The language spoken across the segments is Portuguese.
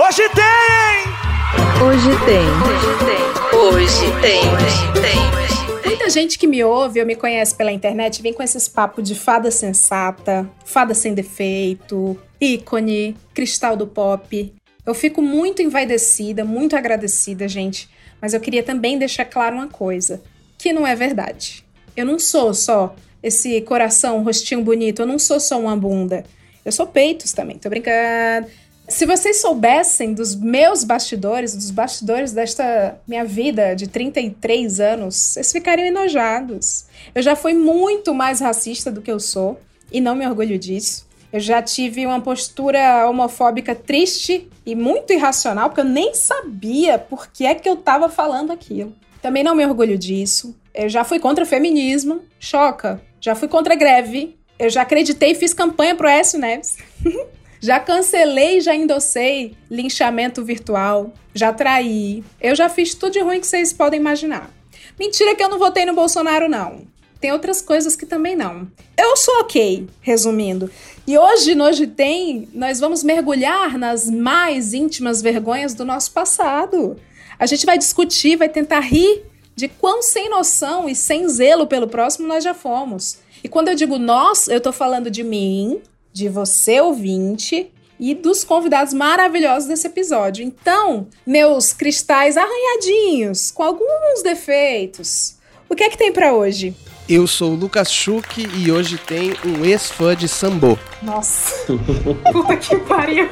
Hoje tem! Hoje tem. Hoje tem. Hoje tem. Hoje tem. Muita gente que me ouve ou me conhece pela internet vem com esses papos de fada sensata, fada sem defeito, ícone, cristal do pop. Eu fico muito envaidecida, muito agradecida, gente, mas eu queria também deixar claro uma coisa, que não é verdade. Eu não sou só esse coração, rostinho bonito, eu não sou só uma bunda. Eu sou peitos também, tô brincando. Se vocês soubessem dos meus bastidores, dos bastidores desta minha vida de 33 anos, vocês ficariam enojados. Eu já fui muito mais racista do que eu sou e não me orgulho disso. Eu já tive uma postura homofóbica triste e muito irracional, porque eu nem sabia por que é que eu tava falando aquilo. Também não me orgulho disso. Eu já fui contra o feminismo, choca. Já fui contra a greve. Eu já acreditei e fiz campanha pro Écio Neves. Já cancelei, já endossei linchamento virtual, já traí. Eu já fiz tudo de ruim que vocês podem imaginar. Mentira que eu não votei no Bolsonaro, não. Tem outras coisas que também não. Eu sou ok, resumindo. E hoje, no Hoje Tem, nós vamos mergulhar nas mais íntimas vergonhas do nosso passado. A gente vai discutir, vai tentar rir de quão sem noção e sem zelo pelo próximo nós já fomos. E quando eu digo nós, eu tô falando de mim, de você ouvinte e dos convidados maravilhosos desse episódio. Então, meus cristais arranhadinhos, com alguns defeitos. O que é que tem para hoje? Eu sou o Lucas Schuch e hoje tem um ex-fã de Sambo. Nossa. Puta que pariu.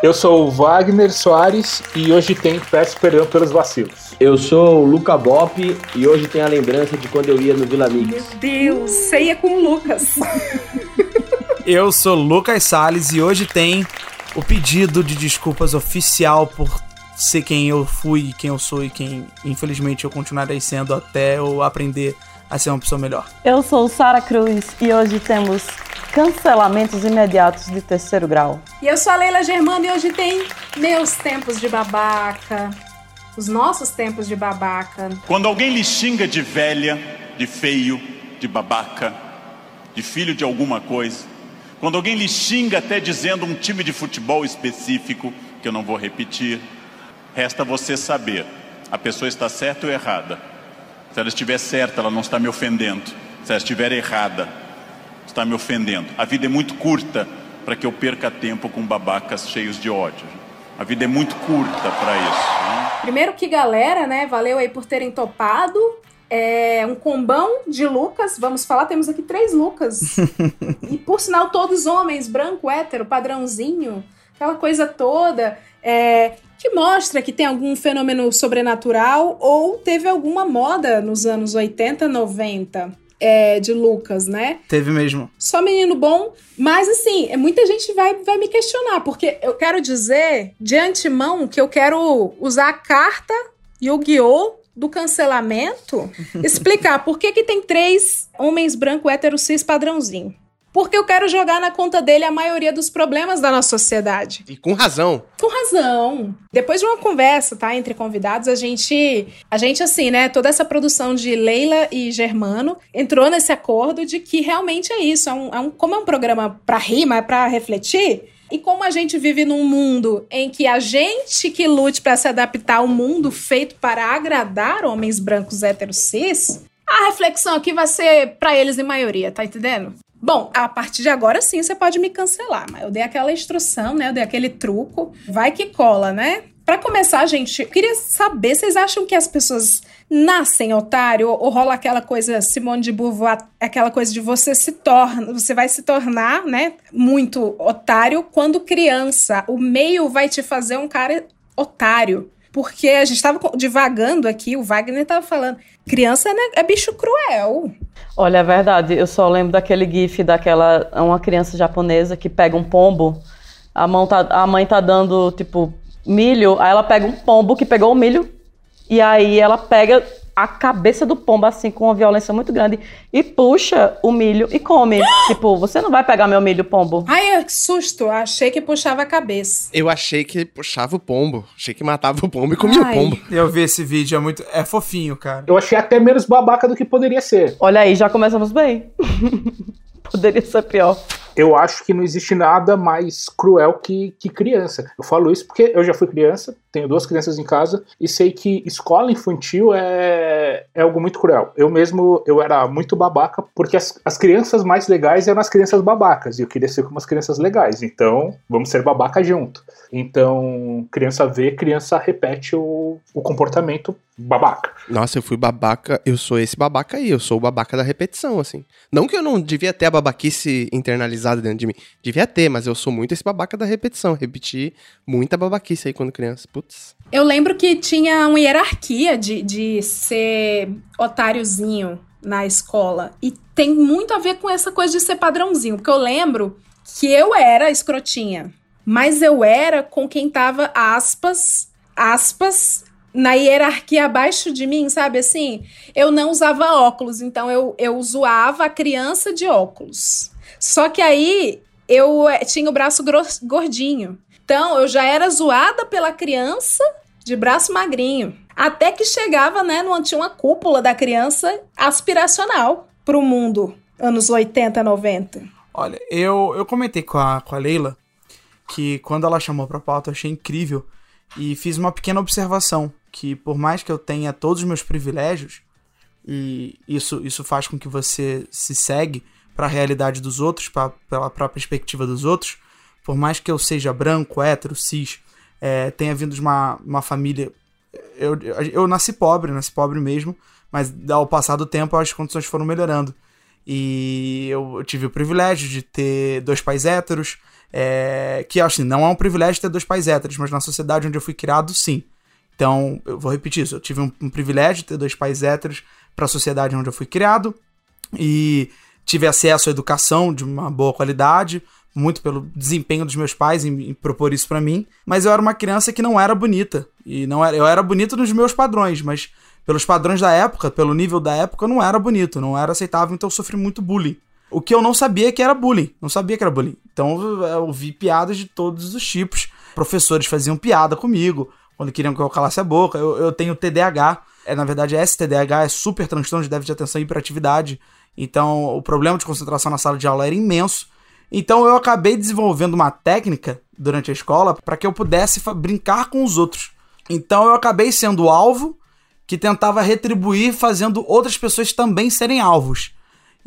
Eu sou o Wagner Soares e hoje tem Peço Perdão pelos Vacilos. Eu sou o Luca Bop e hoje tem a lembrança de quando eu ia no Vila Mix. Meu Deus, ceia com o Lucas. Eu sou Lucas Salles e hoje tem o pedido de desculpas oficial por ser quem eu fui, quem eu sou e quem infelizmente eu continuarei sendo até eu aprender a ser uma pessoa melhor. Eu sou Sara Cruz e hoje temos cancelamentos imediatos de terceiro grau. E eu sou a Leila Germano e hoje tem meus tempos de babaca, os nossos tempos de babaca. Quando alguém lhe xinga de velha, de feio, de babaca, de filho de alguma coisa, quando alguém lhe xinga até dizendo um time de futebol específico, que eu não vou repetir, resta você saber: a pessoa está certa ou errada. Se ela estiver certa, ela não está me ofendendo. Se ela estiver errada, está me ofendendo. A vida é muito curta para que eu perca tempo com babacas cheios de ódio. A vida é muito curta para isso. Né? Primeiro que galera, né? Valeu aí por terem topado. É um combão de Lucas. Vamos falar, temos aqui três Lucas. e por sinal, todos homens, branco, hétero, padrãozinho, aquela coisa toda. É, que mostra que tem algum fenômeno sobrenatural ou teve alguma moda nos anos 80, 90 é, de Lucas, né? Teve mesmo. Só menino bom, mas assim, muita gente vai, vai me questionar, porque eu quero dizer de antemão que eu quero usar a carta Yu-Gi-Oh! Do cancelamento, explicar por que, que tem três homens branco hétero cis padrãozinho. Porque eu quero jogar na conta dele a maioria dos problemas da nossa sociedade. E com razão. Com razão. Depois de uma conversa, tá, entre convidados, a gente, a gente assim, né, toda essa produção de Leila e Germano entrou nesse acordo de que realmente é isso, é um, é um como é um programa para rir, mas para refletir, e como a gente vive num mundo em que a gente que lute para se adaptar ao mundo feito para agradar homens brancos héteros cis, a reflexão aqui vai ser para eles em maioria, tá entendendo? Bom, a partir de agora sim você pode me cancelar, mas eu dei aquela instrução, né? Eu dei aquele truco. Vai que cola, né? Para começar, gente, eu queria saber, vocês acham que as pessoas nascem otário ou rola aquela coisa Simone de Beauvoir, aquela coisa de você se torna, você vai se tornar, né, muito otário quando criança. O meio vai te fazer um cara otário. Porque a gente estava divagando aqui, o Wagner estava falando, criança né, é bicho cruel. Olha, é verdade. Eu só lembro daquele gif daquela uma criança japonesa que pega um pombo, a, mão tá, a mãe tá dando, tipo, milho, aí ela pega um pombo que pegou o milho, e aí ela pega a cabeça do pombo, assim, com uma violência muito grande, e puxa o milho e come. tipo, você não vai pegar meu milho, pombo. Ai, que susto. Achei que puxava a cabeça. Eu achei que puxava o pombo. Achei que matava o pombo e comia Ai. o pombo. Eu vi esse vídeo, é muito. É fofinho, cara. Eu achei até menos babaca do que poderia ser. Olha aí, já começamos bem. Poderia ser pior. Eu acho que não existe nada mais cruel que, que criança. Eu falo isso porque eu já fui criança, tenho duas crianças em casa e sei que escola infantil é, é algo muito cruel. Eu mesmo, eu era muito babaca porque as, as crianças mais legais eram as crianças babacas e eu queria ser como as crianças legais. Então, vamos ser babaca junto. Então, criança vê, criança repete o, o comportamento babaca. Nossa, eu fui babaca, eu sou esse babaca aí, eu sou o babaca da repetição, assim. Não que eu não devia ter a babaquice internalizada dentro de mim. Devia ter, mas eu sou muito esse babaca da repetição. Repeti muita babaquice aí quando criança. Putz. Eu lembro que tinha uma hierarquia de, de ser otáriozinho na escola. E tem muito a ver com essa coisa de ser padrãozinho. Porque eu lembro que eu era escrotinha. Mas eu era com quem tava, aspas, aspas, na hierarquia abaixo de mim, sabe assim? Eu não usava óculos, então eu, eu zoava a criança de óculos. Só que aí eu eh, tinha o braço gordinho. Então eu já era zoada pela criança de braço magrinho. Até que chegava, né, numa, tinha uma cúpula da criança aspiracional pro mundo, anos 80, 90. Olha, eu, eu comentei com a, com a Leila que quando ela chamou pra pauta eu achei incrível e fiz uma pequena observação que por mais que eu tenha todos os meus privilégios e isso, isso faz com que você se segue para a realidade dos outros, pra, pela própria perspectiva dos outros, por mais que eu seja branco, hétero, cis, é, tenha vindo de uma, uma família. Eu, eu nasci pobre, nasci pobre mesmo, mas ao passar do tempo as condições foram melhorando. E eu, eu tive o privilégio de ter dois pais héteros, é, que assim, não é um privilégio ter dois pais héteros, mas na sociedade onde eu fui criado, sim. Então, eu vou repetir isso. Eu tive um, um privilégio de ter dois pais héteros para a sociedade onde eu fui criado e tive acesso à educação de uma boa qualidade, muito pelo desempenho dos meus pais em, em propor isso para mim. Mas eu era uma criança que não era bonita e não era, eu era bonito nos meus padrões, mas pelos padrões da época, pelo nível da época, eu não era bonito, não era aceitável, então eu sofri muito bullying. O que eu não sabia que era bullying, não sabia que era bullying. Então eu, eu ouvi piadas de todos os tipos. Professores faziam piada comigo quando queriam que eu calasse a boca. Eu, eu tenho TDAH, é na verdade STDAH, é super transtorno de déficit de atenção e hiperatividade. Então o problema de concentração na sala de aula era imenso. Então eu acabei desenvolvendo uma técnica durante a escola para que eu pudesse brincar com os outros. Então eu acabei sendo alvo que tentava retribuir fazendo outras pessoas também serem alvos.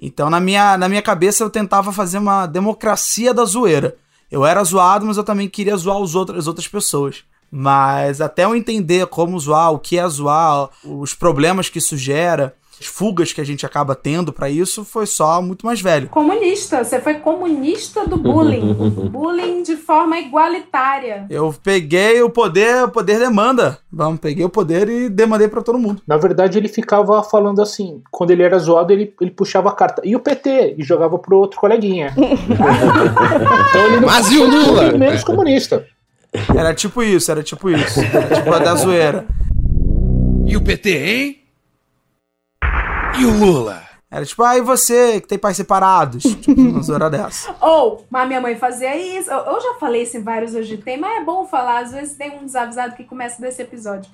Então na minha, na minha cabeça eu tentava fazer uma democracia da zoeira. Eu era zoado, mas eu também queria zoar os outros, as outras pessoas. Mas até eu entender como zoar, o que é zoar, os problemas que isso gera, as fugas que a gente acaba tendo pra isso, foi só muito mais velho. Comunista, você foi comunista do bullying. bullying de forma igualitária. Eu peguei o poder, o poder demanda. Vamos, peguei o poder e demandei pra todo mundo. Na verdade, ele ficava falando assim, quando ele era zoado, ele, ele puxava a carta. E o PT? E jogava pro outro coleguinha. então ele não Mas e o Lula? menos comunista. Era tipo isso, era tipo isso. Era tipo a da zoeira. E o PT, hein? E o Lula? Era tipo, ah, e você que tem pais separados? Tipo, uma zoeira dessa. Ou, mas minha mãe fazia isso. Eu, eu já falei isso em vários hoje tem, mas é bom falar. Às vezes tem um desavisado que começa desse episódio.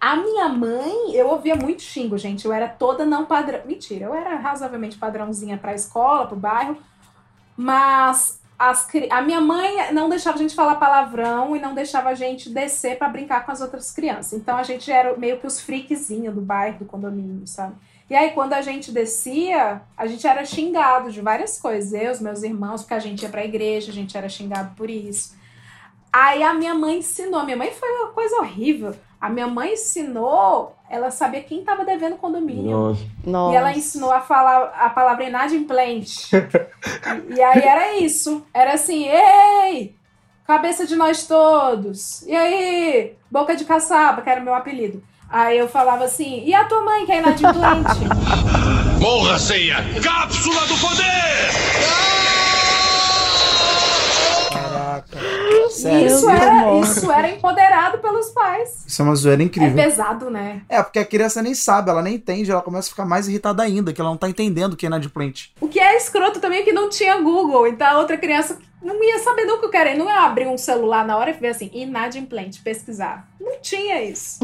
A minha mãe, eu ouvia muito xingo, gente. Eu era toda não padrão. Mentira, eu era razoavelmente padrãozinha pra escola, pro bairro. Mas as, a minha mãe não deixava a gente falar palavrão e não deixava a gente descer pra brincar com as outras crianças. Então a gente era meio que os freakzinhos do bairro, do condomínio, sabe? E aí, quando a gente descia, a gente era xingado de várias coisas. Eu, os meus irmãos, porque a gente ia pra igreja, a gente era xingado por isso. Aí a minha mãe ensinou. A minha mãe foi uma coisa horrível. A minha mãe ensinou, ela sabia quem tava devendo condomínio. Nossa. Nossa. E ela ensinou a falar a palavra inadimplente. e, e aí era isso. Era assim, ei! Cabeça de nós todos. E aí? Boca de caçaba, que era o meu apelido. Aí eu falava assim, e a tua mãe que é inadimplente? Morra, ceia! Cápsula do poder! Caraca. Sério. isso, era, isso era empoderado pelos pais. Isso é uma zoeira É incrível. pesado, né? É, porque a criança nem sabe, ela nem entende, ela começa a ficar mais irritada ainda, que ela não tá entendendo o que é inadimplente. O que é escroto também é que não tinha Google. Então a outra criança Não ia saber nunca o que era. Não ia abrir um celular na hora e ver assim, inadimplente, pesquisar. Não tinha isso.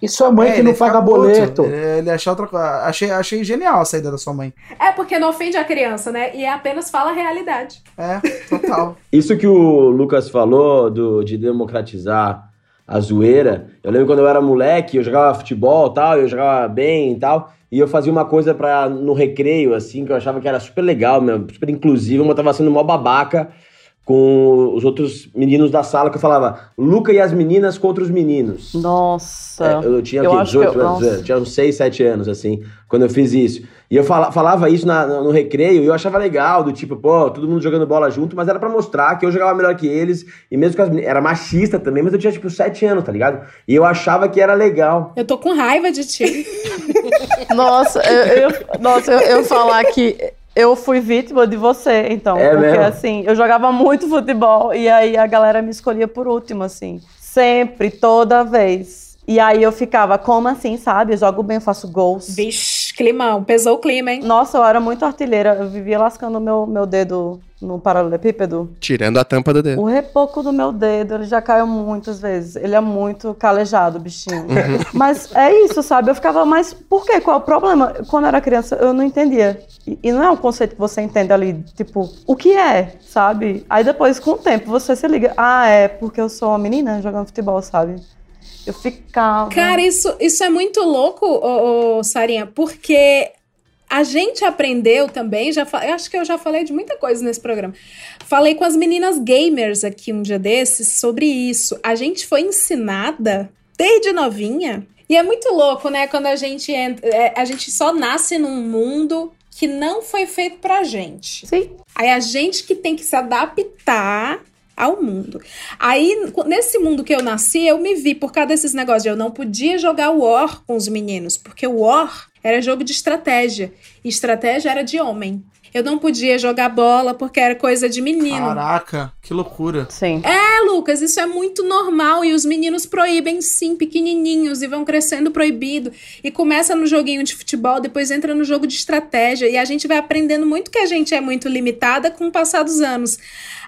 E sua mãe É, que não paga boleto. Ele, ele achar outra coisa. Achei, achei genial a saída da sua mãe. É porque não ofende a criança, né? E apenas fala a realidade. É, total. Isso que o Lucas falou do, de democratizar a zoeira. Eu lembro quando eu era moleque, eu jogava futebol e tal, eu jogava bem e tal. E eu fazia uma coisa para no recreio, assim, que eu achava que era super legal, meu, super inclusivo, mas eu tava sendo mó babaca com os outros meninos da sala, que eu falava, Luca e as meninas contra os meninos. Nossa. É, eu tinha o Eu quê? acho que 18 eu- anos, eu tinha uns 6, 7 anos, assim, quando eu fiz isso. E eu fala- falava isso na- no recreio e eu achava legal, do tipo, pô, todo mundo jogando bola junto, mas era pra mostrar que eu jogava melhor que eles, e mesmo que as meninas... Era machista também, mas eu tinha, tipo, 7 anos, tá ligado? E eu achava que era legal. Eu tô com raiva de ti. Nossa, eu, eu- nossa, eu, eu falar que eu fui vítima de você, então. É porque mesmo? assim, eu jogava muito futebol e aí a galera me escolhia por último, assim. Sempre, toda vez. E aí eu ficava, como assim, sabe? Eu jogo bem, eu faço gols. Vixe, climão. Pesou o clima, hein? Nossa, eu era muito artilheira. Eu vivia lascando meu, meu dedo no paralelepípedo. Tirando a tampa do dedo. O reboco do meu dedo, ele já caiu muitas vezes. Ele é muito calejado, bichinho. Mas é isso, sabe? Eu ficava, mas por quê? Qual é o problema? Quando eu era criança, eu não entendia. E, e não é um conceito que você entende ali, tipo, o que é, sabe? Aí depois, com o tempo, você se liga. Ah, é porque eu sou uma menina jogando futebol, sabe? Eu ficava. Cara, isso, isso é muito louco, ô, ô, Sarinha, porque a gente aprendeu também, já eu acho que eu já falei de muita coisa nesse programa. Falei com as meninas gamers aqui um dia desses sobre isso. A gente foi ensinada desde novinha. E é muito louco, né? Quando a gente entra, é, a gente só nasce num mundo que não foi feito pra gente. Sim. Aí a gente que tem que se adaptar ao mundo. Aí, nesse mundo que eu nasci, eu me vi por causa desses negócios. de Eu não podia jogar War com os meninos, porque o War era jogo de estratégia. E estratégia era de homem. Eu não podia jogar bola porque era coisa de menino. Caraca, que loucura. Sim. É, Lucas, isso é muito normal e os meninos proíbem sim, pequenininhos e vão crescendo proibido e começa no joguinho de futebol, depois entra no jogo de estratégia e a gente vai aprendendo muito que a gente é muito limitada com o passar dos anos.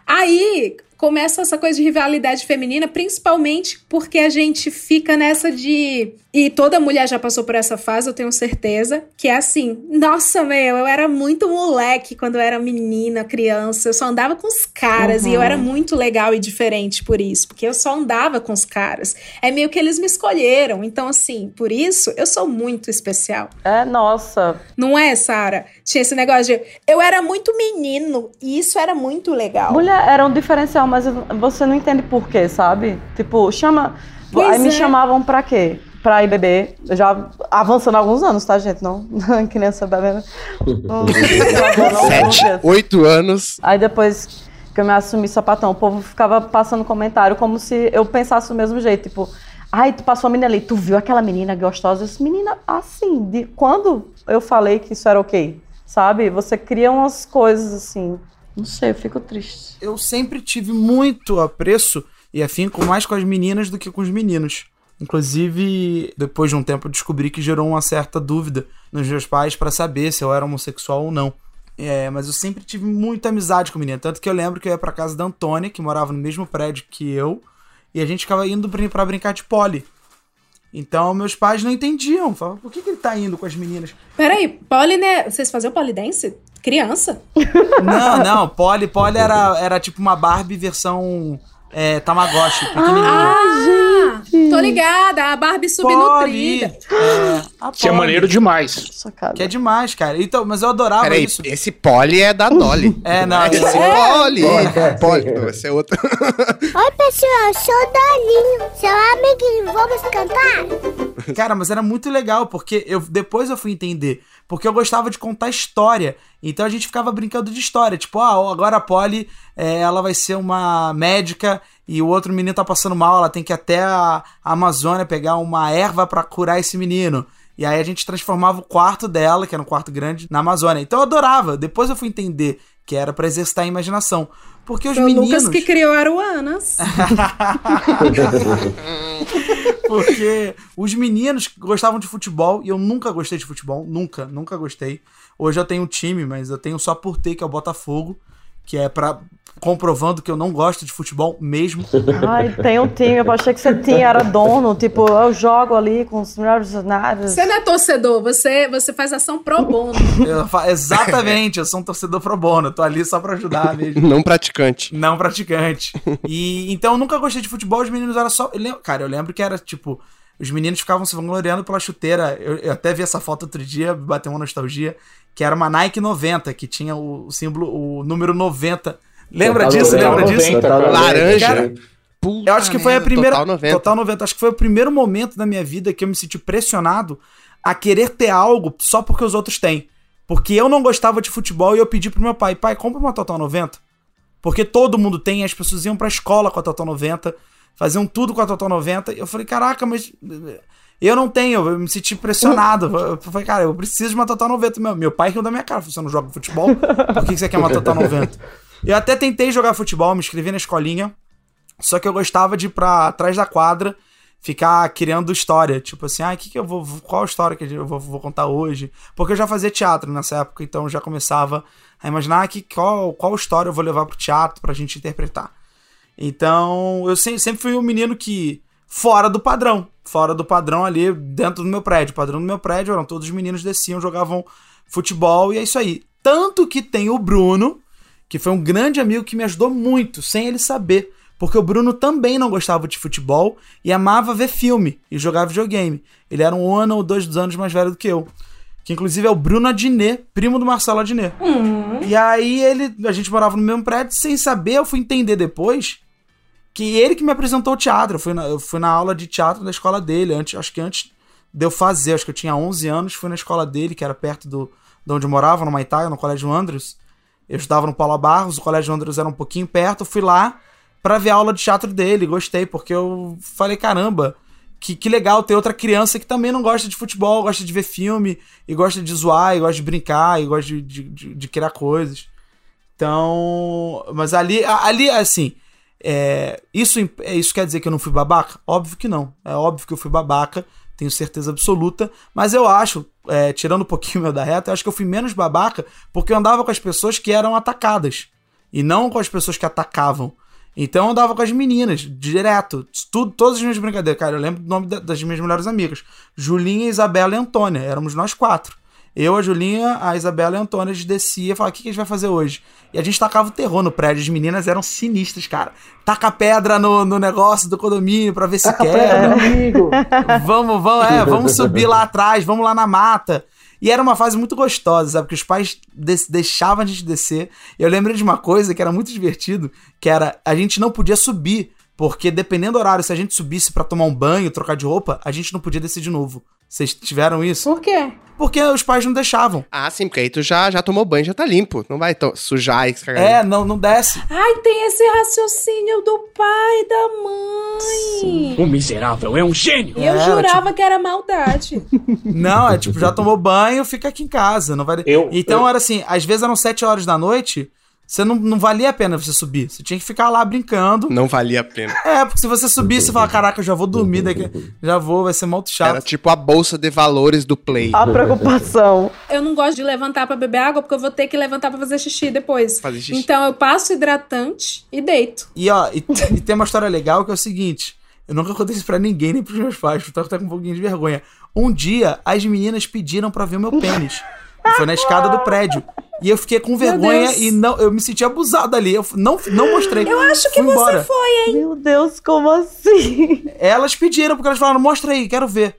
Aí começa essa coisa de rivalidade feminina, principalmente porque a gente fica nessa de. E toda mulher já passou por essa fase, eu tenho certeza. Que é assim: nossa, meu, eu era muito moleque quando eu era menina, criança. Eu só andava com os caras e eu era muito legal e diferente por isso, porque eu só andava com os caras. É meio que eles me escolheram. Então, assim, por isso eu sou muito especial. É, nossa. Não é, Sara? Tinha esse negócio de. Eu era muito menino e isso era muito legal. Mulher era um diferencial, mas você não entende por quê, sabe? Tipo, chama. Pois aí me é. chamavam pra quê? Pra ir beber. Eu já avançando alguns anos, tá, gente? Não. Criança bebendo. Sete, oito anos. Aí depois que eu me assumi sapatão, o povo ficava passando comentário como se eu pensasse do mesmo jeito. Tipo, ai, tu passou a menina ali, tu viu aquela menina gostosa? Eu disse, menina, assim, de quando eu falei que isso era ok? Sabe? Você cria umas coisas assim. Não sei, eu fico triste. Eu sempre tive muito apreço e afinco mais com as meninas do que com os meninos. Inclusive, depois de um tempo, eu descobri que gerou uma certa dúvida nos meus pais pra saber se eu era homossexual ou não. É, mas eu sempre tive muita amizade com menina. Tanto que eu lembro que eu ia pra casa da Antônia, que morava no mesmo prédio que eu, e a gente ficava indo pra brincar de pole. Então, meus pais não entendiam. Falavam, por que, que ele tá indo com as meninas? Peraí, poli, né? Vocês faziam polidense? Criança? Não, não, pole, pole era, era tipo uma Barbie versão é, Tamagotchi, pequenininha. Ah, tô ligada. A Barbie subnutrida. É, a Que é Polly, maneiro demais. Socada. Que é demais, cara. Então, mas eu adorava Peraí, isso. esse pole é da Dolly. É, não, Esse é- pole. Pole. Não, esse é outro. Oi, pessoal, eu sou o Dolinho, seu amiguinho. Vamos cantar? Cara, mas era muito legal, porque eu depois eu fui entender. Porque eu gostava de contar história. Então a gente ficava brincando de história. Tipo, ah, agora a Polly, é, ela vai ser uma médica e o outro menino tá passando mal, ela tem que ir até a Amazônia pegar uma erva pra curar esse menino. E aí a gente transformava o quarto dela, que era um quarto grande, na Amazônia. Então eu adorava. Depois eu fui entender que era pra exercitar a imaginação. Porque os Foi meninos... Lucas que criou Aruanas. Porque os meninos gostavam de futebol e eu nunca gostei de futebol. Nunca, nunca gostei. Hoje eu tenho um time, mas eu tenho só por ter, que é o Botafogo. que é pra comprovando que eu não gosto de futebol mesmo. Ai, tem um time, eu achei que você tinha, era dono, tipo, eu jogo ali com os melhores cenários. Você não é torcedor, você, você faz ação pro bono. Eu exatamente, eu sou um torcedor pro bono, eu tô ali só pra ajudar mesmo. Não praticante. Não praticante. E então eu nunca gostei de futebol, os meninos eram só. eu lem- Cara, eu lembro que era tipo. Os meninos ficavam se vangloriando pela chuteira. Eu, eu até vi essa foto outro dia, bateu uma nostalgia. Que era uma Nike 90, que tinha o, o símbolo, o número 90. Lembra Total disso? 90, Lembra disso? Total 90, Laranja. Cara, Puta eu acho que foi a primeira. Total 90. Total 90. Acho que foi o primeiro momento da minha vida que eu me senti pressionado a querer ter algo só porque os outros têm. Porque eu não gostava de futebol e eu pedi pro meu pai: pai, compra uma Total 90. Porque todo mundo tem, as pessoas iam pra escola com a Total 90, faziam tudo com a Total 90. E eu falei: caraca, mas. Eu não tenho, eu me senti pressionado. Eu falei, cara, eu preciso de uma Total 90. Meu, meu pai riu da minha cara, você não joga futebol? Por que que você quer uma Total 90? Eu até tentei jogar futebol, me inscrevi na escolinha. Só que eu gostava de ir pra trás da quadra, ficar criando história. Tipo assim, ah, que que eu vou. Qual história que eu vou, vou contar hoje? Porque eu já fazia teatro nessa época, então eu já começava a imaginar que, qual, qual história eu vou levar pro teatro pra gente interpretar. Então, eu sempre, sempre fui um menino que. Fora do padrão. Fora do padrão ali dentro do meu prédio. O padrão do meu prédio eram todos os meninos desciam, jogavam futebol e é isso aí. Tanto que tem o Bruno, que foi um grande amigo que me ajudou muito, sem ele saber. Porque o Bruno também não gostava de futebol e amava ver filme e jogar videogame. Ele era um ano ou dois anos mais velho do que eu. Que inclusive é o Bruno Adnet, primo do Marcelo Adnet. E aí ele, a gente morava no mesmo prédio, sem saber, eu fui entender depois que ele que me apresentou o teatro. Eu fui na, eu fui na aula de teatro da escola dele, antes, acho que antes de eu fazer, acho que eu tinha 11 anos, fui na escola dele, que era perto do, de onde eu morava, no Maitaia, no Colégio Andrews. Eu estudava no Paulo Barros, o Colégio Andrews era um pouquinho perto, fui lá pra ver a aula de teatro dele, gostei, porque eu falei, caramba, que, que legal ter outra criança que também não gosta de futebol, gosta de ver filme, e gosta de zoar, e gosta de brincar, e gosta de, de, de- de criar coisas. Então, mas ali, ali assim, é, isso, é, isso quer dizer que eu não fui babaca? Óbvio que não. É óbvio que eu fui babaca, tenho certeza absoluta. Mas eu acho, é, tirando um pouquinho meu da reta, eu acho que eu fui menos babaca porque eu andava com as pessoas que eram atacadas. E não com as pessoas que atacavam. Então eu andava com as meninas, direto. Tudo, todas as minhas brincadeiras. Cara, eu lembro do nome da- das minhas melhores amigas. Julinha, Isabela e Antônia. Éramos nós quatro. Eu, a Julinha, a Isabela e a Antônia, a gente descia e falava, o que, que a gente vai fazer hoje? E a gente tacava o terror no prédio. As meninas eram sinistras, cara. Taca pedra no, no negócio do condomínio pra ver se Taca quebra. pedra, vamos, vamos, é, vamos subir lá atrás, vamos lá na mata. E era uma fase muito gostosa, sabe? Porque os pais deixavam a gente descer. Eu lembro de uma coisa que era muito divertido, que era a gente não podia subir, porque dependendo do horário, se a gente subisse pra tomar um banho, trocar de roupa, a gente não podia descer de novo. Vocês tiveram isso? Por quê? Porque os pais não deixavam. Ah, sim, porque aí tu já, já tomou banho, já tá limpo. Não vai sujar e cagar. É, não, não desce. Ai, tem esse raciocínio do pai e da mãe. O miserável é um gênio. Eu É, jurava que era maldade. Não, é tipo, já tomou banho, fica aqui em casa. Não vai... Eu- então eu- era assim, às vezes eram 7 horas da noite, você não, não valia a pena você subir. Você tinha que ficar lá brincando. Não valia a pena. É, porque se você subir, você fala, caraca, eu já vou dormir daqui. Já vou, vai ser muito Era chato. tipo a bolsa de valores do Play. A preocupação. Eu não gosto de levantar pra beber água porque eu vou ter que levantar pra fazer xixi depois. Fazer xixi. Então eu passo hidratante e deito. E ó, e, e tem uma história legal que é o seguinte: eu nunca contei isso pra ninguém, nem pros meus pais, porque eu tô até com um pouquinho de vergonha. Um dia, as meninas pediram pra ver o meu pênis. Foi na escada do prédio. E eu fiquei com vergonha e não, eu me senti abusado ali. Eu não, não mostrei. Eu acho que embora. você foi, hein? Meu Deus, como assim? Elas pediram, porque elas falaram, mostra aí, quero ver.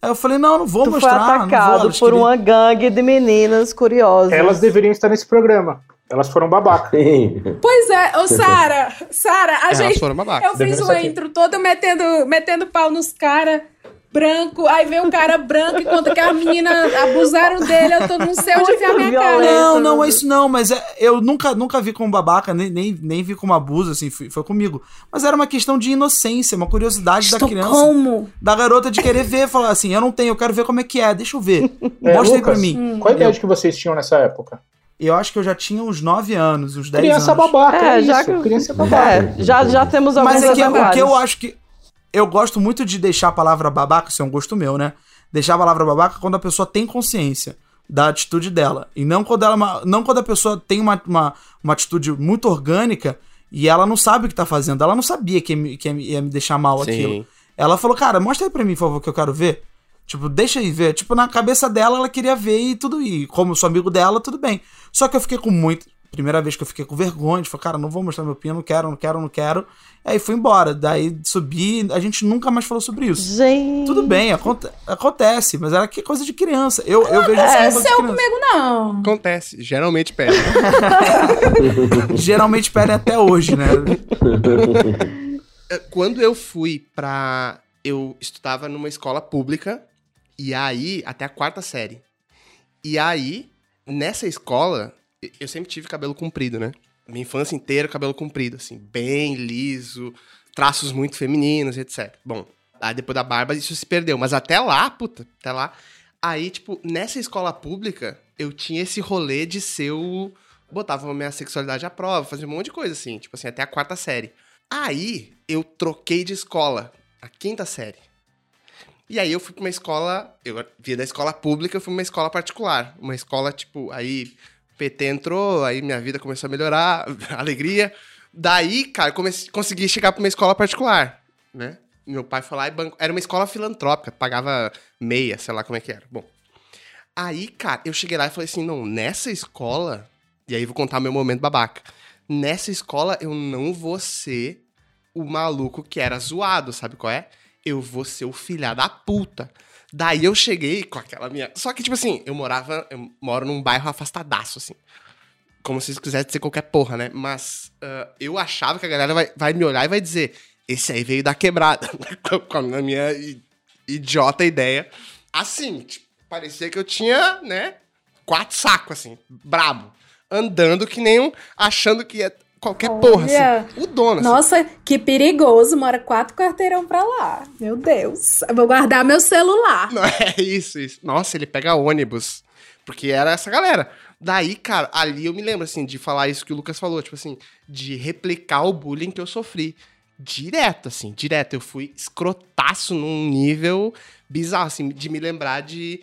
Aí eu falei, não, não vou Tu foi mostrar. não vou. atacado Elas por queriam- uma gangue de meninas curiosas. Elas deveriam estar nesse programa. Elas foram babaca. Pois é, ô Sara, Sara, a Elas gente. foram babaca. Eu fiz uma aqui. intro toda metendo, metendo pau nos caras branco, aí veio um cara branco e conta que as meninas abusaram dele, eu tô não sei onde enfiar minha cara. Não, não é isso não, mas é- eu nunca, nunca vi como babaca, nem, nem, nem vi como abuso, assim, foi, foi comigo. Mas era uma questão de inocência, uma curiosidade da criança. Estocolmo. Da garota de querer ver, falar assim, eu não tenho, eu quero ver como é que é, deixa eu ver. É, Mostra aí pra mim. Qual a idade que vocês tinham nessa época? Eu acho que eu já tinha uns 9 anos, uns 10 Criança anos. babaca, é, É, já isso. que- Criança babaca. É, já, já temos alguns Mas é que, o que eu acho que. Eu gosto muito de deixar a palavra babaca, isso é um gosto meu, né? Deixar a palavra babaca quando a pessoa tem consciência. da atitude dela. E não quando, ela, é não quando a pessoa tem uma, uma, uma atitude muito orgânica e ela não sabe o que tá fazendo. Ela não sabia que ia me, que ia me- ia me deixar mal Sim. aquilo. Ela falou, cara, mostra aí pra mim, por favor, que eu quero ver. Tipo, deixa aí ver. Tipo, na cabeça dela, ela queria ver e tudo. E como eu sou amigo dela, tudo bem. Só que eu fiquei com muito. Primeira vez que eu fiquei com vergonha, de falar, cara, não vou mostrar meu pino, não quero, não quero, não quero. Aí fui embora. Daí subi, a gente nunca mais falou sobre isso. Gente. Tudo bem, aconte- acontece, mas era que coisa de criança. Eu, eu vejo assim, É, criança. comigo não. Acontece, geralmente pede. Geralmente pedem até hoje, né? Eh, Quando eu fui pra. Eu estudava numa escola pública, e aí, até a quarta série. E aí, nessa escola, eu sempre tive cabelo comprido, né? Minha infância inteira, cabelo comprido, assim, bem liso, traços muito femininos, etc. Bom, aí depois da barba isso se perdeu, mas até lá, puta, até lá. Aí, tipo, nessa escola pública, eu tinha esse rolê de ser o. Botava minha sexualidade à prova, fazia um monte de coisa, assim, tipo assim, até a quarta série. Aí eu troquei de escola, a quinta série. E aí eu fui pra uma escola, eu via da escola pública, eu fui pra uma escola particular. Uma escola, tipo, aí PT entrou, aí minha vida começou a melhorar, alegria. Daí, cara, comecei, consegui chegar pra uma escola particular, né? Meu pai foi lá e bancou. Era uma escola filantrópica, pagava meia, sei lá como é que era. Bom. Aí, cara, eu cheguei lá e falei assim: não, nessa escola. E aí vou contar meu momento babaca. Nessa escola eu não vou ser o maluco que era zoado, sabe qual é? Eu vou ser o filha da puta. Daí eu cheguei com aquela minha. Só que, tipo assim, eu morava. Eu moro num bairro afastadaço, assim. Como se quisesse dizer qualquer porra, né? Mas ah, eu achava que a galera vai, vai me olhar e vai dizer: esse aí veio da quebrada. com a minha idiota ideia. Assim, tipo, parecia que eu tinha, né? Quatro sacos, assim, brabo. Andando que nem um. achando que ia qualquer porra, Olha. assim. O dono, assim. Nossa, que perigoso. Mora quatro quarteirão pra lá. Meu Deus. Eu vou guardar meu celular. Não, é isso, isso. Nossa, ele pega ônibus. Porque era essa galera. Daí, cara, ali eu me lembro, assim, de falar isso que o Lucas falou, tipo assim, de replicar o bullying que eu sofri. Direto, assim, direto. Eu fui escrotaço num nível bizarro, assim, de me lembrar de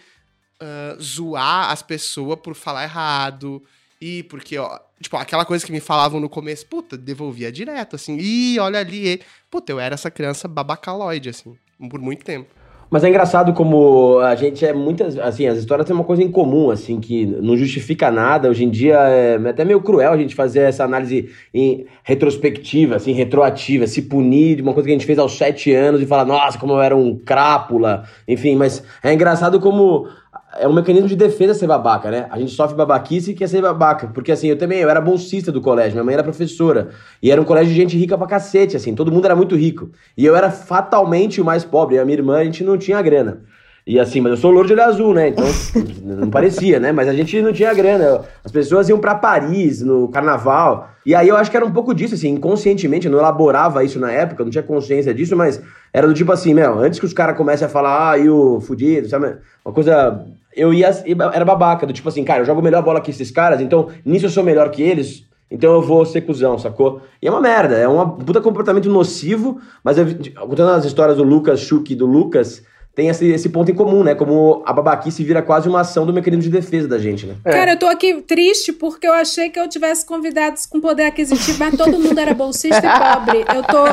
ah, zoar as pessoas por falar errado. E porque, ó, tipo, aquela coisa que me falavam no começo, puta, devolvia direto, assim. Ih, olha ali. Puta, eu era essa criança babacaloide, assim, por muito tempo. Mas é engraçado como a gente é muitas. Assim, as histórias têm uma coisa em comum, assim, que não justifica nada. Hoje em dia é até meio cruel a gente fazer essa análise em retrospectiva, assim, retroativa, se punir de uma coisa que a gente fez aos sete anos e falar, nossa, como eu era um crápula. Enfim, mas é engraçado como. É um mecanismo de defesa ser babaca, né? A gente sofre babaquice e quer ser babaca. Porque assim, eu também, eu era bolsista do colégio, minha mãe era professora. E era um colégio de gente rica pra cacete, assim, todo mundo era muito rico. E eu era fatalmente o mais pobre. E a minha irmã, a gente não tinha grana. E assim, mas eu sou louro de olho azul, né? Então, não parecia, né? Mas a gente não tinha grana. As pessoas iam pra Paris no carnaval. E aí eu acho que era um pouco disso, assim, inconscientemente. Eu não elaborava isso na época, eu não tinha consciência disso, mas era do tipo assim, meu, antes que os caras comecem a falar, ah, e o fudido, sabe? Uma coisa. Eu ia. Era babaca, do tipo assim, cara, eu jogo melhor bola que esses caras, então nisso eu sou melhor que eles. Então eu vou ser cuzão, sacou? E é uma merda, é um puta comportamento nocivo, mas eu, contando as histórias do Lucas Schuch e do Lucas, tem esse, esse ponto em comum, né? Como a babaquice vira quase uma ação do mecanismo de defesa da gente, né? Cara, eu tô aqui triste porque eu achei que eu tivesse convidados com poder aquisitivo, mas todo mundo era bolsista e pobre. Eu tô.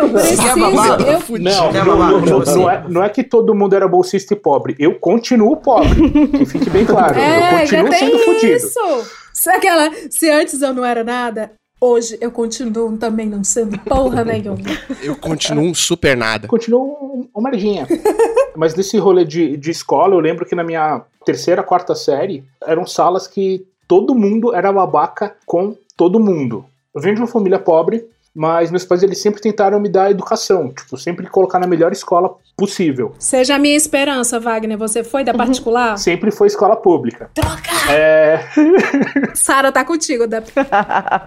eu preciso. eu, Não, não, não, Tipo não, assim. é, não é que todo mundo era bolsista e pobre. Eu continuo pobre. Que fique bem claro. eu é, já continuo sendo tem fudido. isso. Se, aquela, se antes eu não era nada, hoje eu continuo também não sendo porra nenhuma. Eu continuo um super nada. Continuo um- uma merdinha. Mas desse rolê de, de escola, eu lembro que na minha terceira, quarta série, eram salas que todo mundo era babaca com todo mundo. Eu venho de uma família pobre, mas meus pais eles sempre tentaram me dar educação. Tipo, sempre colocar na melhor escola possível. Seja a minha esperança, Wagner. Você foi da particular? Sempre foi escola pública. Troca! É... Sara tá contigo, da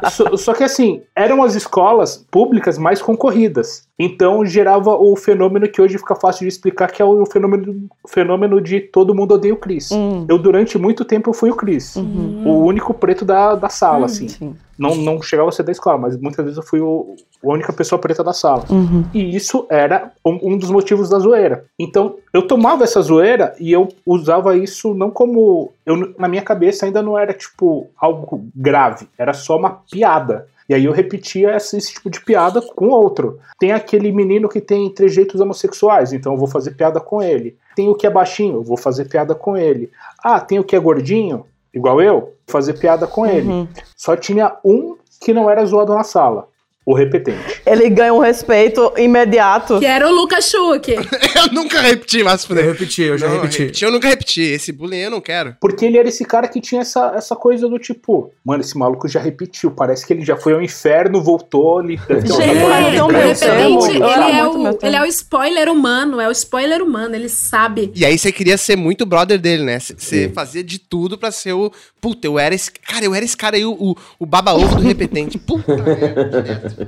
Só, só que assim, eram as escolas públicas mais concorridas. Então gerava o fenômeno que hoje fica fácil de explicar, que é o fenômeno, fenômeno de todo mundo odeia o Cris. Hum. Eu, durante muito tempo, eu fui o Cris. O único preto da, da sala, assim. Sim. Não, não chegava a ser da escola, mas muitas vezes eu fui o, a única pessoa preta da sala. Uhum. E isso era um, um dos motivos da zoeira. Então, eu tomava essa zoeira e eu usava isso não como. Eu, na minha cabeça ainda não era, tipo, algo grave. Era só uma piada. E aí eu repetia esse, esse tipo de piada com outro. Tem aquele menino que tem trejeitos homossexuais, então eu vou fazer piada com ele. Tem o que é baixinho, eu vou fazer piada com ele. Ah, tem o que é gordinho, igual eu, fazer piada com ele. Uhum. Só tinha um que não era zoado na sala, o repetente. Ele ganha um respeito imediato. Que era o Lucas Schuch. eu nunca repeti, mas Eu repeti, eu já Não, repeti. Eu nunca repeti. Esse bullying eu não quero. Porque ele era esse cara que tinha essa, essa coisa do tipo, mano, esse maluco já repetiu, parece que ele já foi ao inferno, voltou, ele deve ter Gente, então, de ele é, meu o, ele é o spoiler humano, é o spoiler humano, ele sabe. E aí você queria ser muito brother dele, né? Você fazia de tudo pra ser o. Puta, eu era esse. Cara, eu era esse cara aí, o, o, o baba-ovo do repetente. Puta.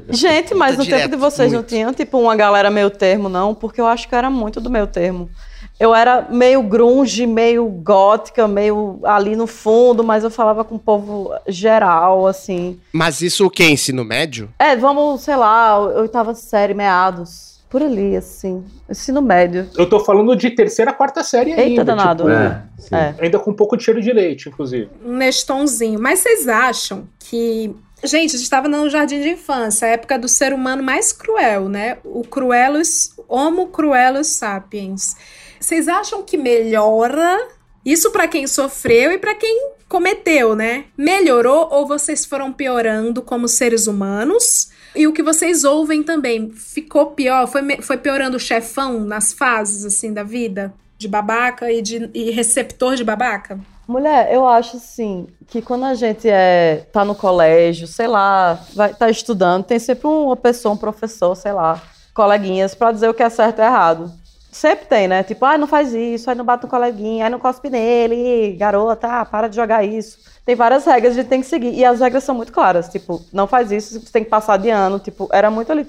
Gente, mas no tempo direto, de vocês não muito. tinham, tipo, uma galera meio termo, não? Porque eu acho que eu era muito do meio termo. Eu era meio grunge, meio gótica, meio ali no fundo, mas eu falava com o povo geral, assim. Mas isso o quê? Ensino médio? É, vamos, sei lá, oitava série, meados. Por ali, assim. Ensino médio. Eu tô falando de terceira, quarta série Eita, ainda. danado. tipo, É. É. Ainda com um pouco de cheiro de leite, inclusive. um Nestonzinho. Mas vocês acham que. Gente, a gente estava no jardim de infância, a época do ser humano mais cruel, né? O cruelos, Homo cruelos sapiens. Vocês acham que melhora isso pra quem sofreu e pra quem cometeu, né? Melhorou ou vocês foram piorando como seres humanos? E o que vocês ouvem também ficou pior? Foi, foi piorando o chefão nas fases assim da vida? De babaca e, de, e receptor de babaca? Mulher, eu acho assim que quando a gente é tá no colégio, sei lá, vai tá estudando, tem sempre uma pessoa, um professor, sei lá, coleguinhas pra dizer o que é certo e errado. Sempre tem, né? Tipo, ai, não faz isso, ai, não bate no coleguinha, ai, não cospe nele, garota, ah, para de jogar isso. Tem várias regras que a gente tem que seguir. E as regras são muito claras. Tipo, não faz isso, você tem que passar de ano. Tipo, era muito ali.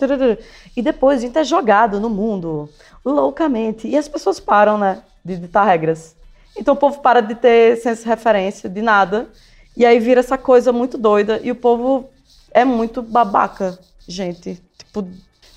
E depois a gente é jogado no mundo loucamente. E as pessoas param, né? De ditar regras. Então o povo para de ter senso de referência, de nada. E aí vira essa coisa muito doida. E o povo é muito babaca, gente. Tipo,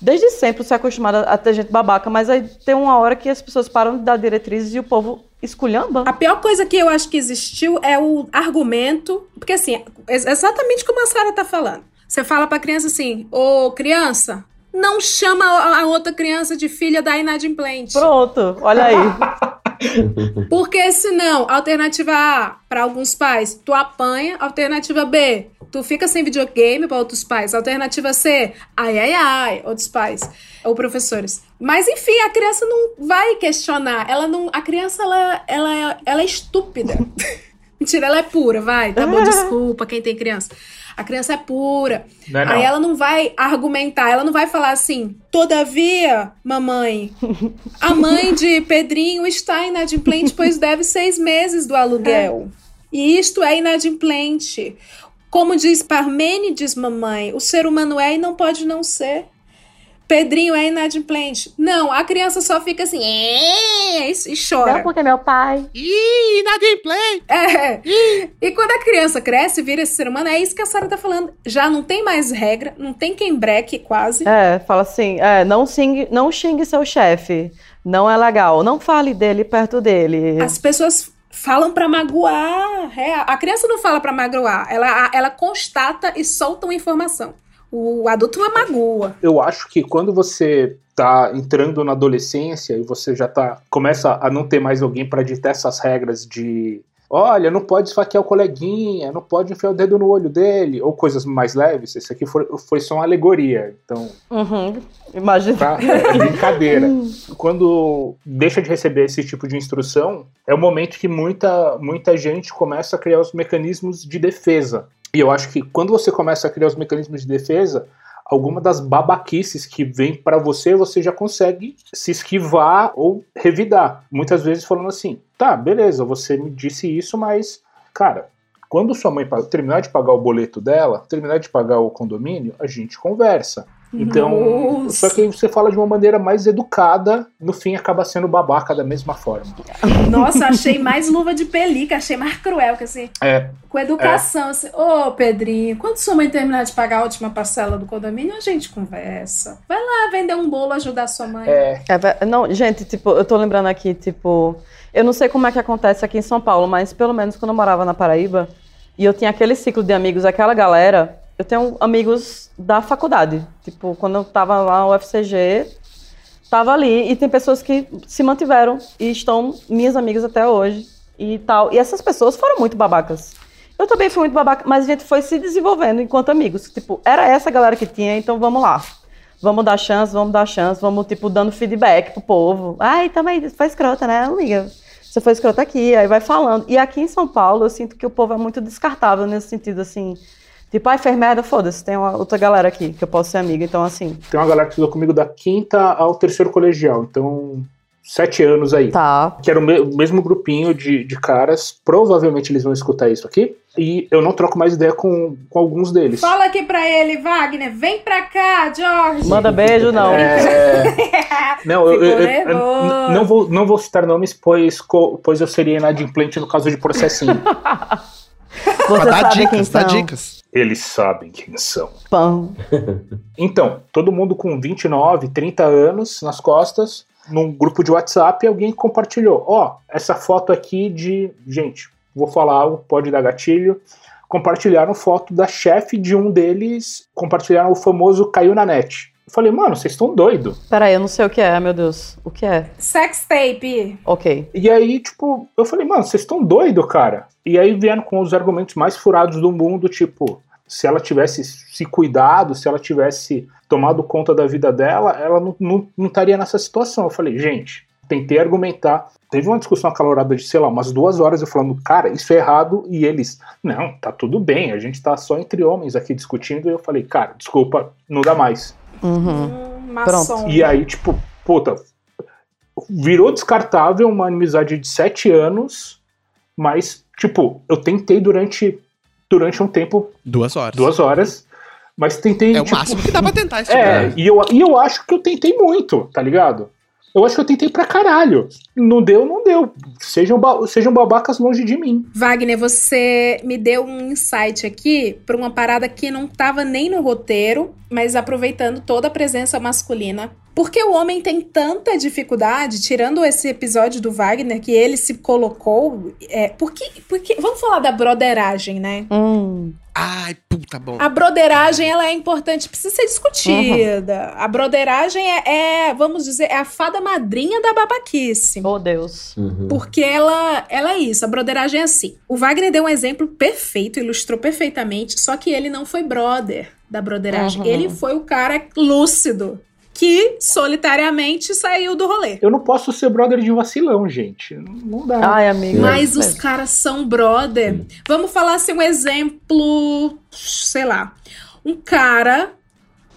desde sempre você é acostumado a ter gente babaca, mas aí tem uma hora que as pessoas param de dar diretrizes e o povo esculhamba. A pior coisa que eu acho que existiu é o argumento. Porque, assim, ex- exatamente como a Sara tá falando. Você fala pra criança assim: Ô, criança, não chama a a outra criança de filha da inadimplente. Pronto, olha aí. Porque senão, alternativa A, para alguns pais, tu apanha. Alternativa B, tu fica sem videogame para outros pais. Alternativa C, ai, ai, ai, outros pais ou professores. Mas enfim, a criança não vai questionar. Ela não, a criança ela, ela, ela é estúpida. Mentira, ela é pura, vai. Tá bom, desculpa quem tem criança. A criança é pura. Não é não. Aí ela não vai argumentar, ela não vai falar assim, todavia, mamãe, a mãe de Pedrinho está inadimplente, pois deve seis meses do aluguel. E isto é inadimplente. Como diz Parmênides, mamãe, o ser humano é e não pode não ser. Pedrinho é inadimplente. Não, a criança só fica assim, "É", e chora. porque meu pai. Ih, inadimplente! É. E quando a criança cresce, vira esse ser humano, é isso que a Sara tá falando. Já não tem mais regra, não tem quem breque quase. É, fala assim, é, não, xingue, não xingue seu chefe. Não é legal. Não fale dele perto dele. As pessoas falam pra magoar. É, a criança não fala pra magoar, ela, ela constata e solta uma informação. O adulto não magoa. Eu acho que quando você tá entrando na adolescência e você já tá começa a não ter mais alguém para ditar essas regras de olha, não pode esfaquear o coleguinha, não pode enfiar o dedo no olho dele, ou coisas mais leves. Isso aqui foi, foi só uma alegoria. Então, Uhum, imagina. tá? É brincadeira. Quando deixa de receber esse tipo de instrução, é o momento que muita, muita gente começa a criar os mecanismos de defesa. E eu acho que quando você começa a criar os mecanismos de defesa, alguma das babaquices que vem para você, você já consegue se esquivar ou revidar. Muitas vezes falando assim: tá, beleza, você me disse isso, mas, cara, quando sua mãe terminar de pagar o boleto dela, terminar de pagar o condomínio, a gente conversa. Então, Nossa. só que aí você fala de uma maneira mais educada, no fim acaba sendo babaca da mesma forma. Nossa, achei mais luva de pelica, achei mais cruel, que assim, É, com educação, assim, ô Pedrinho, quando sua mãe terminar de pagar a última parcela do condomínio, a gente conversa. Vai lá vender um bolo, ajudar sua mãe. é, É não, gente, tipo, eu tô lembrando aqui, tipo, eu não sei como é que acontece aqui em São Paulo, mas pelo menos quando eu morava na Paraíba e eu tinha aquele ciclo de amigos, aquela galera, eu tenho amigos da faculdade. Tipo, quando eu tava lá no UFCG, tava ali e tem pessoas que se mantiveram e estão minhas amigas até hoje e tal. E essas pessoas foram muito babacas. Eu também fui muito babaca, mas a gente foi se desenvolvendo enquanto amigos. Tipo, era essa galera que tinha, então vamos lá. Vamos dar chance, vamos dar chance, vamos, tipo, dando feedback pro povo. Ai, também, foi escrota, né, amiga? Você foi escrota aqui, aí vai falando. E aqui em São Paulo, eu sinto que o povo é muito descartável nesse sentido, assim. Tipo, ai, fez merda, foda-se, tem uma outra galera aqui que eu posso ser amiga, então, assim. tem uma galera que estudou comigo da quinta ao terceiro colegial, então sete anos aí. Tá. Que era o, me- o mesmo grupinho de, de caras, provavelmente eles vão escutar isso aqui, e eu não troco mais ideia com, com alguns deles. Fala aqui pra ele, Wagner, vem pra cá, George. Manda beijo, não. É, Não, eu, eu- eu- não, vou, não vou citar nomes, pois, pois eu seria inadimplente no caso de processinho. Você dar sabe quem dicas, dá são. dicas. Eles sabem quem são. Pão. Então, todo mundo com 29, 30 anos nas costas, num grupo de WhatsApp, alguém compartilhou. Ó, essa foto aqui de. Gente, vou falar algo, pode dar gatilho. Compartilharam foto da chefe de um deles, compartilharam o famoso caiu na net. Eu falei, mano, vocês estão doidos. Peraí, eu não sei o que é, meu Deus. O que é? Sex tape. Ok. E aí, tipo, eu falei, mano, vocês estão doidos, cara. E aí vieram com os argumentos mais furados do mundo, tipo, se ela tivesse se cuidado, se ela tivesse tomado conta da vida dela, ela não, não, não estaria nessa situação. Eu falei, gente, tentei argumentar. Teve uma discussão acalorada de, sei lá, umas duas horas eu falando, cara, isso é errado. E eles, não, tá tudo bem, a gente tá só entre homens aqui discutindo. E eu falei, cara, desculpa, não dá mais. Uhum. Hum, maçom. E aí, tipo, puta, virou descartável uma amizade de sete anos, mas, tipo, eu tentei durante, durante um tempo, Duas horas. duas horas, mas tentei. É o tipo, máximo que dá pra tentar esse É, tipo. e eu, e eu acho que eu tentei muito, tá ligado? Eu acho que eu tentei pra caralho. Não deu, não deu. Sejam, ba- sejam babacas longe de mim. Wagner, você me deu um insight aqui pra uma parada que não tava nem no roteiro, mas aproveitando toda a presença masculina. Porque o homem tem tanta dificuldade, tirando esse episódio do Wagner, que ele se colocou. É, porque, porque. Vamos falar da broderagem, né? Hum. Ai, puta bom. A broderagem, ela é importante, precisa ser discutida. A broderagem é, é, vamos dizer, é a fada madrinha da babaquice. Oh, Deus. Uhum. Porque ela, ela é isso, a broderagem é assim. O Wagner deu um exemplo perfeito, ilustrou perfeitamente, só que ele não foi brother da broderagem. Uhum. Ele foi o cara lúcido, que solitariamente saiu do rolê. Eu não posso ser brother de vacilão, gente. Não, dá. Ai, amigo. Mas é. os caras são brother. Vamos falar assim, um exemplo, sei lá. Um cara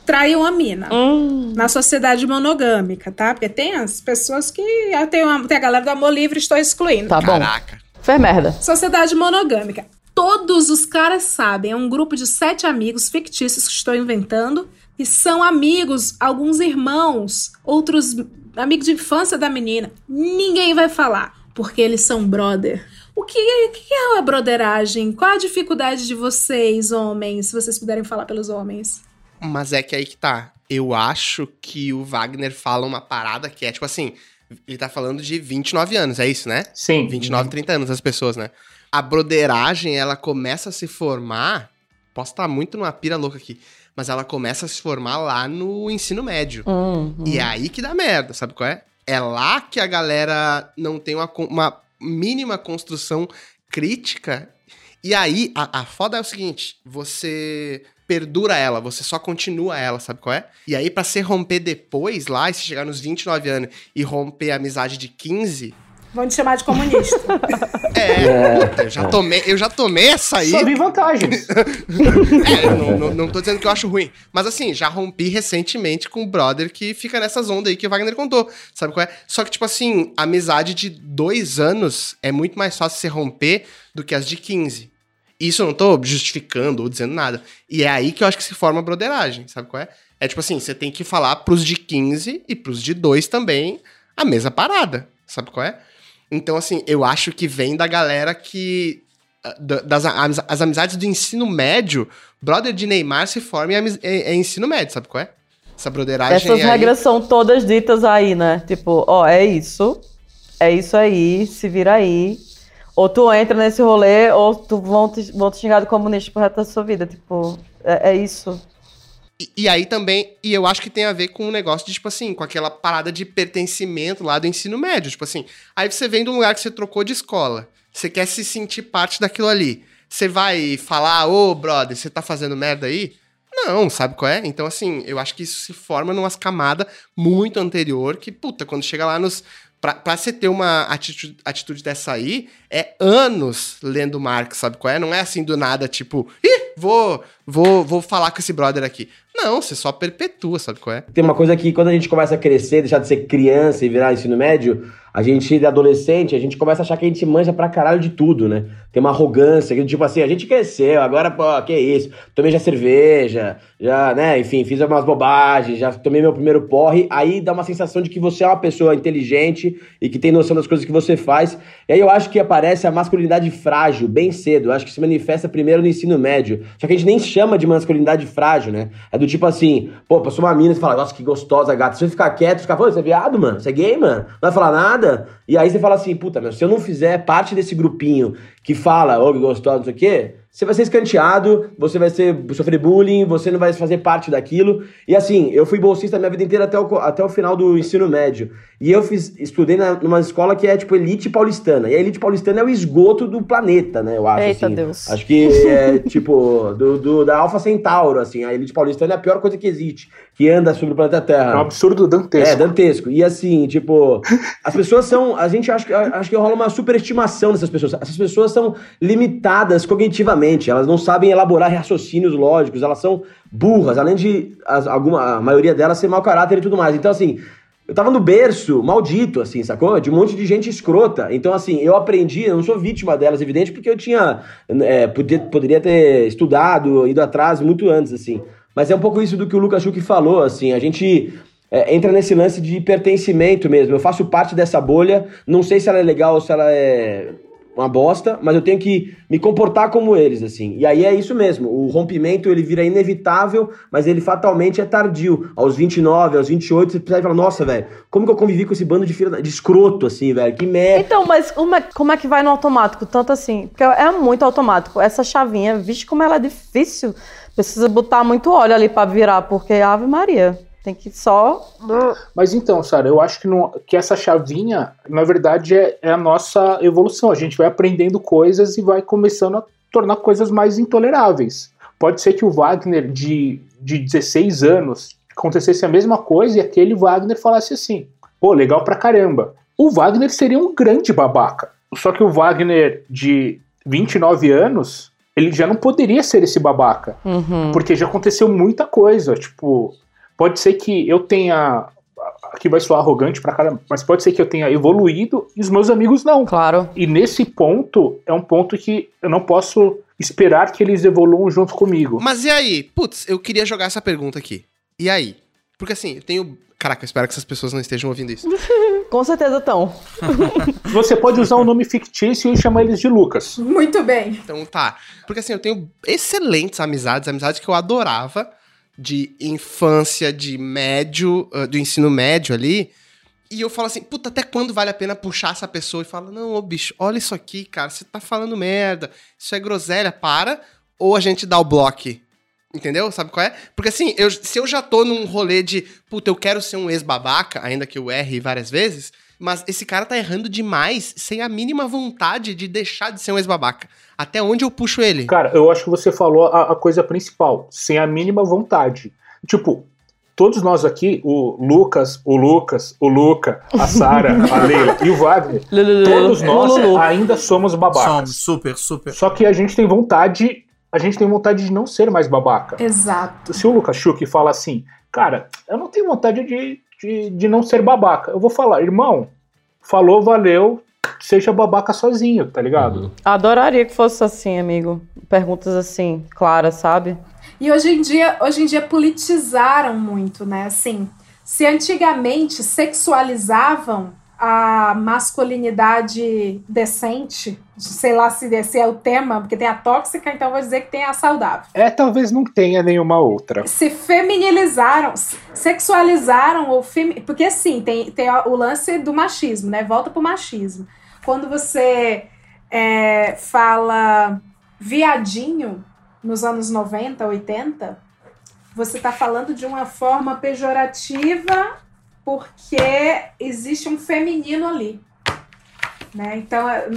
traiu uma mina. Hum. Na sociedade monogâmica, tá? Porque tem as pessoas que. ah, Tem, uma, tem a galera do amor livre, estou excluindo. Tá bom. Caraca. Fez merda. Sociedade monogâmica. Todos os caras sabem, é um grupo de sete amigos fictícios que estou inventando, e são amigos, alguns irmãos, outros amigos de infância da menina. Ninguém vai falar, porque eles são brother. O que, que é a broderagem? Qual a dificuldade de vocês, homens, se vocês puderem falar pelos homens? Mas é que aí que tá. Eu acho que o Wagner fala uma parada que é tipo assim. Ele tá falando de 29 anos, é isso, né? Sim. 29, 30 anos as pessoas, né? A broderagem, ela começa a se formar. Posso estar muito numa pira louca aqui. Mas ela começa a se formar lá no ensino médio. Hum, hum. E é aí que dá merda, sabe qual é? É lá que a galera não tem uma, uma mínima construção crítica. E aí, a, a foda é o seguinte: você perdura ela, você só continua ela, sabe qual é? E aí, pra você romper depois lá, e se chegar nos 29 anos e romper a amizade de 15, Vão te chamar de comunista. é, puta, eu já tomei, eu já tomei essa aí. Só vi vantagens. É, eu não, não, não tô dizendo que eu acho ruim. Mas assim, já rompi recentemente com um brother que fica nessas ondas aí que o Wagner contou. Sabe qual é? Só que, tipo assim, amizade de dois anos é muito mais fácil você romper do que as de 15. Isso eu não tô justificando ou dizendo nada. E é aí que eu acho que se forma a broderagem, sabe qual é? É tipo assim, você tem que falar pros de 15 e pros de 2 também a mesma parada. Sabe qual é? Então, assim, eu acho que vem da galera que. ah, da- Das as amizades do ensino médio, brother de Neymar se forma em- em ensino médio, sabe qual é? Essa broderagem Essas aí. regras são todas ditas aí, né? Tipo, ó, é isso, é isso aí, se vira aí. Ou tu entra nesse rolê, ou tu vão te, vão te xingar de comunista pro resto da sua vida. Tipo, é, é isso. E, e aí também, e eu acho que tem a ver com um negócio de, tipo assim, com aquela parada de pertencimento lá do ensino médio. Tipo assim, aí você vem de um lugar que você trocou de escola, você quer se sentir parte daquilo ali. Você vai falar, ô brother, você tá fazendo merda aí? Não, sabe qual é? Então, assim, eu acho que isso se forma numas camadas muito anterior que, puta, quando chega lá nos. Pra, pra você ter uma atitude, atitude dessa aí, é anos lendo Marx, sabe qual é? Não é assim do nada, tipo, ih, vou, vou, vou falar com esse brother aqui. Não, você só perpetua, sabe qual é? Tem uma coisa que quando a gente começa a crescer, deixar de ser criança e virar ensino médio, a gente, de adolescente, a gente começa a achar que a gente manja pra caralho de tudo, né? Tem uma arrogância, tipo assim, a gente cresceu, agora, pô, que isso? Tomei já cerveja, já, né, enfim, fiz algumas bobagens, já tomei meu primeiro porre, aí dá uma sensação de que você é uma pessoa inteligente e que tem noção das coisas que você faz. E aí eu acho que aparece a masculinidade frágil bem cedo, eu acho que se manifesta primeiro no ensino médio. Só que a gente nem chama de masculinidade frágil, né? É do tipo assim, pô, passou uma mina você fala, nossa, que gostosa, gata. Se você ficar quieto, ficar falando, você é viado, mano? Você é gay, mano? Não vai falar nada? E aí você fala assim, puta, meu, se eu não fizer parte desse grupinho que fala, ô, que gostosa, não sei o quê, você vai ser escanteado, você vai ser, sofrer bullying, você não vai fazer parte daquilo. E assim, eu fui bolsista a minha vida inteira até o, até o final do ensino médio. E eu fiz, estudei na, numa escola que é tipo elite paulistana. E a elite paulistana é o esgoto do planeta, né? Eu acho. Eita assim. Deus. Acho que é tipo do, do- da Alpha Centauro, assim. A elite paulistana é a pior coisa que existe, que anda sobre o planeta Terra. É um absurdo dantesco. É, dantesco. E assim, tipo, as pessoas são. A gente acha que, acho que rola uma superestimação dessas pessoas. Essas pessoas são limitadas cognitivamente. Elas não sabem elaborar raciocínios lógicos, elas são burras, além de as- alguma, a maioria delas ser mau caráter e tudo mais. Então, assim. Eu tava no berço, maldito, assim, sacou? De um monte de gente escrota. Então, assim, eu aprendi, eu não sou vítima delas, evidente, porque eu tinha. é, poderia ter estudado, ido atrás muito antes, assim. Mas é um pouco isso do que o Lucas Schuch falou, assim. A gente é, entra nesse lance de pertencimento mesmo. Eu faço parte dessa bolha, não sei se ela é legal ou se ela é uma bosta, mas eu tenho que me comportar como eles, assim. E aí é isso mesmo, o rompimento ele vira inevitável, mas ele fatalmente é tardio. Aos 29, aos 28, você precisa falar, nossa, velho, como que eu convivi com esse bando de, filha de escroto, assim, velho, que merda. Então, mas é, como é que vai no automático? Tanto assim, porque é muito automático. Essa chavinha, vixe como ela é difícil. Precisa botar muito óleo ali pra virar, porque Ave Maria. Tem que só. Mas então, Sara, eu acho que, não- que essa chavinha, na verdade, é, é a nossa evolução. A gente vai aprendendo coisas e vai começando a tornar coisas mais intoleráveis. Pode ser que o Wagner, de, de 16 anos, acontecesse a mesma coisa e aquele Wagner falasse assim: pô, legal pra caramba. O Wagner seria um grande babaca. Só que o Wagner, de 29 anos, ele já não poderia ser esse babaca. Uhum. Porque já aconteceu muita coisa. Tipo, pode ser que eu tenha. Aqui vai soar arrogante pra caramba, mas pode ser que eu tenha evoluído e os meus amigos não. Claro. E nesse ponto, é um ponto que eu não posso esperar que eles evoluam junto comigo. Mas e aí? Putz, eu queria jogar essa pergunta aqui. E aí? Porque assim, eu tenho. Caraca, eu espero que essas pessoas não estejam ouvindo isso. Com certeza estão. Você pode usar um nome fictício e chamar eles de Lucas. Muito bem. Então tá. Porque assim, eu tenho excelentes amizades, amizades que eu adorava, de infância, de médio, ah, do ensino médio ali. E eu falo assim, puta, até quando vale a pena puxar essa pessoa e falar, não, ô bicho, olha isso aqui, cara, você tá falando merda, isso é groselha, para, ou a gente dá o bloco. Entendeu? Sabe qual é? Porque assim, eu- se eu já tô num rolê de, puta, eu quero ser um ex-babaca, ainda que eu erre várias vezes, mas esse cara tá errando demais, sem a mínima vontade de deixar de ser um ex-babaca. Até onde eu puxo ele? Cara, eu acho que você falou a, a coisa principal, sem a mínima vontade. Tipo, todos nós aqui, o Lucas, o Lucas, o Luca, a Sara, a Leila e o Wagner, todos nós ainda somos babacas. Somos, super, super. Só que a gente tem vontade, a gente tem vontade de não ser mais babaca. Exato. Se o Lucas Schuch fala assim, cara, eu não tenho vontade de, de, de não ser babaca, eu vou falar, irmão, falou, valeu, seja babaca sozinho, tá ligado? Adoraria que fosse assim, amigo. Perguntas assim, claras, sabe? E hoje em dia, hoje em dia politizaram muito, né? Assim, se antigamente sexualizavam a masculinidade decente, sei lá se esse é o tema, porque tem a tóxica, então vou dizer que tem a saudável. É, talvez não tenha nenhuma outra. Se feminilizaram, sexualizaram ou femi... porque assim, tem, tem o lance do machismo, né? Volta pro machismo. Quando você é, fala viadinho nos anos 90, 80, você tá falando de uma forma pejorativa porque existe um feminino ali. Né? Então, é,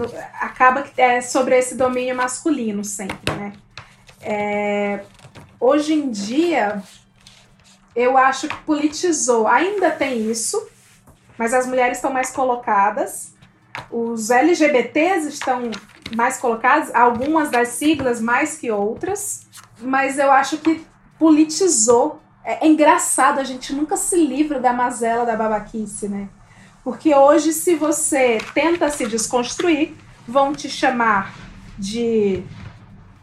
acaba que é sobre esse domínio masculino sempre, né? É, hoje em dia, eu acho que politizou. Ainda tem isso, mas as mulheres estão mais colocadas. Os LGBTs estão mais colocados, algumas das siglas mais que outras, mas eu acho que politizou. É, é engraçado, a gente nunca se livra da mazela da babaquice, né? Porque hoje, se você tenta se desconstruir, vão te chamar de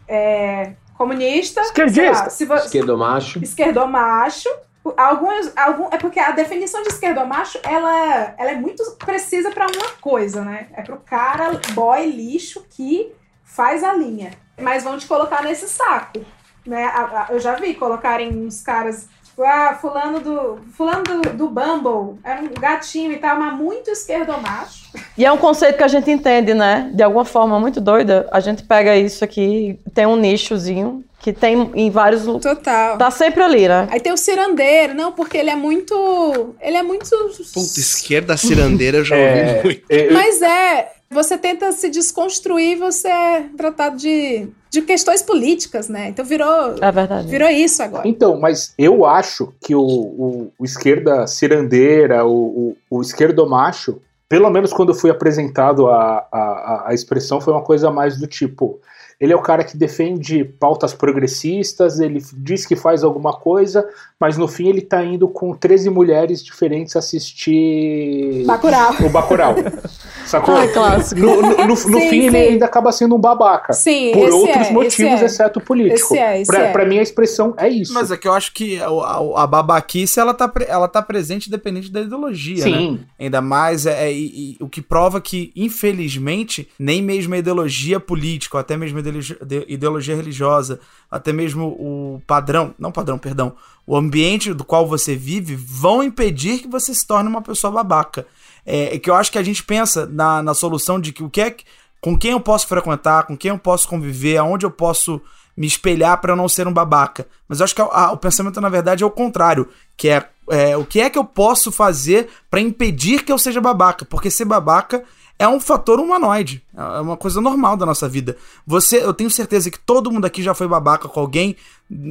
é, comunista, Esquerdista. lá, se vo- Esquerdomacho. esquerdomacho. Alguns, algum, é porque a definição de esquerdomacho ela, ela é muito precisa para uma coisa, né? É pro cara boy lixo que faz a linha. Mas vão te colocar nesse saco, né? Eu já vi colocarem uns caras, ah, fulano do fulano do, do Bumble, era um gatinho e tal, mas muito esquerdomacho. E é um conceito que a gente entende, né? De alguma forma muito doida. A gente pega isso aqui, tem um nichozinho que tem em vários lugares. Total. Tá sempre ali, né? Aí tem o cirandeiro, não, porque ele é muito. Ele é muito. Puta, esquerda cirandeira eu já É, ouvi muito. eu- Mas é, você tenta se desconstruir, você é tratado de, de questões políticas, né? Então virou, É verdade. virou isso agora. Então, mas eu acho que o, o, o esquerda cirandeira, o, o, o esquerdomacho, pelo menos quando foi apresentado a, a, a- a expressão, foi uma coisa mais do tipo. Ele é o cara que defende pautas progressistas, ele diz que faz alguma coisa, mas no fim ele tá indo com 13 mulheres diferentes assistir Bacurau. o Bacurau. Sacou? Ai, clássico. No, no, no- no Sim, fim, ele sim. ainda acaba sendo um babaca. Sim, por esse outros é, motivos, esse é. exceto político. Esse é, esse pra, é. pra mim, a expressão é isso. Mas é que eu acho que a, a- a babaquice ela tá, ela tá presente independente da ideologia, né? Sim. Ainda mais é, é- e- e o que prova que, infelizmente, nem mesmo a ideologia política, ou até mesmo a ideologia, de- ideologia religiosa, até mesmo o padrão, não padrão, perdão, o ambiente do qual você vive vão impedir que você se torne uma pessoa babaca. É, é que eu acho que a gente pensa na, na solução de que o que é que- com quem eu posso frequentar, com quem eu posso conviver, aonde eu posso me espelhar para eu não ser um babaca. Mas eu acho que a- a- o pensamento, na verdade, é o contrário. Que é, é, o que é que eu posso fazer para impedir que eu seja babaca? Porque ser babaca é um fator humanoide. É uma coisa normal da nossa vida. Você, eu tenho certeza que todo mundo aqui já foi babaca com alguém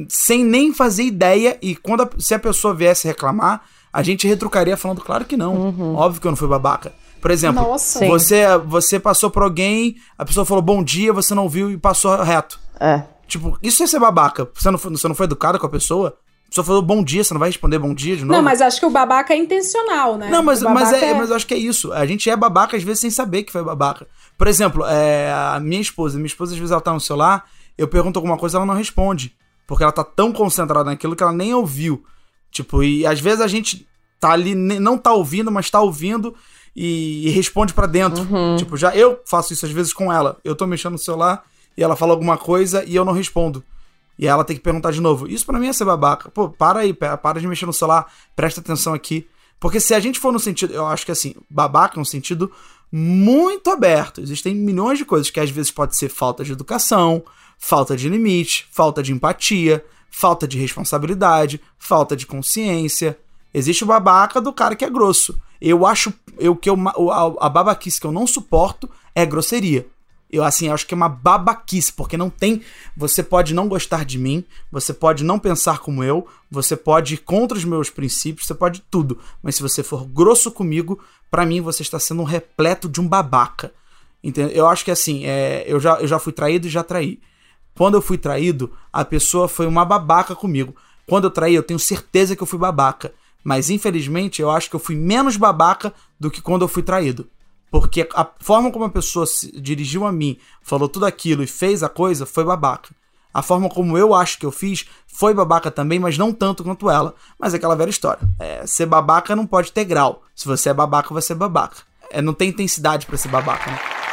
sem nem fazer ideia. E quando a- se a pessoa viesse reclamar, a gente retrucaria falando, claro que não. Óbvio que eu não fui babaca. Por exemplo, Nossa. Você, você passou por alguém, a pessoa falou bom dia, você não viu e passou reto. É. Tipo, isso é ser babaca. Você não foi, você não foi educado com a pessoa? Pessoa falou bom dia, você não vai responder bom dia de novo? Não, mas acho que o babaca é intencional, né? Não, mas, mas, babaca é, mas eu acho que é isso. A gente é babaca às vezes sem saber que foi babaca. Por exemplo, é, a minha esposa, minha esposa às vezes ela tá no celular, eu pergunto alguma coisa ela não responde. Porque ela tá tão concentrada naquilo que ela nem ouviu. Tipo, e às vezes a gente tá ali, não tá ouvindo, mas tá ouvindo e, e responde pra dentro. Tipo, já eu faço isso às vezes com ela. Eu tô mexendo no celular e ela fala alguma coisa e eu não respondo. E ela tem que perguntar de novo. Isso pra mim é ser babaca. Pô, para aí, para de mexer no celular, presta atenção aqui. Porque se a gente for no sentido, eu acho que assim, babaca é um sentido muito aberto. Existem milhões de coisas que às vezes pode ser falta de educação, falta de limite, falta de empatia, falta de responsabilidade, falta de consciência. Existe o babaca do cara que é grosso. Eu acho eu que eu, a, a babaquice que eu não suporto é grosseria. Eu, assim, acho que é uma babaquice, porque não tem. Você pode não gostar de mim, você pode não pensar como eu, você pode ir contra os meus princípios, você pode tudo. Mas se você for grosso comigo, pra mim você está sendo um repleto de um babaca. Entendeu? Eu acho que assim, é, eu, já, eu já fui traído e já traí. Quando eu fui traído, a pessoa foi uma babaca comigo. Quando eu traí, eu tenho certeza que eu fui babaca. Mas infelizmente, eu acho que eu fui menos babaca do que quando eu fui traído. Porque a forma como a pessoa se dirigiu a mim, falou tudo aquilo e fez a coisa, foi babaca. A forma como eu acho que eu fiz foi babaca também, mas não tanto quanto ela. Mas é aquela velha história. É, ser babaca não pode ter grau. Se você é babaca, você é babaca. É, não tem intensidade pra ser babaca, né?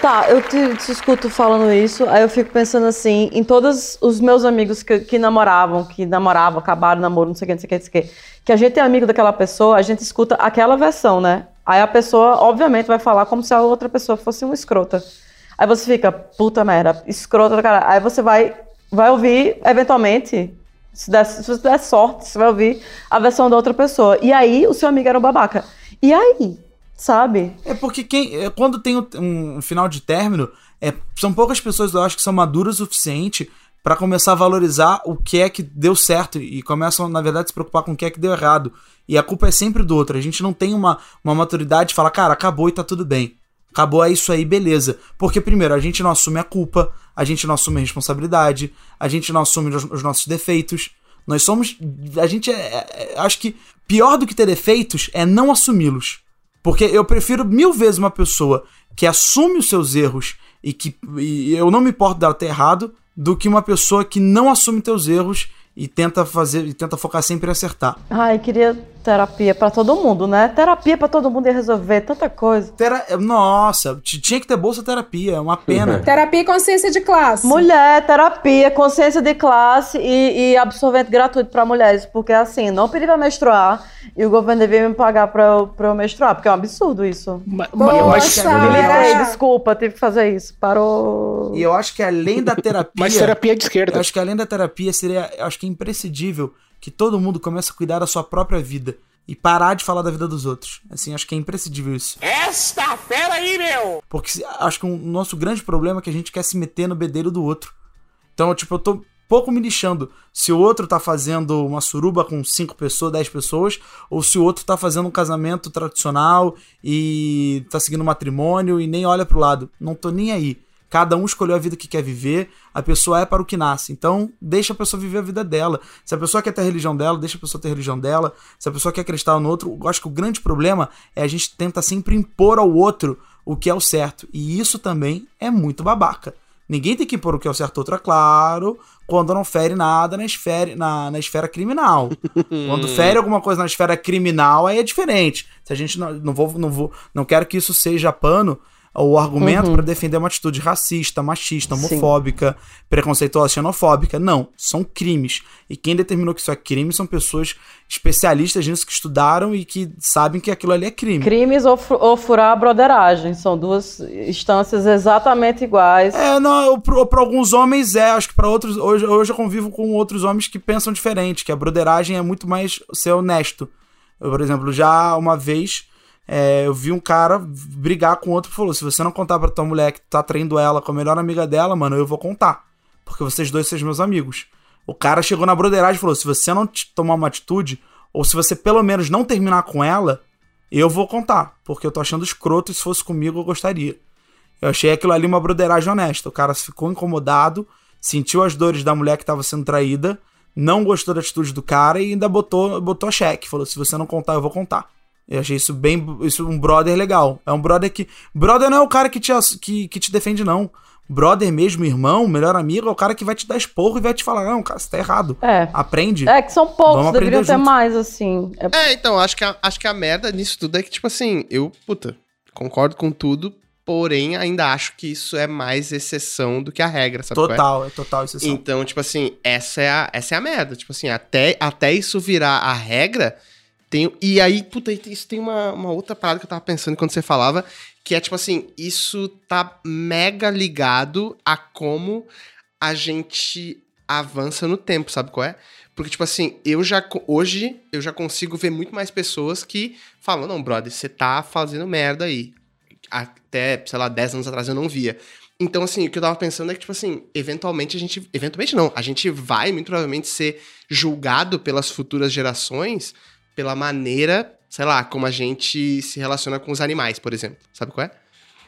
Tá, eu te, te escuto falando isso, aí eu fico pensando assim, em todos os meus amigos que, que namoravam, que namoravam, acabaram namoro, não sei o que, não sei o que, não sei o que, que a gente é amigo daquela pessoa, a gente escuta aquela versão, né? Aí a pessoa, obviamente, vai falar como se a outra pessoa fosse uma escrota. Aí você fica, puta merda, escrota do cara. Aí você vai, vai ouvir, eventualmente, se, der, se você der sorte, você vai ouvir a versão da outra pessoa. E aí o seu amigo era um babaca. E aí? Sabe? É porque quem, é, quando tem um, final de término, é, são poucas pessoas, eu acho, que são maduras o suficiente para começar a valorizar o que é que deu certo e começam, na verdade, a se preocupar com o que é que deu errado. E a culpa é sempre do outro. A gente não tem uma, uma maturidade de falar, cara, acabou e tá tudo bem. Acabou, é isso aí, beleza. Porque, primeiro, a gente não assume a culpa, a gente não assume a responsabilidade, a gente não assume os, os nossos defeitos. Nós somos. A gente é, é, Acho que pior do que ter defeitos é não assumi-los. Porque eu prefiro mil vezes uma pessoa que assume os seus erros e que e eu não me importo dela ter errado, do que uma pessoa que não assume teus erros e tenta fazer e tenta focar sempre em acertar. Ai, queria terapia pra todo mundo, né? Terapia pra todo mundo ia resolver tanta coisa. Tera... Nossa, tinha que ter bolsa terapia, é uma pena. Terapia e consciência de classe. Mulher, terapia, consciência de classe e, e absorvente gratuito pra mulheres. Porque assim, não pedi pra menstruar e o governo devia me pagar pra eu, pra eu menstruar, porque é um absurdo isso. Ma- Poxa, eu acho que. Militei, É. desculpa, tive que fazer isso. Parou. E eu acho que além da terapia, Mas terapia é de esquerda. eu acho que além da terapia seria, eu acho que é imprescindível que todo mundo comece a cuidar da sua própria vida e parar de falar da vida dos outros. Assim, acho que é imprescindível isso. Esta fera aí, meu! Porque acho que o nosso grande problema é que a gente quer se meter no bedelho do outro. Então, tipo, eu tô pouco me lixando se o outro tá fazendo uma suruba com 5 pessoas, 10 pessoas, ou se o outro tá fazendo um casamento tradicional e tá seguindo um matrimônio e nem olha pro lado. Não tô nem aí. Cada um escolheu a vida que quer viver, a pessoa é para o que nasce. Então, deixa a pessoa viver a vida dela. Se a pessoa quer ter a religião dela, deixa a pessoa ter a religião dela. Se a pessoa quer acreditar no outro, eu acho que o grande problema é a gente tenta sempre impor ao outro o que é o certo. E isso também é muito babaca. Ninguém tem que impor o que é o certo outro, é claro, quando não fere nada na esfera, na, na esfera criminal. quando fere alguma coisa na esfera criminal, aí é diferente. Se a gente não, não vou, não vou, não quero que isso seja pano ou argumento pra defender uma atitude racista, machista, Sim. homofóbica, preconceituosa, xenofóbica. Não, são crimes. E quem determinou que isso é crime são pessoas especialistas nisso que estudaram e que sabem que aquilo ali é crime. Crimes ou, ou furar a broderagem. São duas instâncias exatamente iguais. É, não, pra alguns homens é, acho que pra outros. Hoje, hoje eu convivo com outros homens que pensam diferente, que a broderagem é muito mais ser honesto. Eu, por exemplo, já uma vez é, eu vi um cara brigar com outro e falou: se você não contar pra tua mulher que tá traindo ela com a melhor amiga dela, mano, eu vou contar. Porque vocês dois são meus amigos. O cara chegou na broderagem e falou: se você não tomar uma atitude, ou se você pelo menos não terminar com ela, eu vou contar. Porque eu tô achando escroto e se fosse comigo eu gostaria. Eu achei aquilo ali uma broderagem honesta. O cara ficou incomodado, sentiu as dores da mulher que estava sendo traída, não gostou da atitude do cara e ainda botou, botou cheque. Falou: se você não contar, eu vou contar. Eu achei isso bem. Isso um brother legal. É um brother que. Brother não é o cara que te, que, que te defende, não. Brother mesmo, irmão, melhor amigo, é o cara que vai te dar esporro e vai te falar: não, cara, você tá errado. É. Aprende. É que são poucos, deveriam ter mais, assim. É- É, então, acho que, a, acho que a merda nisso tudo é que, tipo assim, eu, puta, concordo com tudo, porém ainda acho que isso é mais exceção do que a regra, sabe? qual é? total, é total exceção. Então, tipo assim, essa é a, essa é a merda. Tipo assim, até, até isso virar a regra, tem. E aí, puta, isso tem uma, uma outra parada que eu tava pensando quando você falava, que é tipo assim, isso tá mega ligado a como a gente avança no tempo, sabe qual é? Porque, tipo assim, eu já. Hoje eu já consigo ver muito mais pessoas que falam, não, brother, você tá fazendo merda aí. Até, sei lá, 10 anos atrás eu não via. Então, assim, o que eu tava pensando é que, tipo assim, eventualmente a gente. Eventualmente não, a gente vai muito provavelmente ser julgado pelas futuras gerações pela maneira, sei lá, como a gente se relaciona com os animais, por exemplo. Sabe qual é?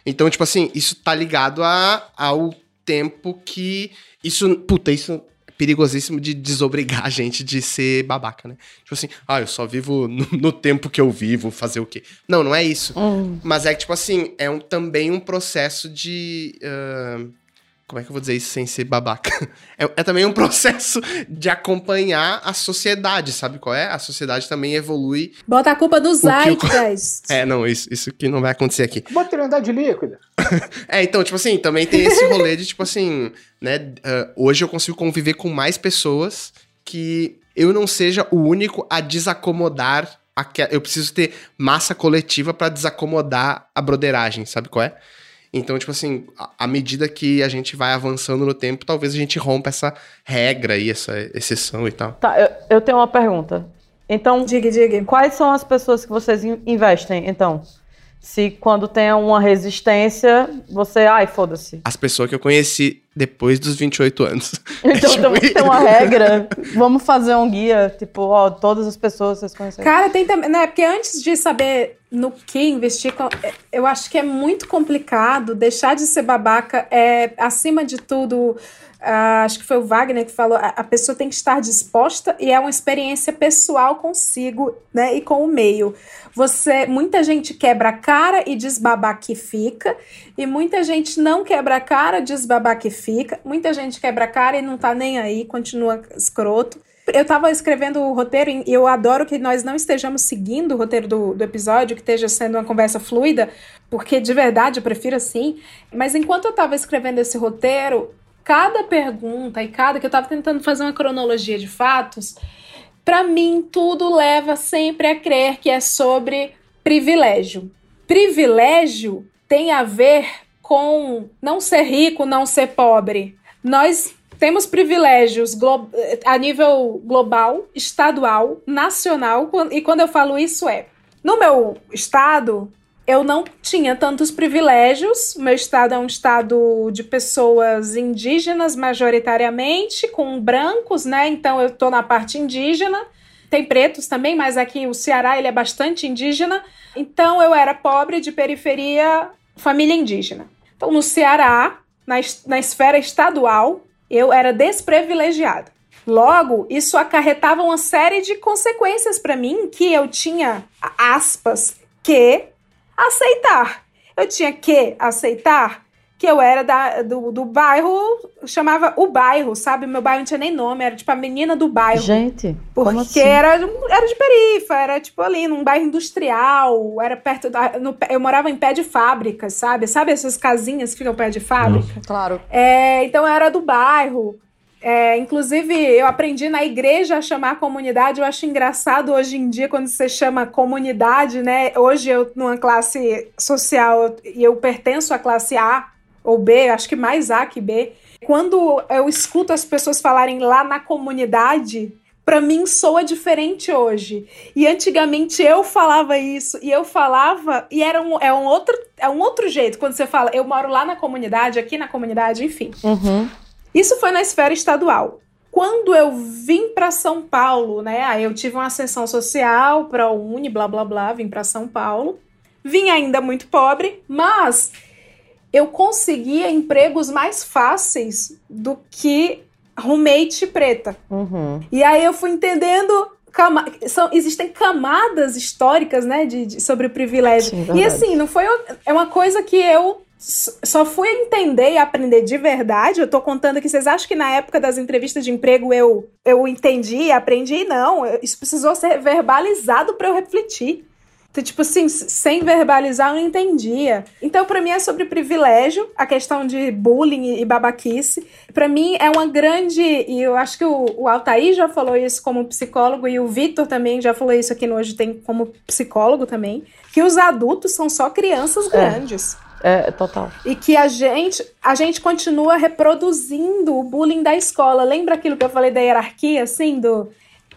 Então, tipo assim, isso tá ligado a, ao tempo que. Isso. Puta, isso. perigosíssimo de desobrigar a gente de ser babaca, né? Tipo assim, ah, eu só vivo no, no tempo que eu vivo, fazer o quê? Não, não é isso. Hum. Mas é que, tipo assim, é um, também um processo de. ah, como é que eu vou dizer isso sem ser babaca? É, é também um processo de acompanhar a sociedade, sabe qual é? A sociedade também evolui. Bota a culpa do que o- Zeitgeist. É, não, isso, isso que não vai acontecer aqui. Bota ele andar de líquida. É, então, tipo assim, também tem esse rolê de, tipo assim, né? ah, hoje eu consigo conviver com mais pessoas que eu não seja o único a desacomodar. aque- Eu preciso ter massa coletiva pra desacomodar a broderagem, sabe qual é? Então, tipo assim, à- medida que a gente vai avançando no tempo, talvez a gente rompa essa regra aí, essa exceção e tal. Tá, eu, eu tenho uma pergunta. Então, Diga, diga. quais são as pessoas que vocês in- investem, então? Se quando tem uma resistência, você, ai, foda-se. As pessoas que eu conheci depois dos 28 anos. Então tipo tem, tem uma regra. Vamos fazer um guia, tipo, ó, todas as pessoas vocês conhecem. Cara, tem também, né? Porque antes de saber no que investir, é, eu acho que é muito complicado deixar de ser babaca. É, acima de tudo, ah, acho que foi o Wagner que falou, a, a pessoa tem que estar disposta e é uma experiência pessoal consigo, né? E com o meio. Você, muita gente quebra a cara e desbabaquifica, e muita gente não quebra a cara, desbabaquifica, muita gente quebra a cara e não tá nem aí, continua escroto. Eu tava escrevendo o roteiro e eu adoro que nós não estejamos seguindo o roteiro do, do episódio, que esteja sendo uma conversa fluida, porque de verdade eu prefiro assim. Mas enquanto eu tava escrevendo esse roteiro, cada pergunta e cada. que eu tava tentando fazer uma cronologia de fatos, para mim tudo leva sempre a crer que é sobre privilégio. Privilégio tem a ver com não ser rico, não ser pobre. Nós temos privilégios a nível global, estadual, nacional, e quando eu falo isso é, no meu estado, eu não tinha tantos privilégios. Meu estado é um estado de pessoas indígenas, majoritariamente, com brancos, né? Então eu tô na parte indígena. Tem pretos também, mas aqui o Ceará ele é bastante indígena. Então eu era pobre de periferia, família indígena. Então no Ceará, na, na esfera estadual, eu era desprivilegiada. Logo, isso acarretava uma série de consequências para mim que eu tinha, aspas, que aceitar. Eu tinha que aceitar que eu era da, do, do bairro, chamava o bairro, sabe? Meu bairro não tinha nem nome, era tipo a menina do bairro. Gente, Porque como assim? era, era de perifa, era tipo ali num bairro industrial, era perto da. no pé- eu morava em pé de fábrica, sabe? Sabe essas casinhas que ficam perto de fábrica? Claro. É, então eu era do bairro. É, inclusive, eu aprendi na igreja a chamar a comunidade. Eu acho engraçado hoje em dia quando você chama comunidade, né? Hoje eu, numa classe social, e eu pertenço à classe A ou B, acho que mais A que B. Quando eu escuto as pessoas falarem lá na comunidade, pra mim soa diferente hoje. E antigamente eu falava isso, e eu falava, e era um, é um, outro, é um outro jeito. Quando você fala, eu moro lá na comunidade, aqui na comunidade, enfim. Uhum. Isso foi na esfera estadual. Quando eu vim para São Paulo, né? Aí eu tive uma ascensão social para a Uni, blá blá blá, vim para São Paulo. Vim ainda muito pobre, mas eu conseguia empregos mais fáceis do que roommate preta. Uhum. E aí eu fui entendendo. cama- São, existem camadas históricas, né, de, de- sobre o privilégio. Sim, e assim, não foi. É uma coisa que eu só fui entender e aprender de verdade. Eu tô contando aqui, vocês acham que na época das entrevistas de emprego eu, eu entendi, aprendi? Não, isso precisou ser verbalizado para eu refletir. Então, tipo assim, sem verbalizar eu não entendia. Então, pra mim é sobre privilégio, a questão de bullying e babaquice. Pra mim é uma grande. E eu acho que o, o Altair já falou isso como psicólogo, e o Vitor também já falou isso aqui no Hoje Tem como psicólogo também. Que os adultos são só crianças grandes. É, total. E que a gente, a gente continua reproduzindo o bullying da escola. Lembra aquilo que eu falei da hierarquia, assim, do...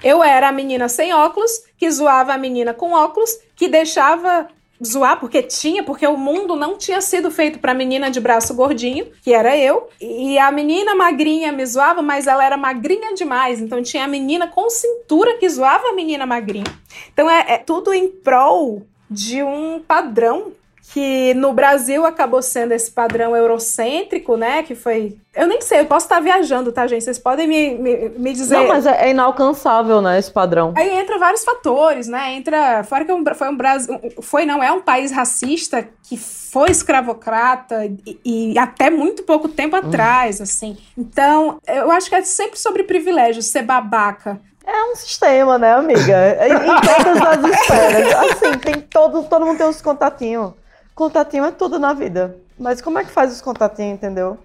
Eu era a menina sem óculos, que zoava a menina com óculos, que deixava zoar porque tinha, porque o mundo não tinha sido feito pra menina de braço gordinho, que era eu, e a menina magrinha me zoava, mas ela era magrinha demais, então tinha a menina com cintura que zoava a menina magrinha. Então é, é tudo em prol de um padrão que no Brasil acabou sendo esse padrão eurocêntrico, né? Que foi. Eu nem sei, eu posso estar viajando, tá, gente? Vocês podem me, me, me dizer. Não, mas é, é inalcançável, né, esse padrão. Aí entra vários fatores, né? Entra. Fora que é foi um Brasil. Foi, não, é um país racista que foi escravocrata e, e até muito pouco tempo atrás, assim. Então, eu acho que é sempre sobre privilégio ser babaca. É um sistema, né, amiga? Em, em todas as esferas. Assim, tem todo, todo mundo tem os contatinhos. Contatinho é tudo na vida. Mas como é que faz os contatinhos, entendeu?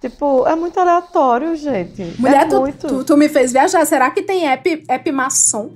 Tipo, é muito aleatório, gente. Mulher, é tu, muito. tu, tu me fez viajar. Será que tem app, app maçom?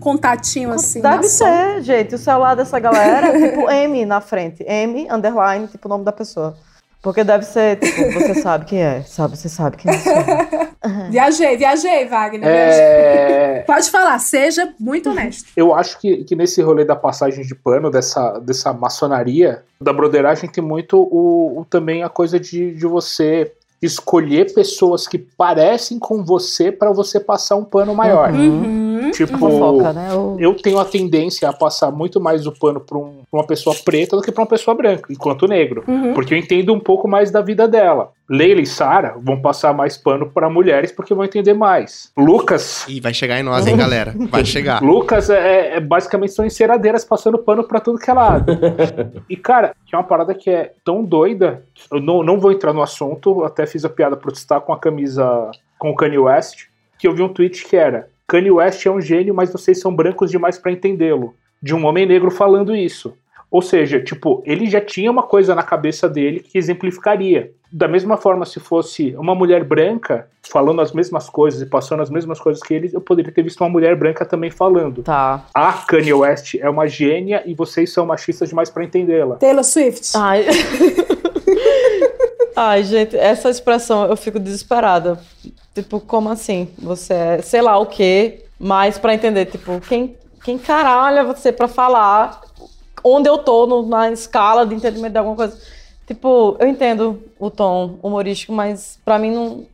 Contatinho assim? Deve maçom? ser, gente. O celular dessa galera é tipo M na frente. M, underline, tipo o nome da pessoa. Porque deve ser, tipo, você sabe quem é. Sabe, você sabe quem é. Viajei, viajei, Wagner. viajei. É, Pode falar, seja muito honesto. eu acho que, que nesse rolê da passagem de pano, dessa, dessa maçonaria, da broderagem, tem muito o, o- também a coisa de, de você escolher pessoas que parecem com você pra você passar um pano maior. Uhum. Tipo, Fofoca, né? O- eu tenho a tendência a passar muito mais o pano pra, um- pra uma pessoa preta do que pra uma pessoa branca, enquanto negro. Uhum. Porque eu entendo um pouco mais da vida dela. Leila e Sara vão passar mais pano pra mulheres porque vão entender mais. Lucas. Ih, vai chegar em nós, hein, galera? Vai chegar. Lucas é, é- basicamente são enceradeiras passando pano pra tudo que é lado. e, cara, que é uma parada que é tão doida. Eu não, não vou entrar no assunto, até fiz a piada pro estar com a camisa com o Kanye West. Que eu vi um tweet que era: Kanye West é um gênio, mas vocês são brancos demais pra entendê-lo. De um homem negro falando isso. Ou seja, tipo, ele já tinha uma coisa na cabeça dele que exemplificaria. Da mesma forma, se fosse uma mulher branca falando as mesmas coisas e passando as mesmas coisas que ele, eu poderia ter visto uma mulher branca também falando. Tá. A Kanye West é uma gênia e vocês são machistas demais pra entendê-la. Taylor Swift. Ai. Ai, gente, essa expressão eu fico desesperada. Tipo, como assim? Você é sei lá o quê, mas pra entender, tipo, quem, quem caralho é você pra falar onde eu tô no- na escala de entendimento de alguma coisa? Tipo, eu entendo o tom humorístico, mas pra mim não.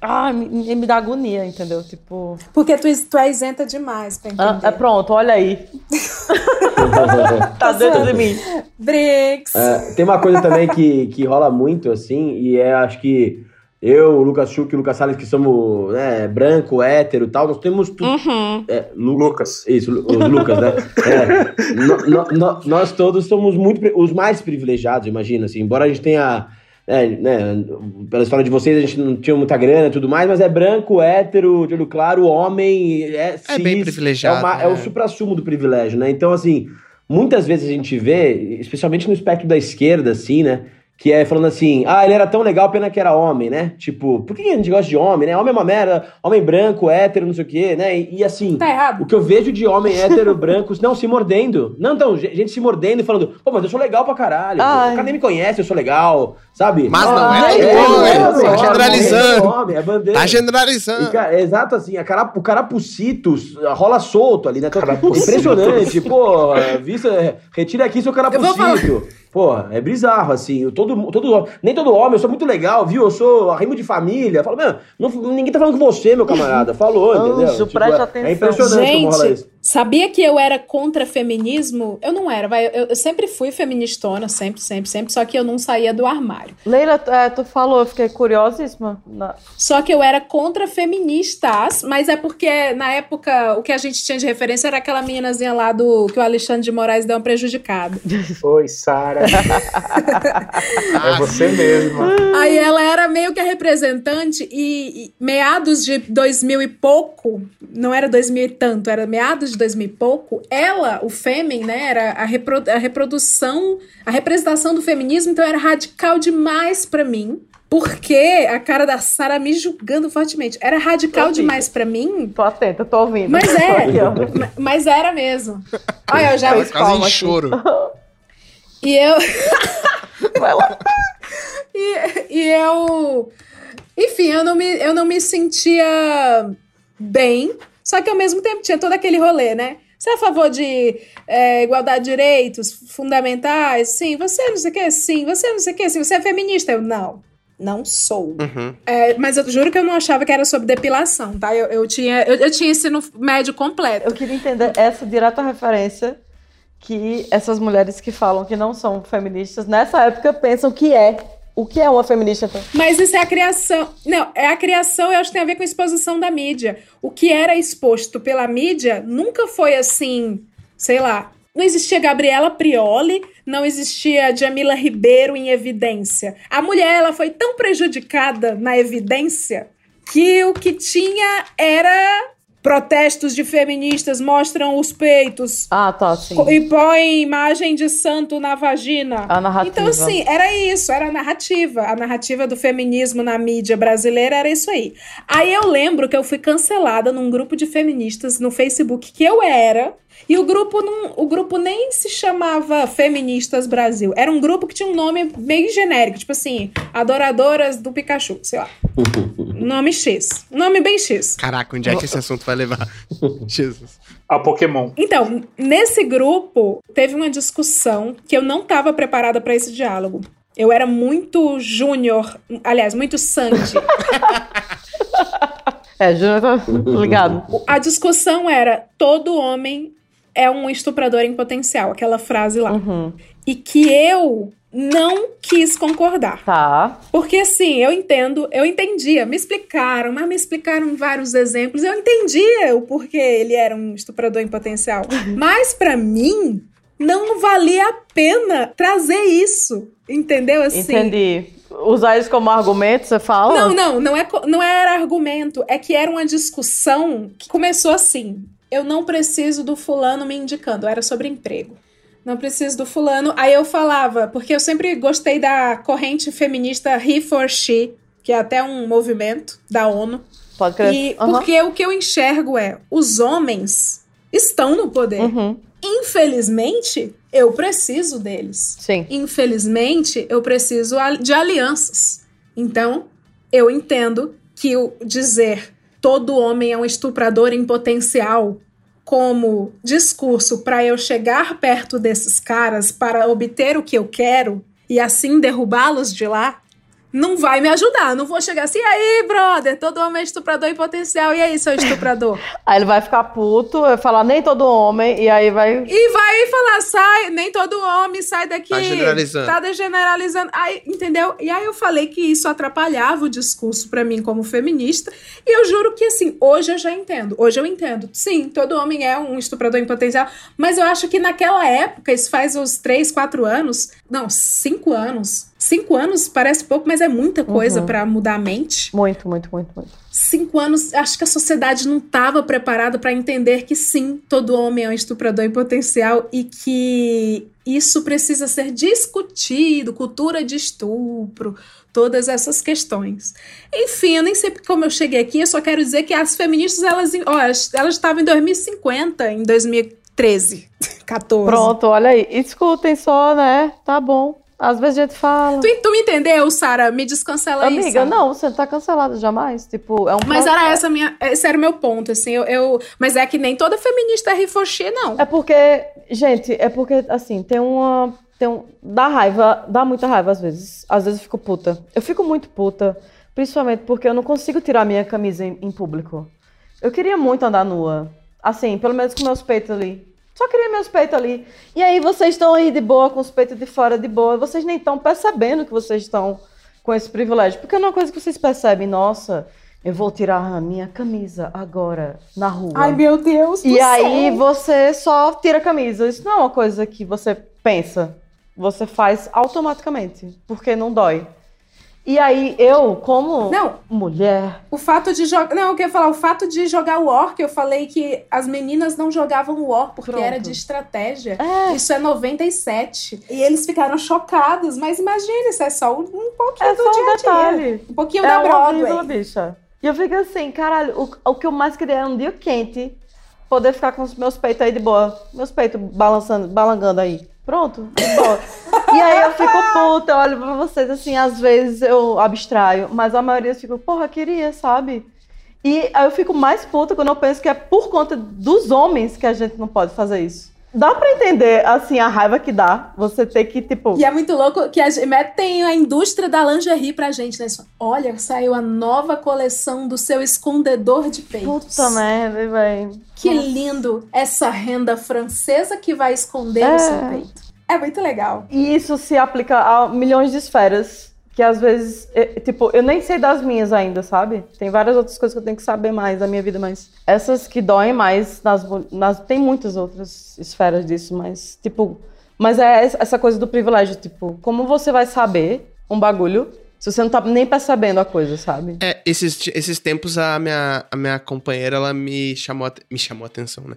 Ah, me, me dá agonia, entendeu? Tipo. Porque tu, tu é isenta demais pra ah, entender. é pronto, olha aí. tá dentro de mim. Briggs. É, tem uma coisa também que, que rola muito, assim, e é, acho que eu, o Lucas Schuch e o Lucas Salles, que somos né, branco, hétero e tal, nós temos tudo. Uhum. É, Lu- Lucas. Isso, Lu- o Lucas, né? É, no- no- no- nós todos somos muito os mais privilegiados, imagina, assim, embora a gente tenha. é, né, pela história de vocês, a gente não tinha muita grana e tudo mais, mas é branco, hétero, de olho claro, homem, é cis, É bem privilegiado, É, uma- é o né? supra-sumo do privilégio, né? Então, assim, muitas vezes a gente vê, especialmente no espectro da esquerda, assim, né? Que é falando assim, ah, ele era tão legal, pena que era homem, né? Tipo, por que a gente gosta de homem, né? Homem é uma merda, homem branco, hétero, não sei o quê, né? E, e assim, Tá errado. o que eu vejo de homem hétero, brancos, não, se mordendo. Não, então, ge- gente se mordendo e falando, pô, mas eu sou legal pra caralho. Ai. O cara nem me conhece, eu sou legal, sabe? Mas não Ah, é todo é, homem, não é tá generalizando. é homem, é bandeira. Tá E, generalizando. cara, é exato assim, a cara, o carapucitos rola solto ali, né? Então, impressionante, pô, vista, retira aqui seu carapucito. Pô, é bizarro, assim, eu- todo, todo, nem todo homem, eu sou muito legal, viu? Eu sou arrimo de família. Falo, meu, não, ninguém tá falando com você, meu camarada. Falou, Anjo, entendeu? preste é, atenção. é impressionante como rola Gente, isso. Sabia que eu era contra feminismo? Eu não era, vai. Eu, eu sempre fui feministona, sempre, sempre, sempre, só que eu não saía do armário. Leila, é, tu falou, eu fiquei curiosíssima. Na- Só que eu era contra feministas, mas é porque na época o que a gente tinha de referência era aquela meninazinha lá do que o Alexandre de Moraes deu uma prejudicada. Oi, Sara. é você mesma. Aí ela era meio que a representante e, e meados de 2000 e pouco, não era 2000 e tanto, era meados de 2000 e pouco, ela, o fêmen, né, era a, repro- a reprodução, a representação do feminismo, então era radical demais pra mim. Porque a cara da Sara me julgando fortemente. Era radical demais pra mim, Tô atenta, tô ouvindo. mas é. Aqui, Mas era mesmo. Olha, eu já. Fez quase em aqui. choro. E eu. Vai lá. E, e eu. Enfim, eu não, me, eu não me sentia bem. Só que ao mesmo tempo tinha todo aquele rolê, né? Você é a favor de é, igualdade de direitos fundamentais? Sim. Você não sei o que? Sim. Você não sei o que? Sim. Você é feminista? Eu, não. Não sou. Uhum. É, mas eu juro que eu não achava que era sobre depilação, tá? Eu, eu, tinha, eu, eu tinha ensino médio completo. Eu queria entender essa direta referência que essas mulheres que falam que não são feministas, nessa época pensam que é. O que é uma feminista? Mas isso é a criação. Não, é a criação, eu acho que tem a ver com a exposição da mídia. O que era exposto pela mídia nunca foi assim, sei lá. Não existia Gabriela Prioli, não existia Jamila Ribeiro em evidência. A mulher, ela foi tão prejudicada na evidência que o que tinha era protestos de feministas mostram os peitos Ah, tá, sim. e põe imagem de santo na vagina. A narrativa. Então, assim, era isso, era a narrativa. A narrativa do feminismo na mídia brasileira era isso aí. Aí eu lembro que eu fui cancelada num grupo de feministas no Facebook que eu era. E o grupo não, o grupo nem se chamava Feministas Brasil. Era um grupo que tinha um nome meio genérico, tipo assim, Adoradoras do Pikachu, sei lá. nome X. Nome bem X. Caraca, onde é que esse assunto vai levar? Jesus. A Pokémon. Então, nesse grupo, teve uma discussão que eu não estava preparada para esse diálogo. Eu era muito júnior, aliás, muito Sandy. É, Júnior tá ligado. A discussão era: todo homem é um estuprador em potencial, aquela frase lá. Uhum. E que eu não quis concordar. Tá. Porque assim, eu entendo, eu entendia, me explicaram, mas me explicaram vários exemplos, eu entendia o porquê ele era um estuprador em potencial. Mas pra mim, não valia a pena trazer isso, entendeu? Assim, Entendi. Usar isso como argumento, você fala? Não, não, não, é, não era argumento, é que era uma discussão que começou assim. Eu não preciso do fulano me indicando, era sobre emprego. Não preciso do fulano. Aí eu falava, porque eu sempre gostei da corrente feminista He for She, que é até um movimento da ONU. Pode crer. E Aham. porque o que eu enxergo é, os homens estão no poder. Uhum. Infelizmente, eu preciso deles. Sim. Infelizmente, eu preciso de alianças. Então, eu entendo que o dizer todo homem é um estuprador em potencial como discurso para eu chegar perto desses caras para obter o que eu quero e assim derrubá-los de lá, não vai me ajudar. Não vou chegar assim, e aí, brother, todo homem é estuprador em potencial. E aí, seu estuprador? Aí ele vai ficar puto, vai falar nem todo homem, e aí vai. E vai falar, sai, nem todo homem sai daqui. Tá generalizando. Tá generalizando. Aí, entendeu? E aí eu falei que isso atrapalhava o discurso pra mim como feminista. E eu juro que, assim, hoje eu já entendo. Hoje eu entendo. Sim, todo homem é um estuprador em potencial. Mas eu acho que naquela época, isso faz uns 3, 4 anos. Não, 5 anos. 5 anos parece pouco, mas é muita coisa Uhum. pra mudar a mente Muito, muito, muito, muito. cinco anos, acho que a sociedade não estava preparada para entender que sim, todo homem é um estuprador em potencial e que isso precisa ser discutido, cultura de estupro, todas essas questões. Enfim, eu nem sei como eu cheguei aqui, eu só quero dizer que as feministas, elas, ó, elas elas estavam em 2050, em 2013, 14. Pronto, olha aí. Escutem só, né? Tá bom. Às vezes a gente fala. Tu, tu me entendeu, Sara? Me descancela isso. Amiga, não, você não tá cancelada jamais. Tipo, é um Mas era essa minha, esse era o meu ponto, assim, eu, eu- mas é que nem toda feminista é rifochê, não. É porque, gente, é porque, assim, tem uma. Tem um, dá raiva, dá muita raiva às vezes. Às vezes eu fico puta. Eu fico muito puta, principalmente porque eu não consigo tirar minha camisa em, em público. Eu queria muito andar nua. Assim, pelo menos com meus peitos ali. Só queria meus peitos ali. E aí vocês estão aí de boa, com os peitos de fora de boa. Vocês nem estão percebendo que vocês estão com esse privilégio. Porque é uma coisa que vocês percebem, nossa, eu vou tirar a minha camisa agora na rua. Ai, meu Deus E céu. aí você só tira a camisa. Isso não é uma coisa que você pensa. Você faz automaticamente, porque não dói. E aí eu, como Não. mulher, O fato de jogar. Não, eu queria falar, o fato de jogar War, que eu falei que as meninas não jogavam War porque Pronto. era de estratégia. É. Isso é 97. E eles ficaram chocados. Mas imagina, isso é só um pouquinho é do só dia um a dia. detalhe. Um pouquinho é da horrível, Broadway. bicha. E eu fico assim, caralho, o, o que eu mais queria era um dia quente, poder ficar com os meus peitos aí de boa. Meus peitos balançando, balangando aí. Pronto, de boa. e aí eu fico puta, eu olho pra vocês assim, às vezes eu abstraio, mas a maioria fica, porra, queria, sabe? E aí eu fico mais puta quando eu penso que é por conta dos homens que a gente não pode fazer isso. Dá pra entender, assim, a raiva que dá. Você ter que, tipo. E é muito louco que a gente metem a indústria da lingerie pra gente, né? Olha, saiu a nova coleção do seu escondedor de peitos. Puta merda, velho. Que lindo essa renda francesa que vai esconder É. o seu peito. É muito legal. E isso se aplica a milhões de esferas. Que às vezes, é, tipo, eu nem sei das minhas ainda, sabe? Tem várias outras coisas que eu tenho que saber mais da minha vida, mas essas que doem mais, nas, nas, tem muitas outras esferas disso, mas, tipo, mas é essa coisa do privilégio, tipo, como você vai saber um bagulho se você não tá nem percebendo a coisa, sabe? É, esses, esses tempos a minha, a minha companheira, ela me chamou, me chamou a atenção, né?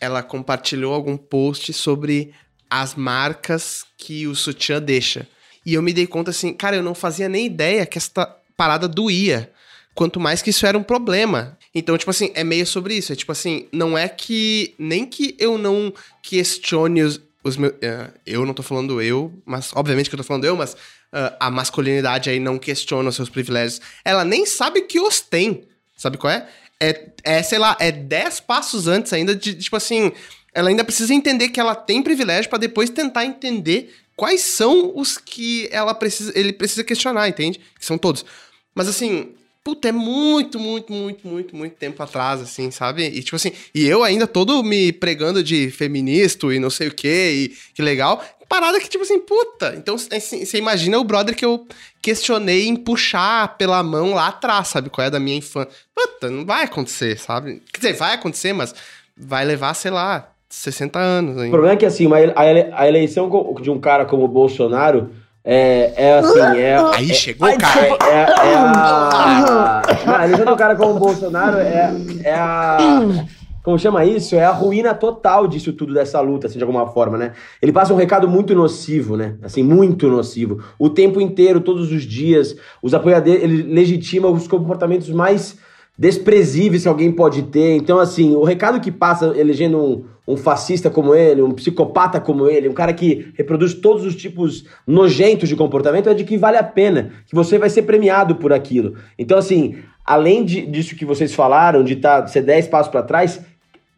Ela compartilhou algum post sobre as marcas que o sutiã deixa. E eu me dei conta assim, cara, eu não fazia nem ideia que esta parada doía. Quanto mais que isso era um problema. Então, tipo assim, é meio sobre isso. É tipo assim, não é que. Nem que eu não questione os, os meus. eh, eu não tô falando eu, mas obviamente que eu tô falando eu, mas ah, a masculinidade aí não questiona os seus privilégios. Ela nem sabe que os tem. Sabe qual é? É, é sei lá, é 10 passos antes ainda de, tipo assim. Ela ainda precisa entender que ela tem privilégio pra depois tentar entender quais são os que ela precisa, ele precisa questionar, entende? Que são todos. Mas assim, puta, é muito, muito, muito, muito, muito tempo atrás, assim, sabe? E tipo assim, e eu ainda todo me pregando de feminista e não sei o quê, e que legal. Parada que, tipo assim, puta. Então, assim, você imagina o brother que eu questionei em puxar pela mão lá atrás, sabe? Qual é da minha infância. Puta, não vai acontecer, sabe? Quer dizer, vai acontecer, mas vai levar, sei lá, 60 anos O ainda. problema é que, assim, a ele- a eleição de um cara como o Bolsonaro é, é assim, é... Aí é- chegou, cara. É, é a... Não, a eleição do cara como o Bolsonaro é, é a... Como chama isso? É a ruína total disso tudo, dessa luta, assim, de alguma forma, né? Ele passa um recado muito nocivo, né? Assim, muito nocivo. O tempo inteiro, todos os dias, os apoiadores, ele legitima os comportamentos mais desprezíveis que alguém pode ter. Então, assim, o recado que passa elegendo um, um fascista como ele, um psicopata como ele, um cara que reproduz todos os tipos nojentos de comportamento, é de que vale a pena, que você vai ser premiado por aquilo. Então, assim, além de- disso que vocês falaram, de tá, ser 10 passos para trás,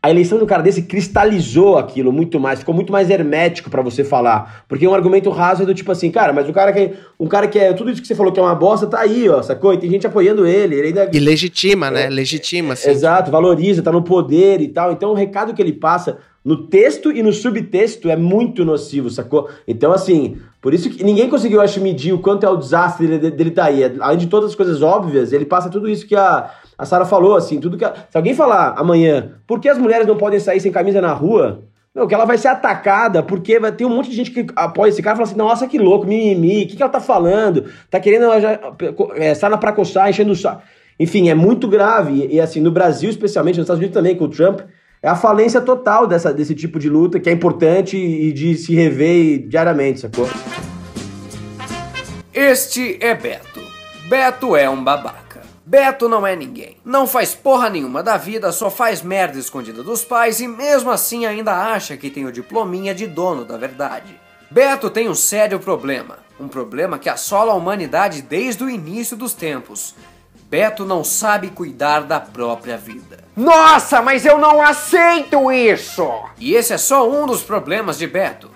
a eleição de um cara desse cristalizou aquilo muito mais, ficou muito mais hermético pra você falar. Porque um argumento raso é do tipo assim, cara, mas o cara que um cara que é tudo isso que você falou que é uma bosta, tá aí, ó, sacou? E tem gente apoiando ele, ele ainda E legitima, né? Legitima, assim. Exato, valoriza, tá no poder e tal. Então o recado que ele passa no texto e no subtexto é muito nocivo, sacou? Então, assim, por isso que ninguém conseguiu, acho, medir o quanto é o desastre dele, dele tá aí. Além de todas as coisas óbvias, ele passa tudo isso que a, a Sara falou, assim, tudo que. a- se alguém falar amanhã, por que as mulheres não podem sair sem camisa na rua? Não, que ela vai ser atacada, porque vai ter um monte de gente que apoia esse cara e fala assim, nossa, que louco, mimimi, o que, que ela tá falando? Tá querendo ela já, é, sarna pra coçar, enchendo o saco. Enfim, é muito grave. E, assim, no Brasil, especialmente, nos Estados Unidos também, com o Trump, é a falência total dessa, desse tipo de luta, que é importante e de se rever diariamente, sacou? Este é Beto. Beto é um babaca. Beto não é ninguém. Não faz porra nenhuma da vida, só faz merda escondida dos pais e mesmo assim ainda acha que tem o diplominha de dono da verdade. Beto tem um sério problema. Um problema que assola a humanidade desde o início dos tempos. Beto não sabe cuidar da própria vida. Nossa, mas eu não aceito isso! E esse é só um dos problemas de Beto.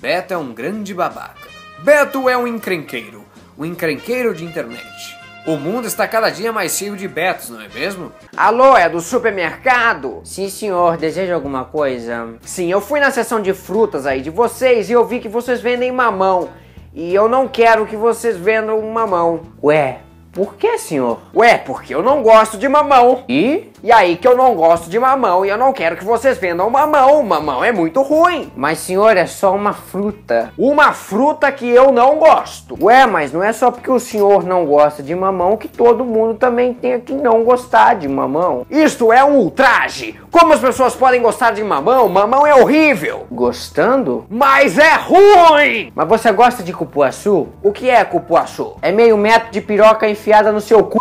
Beto é um grande babaca. Beto é um encrenqueiro. Um encrenqueiro de internet. O mundo está cada dia mais cheio de Betos, não é mesmo? Alô, é do supermercado? Sim, senhor, deseja alguma coisa? Sim, eu fui na seção de frutas aí de vocês e eu vi que vocês vendem mamão. E eu não quero que vocês vendam mamão. Ué, por que, senhor? Ué, porque eu não gosto de mamão. E? E aí que eu não gosto de mamão e eu não quero que vocês vendam mamão. Mamão é muito ruim. Mas, senhor, é só uma fruta. Uma fruta que eu não gosto. Ué, mas não é só porque o senhor não gosta de mamão que todo mundo também tem que não gostar de mamão. Isto é um ultraje. Como as pessoas podem gostar de mamão? Mamão é horrível. Gostando? Mas é ruim! Mas você gosta de cupuaçu? O que é cupuaçu? É meio metro de piroca enfiada no seu cu.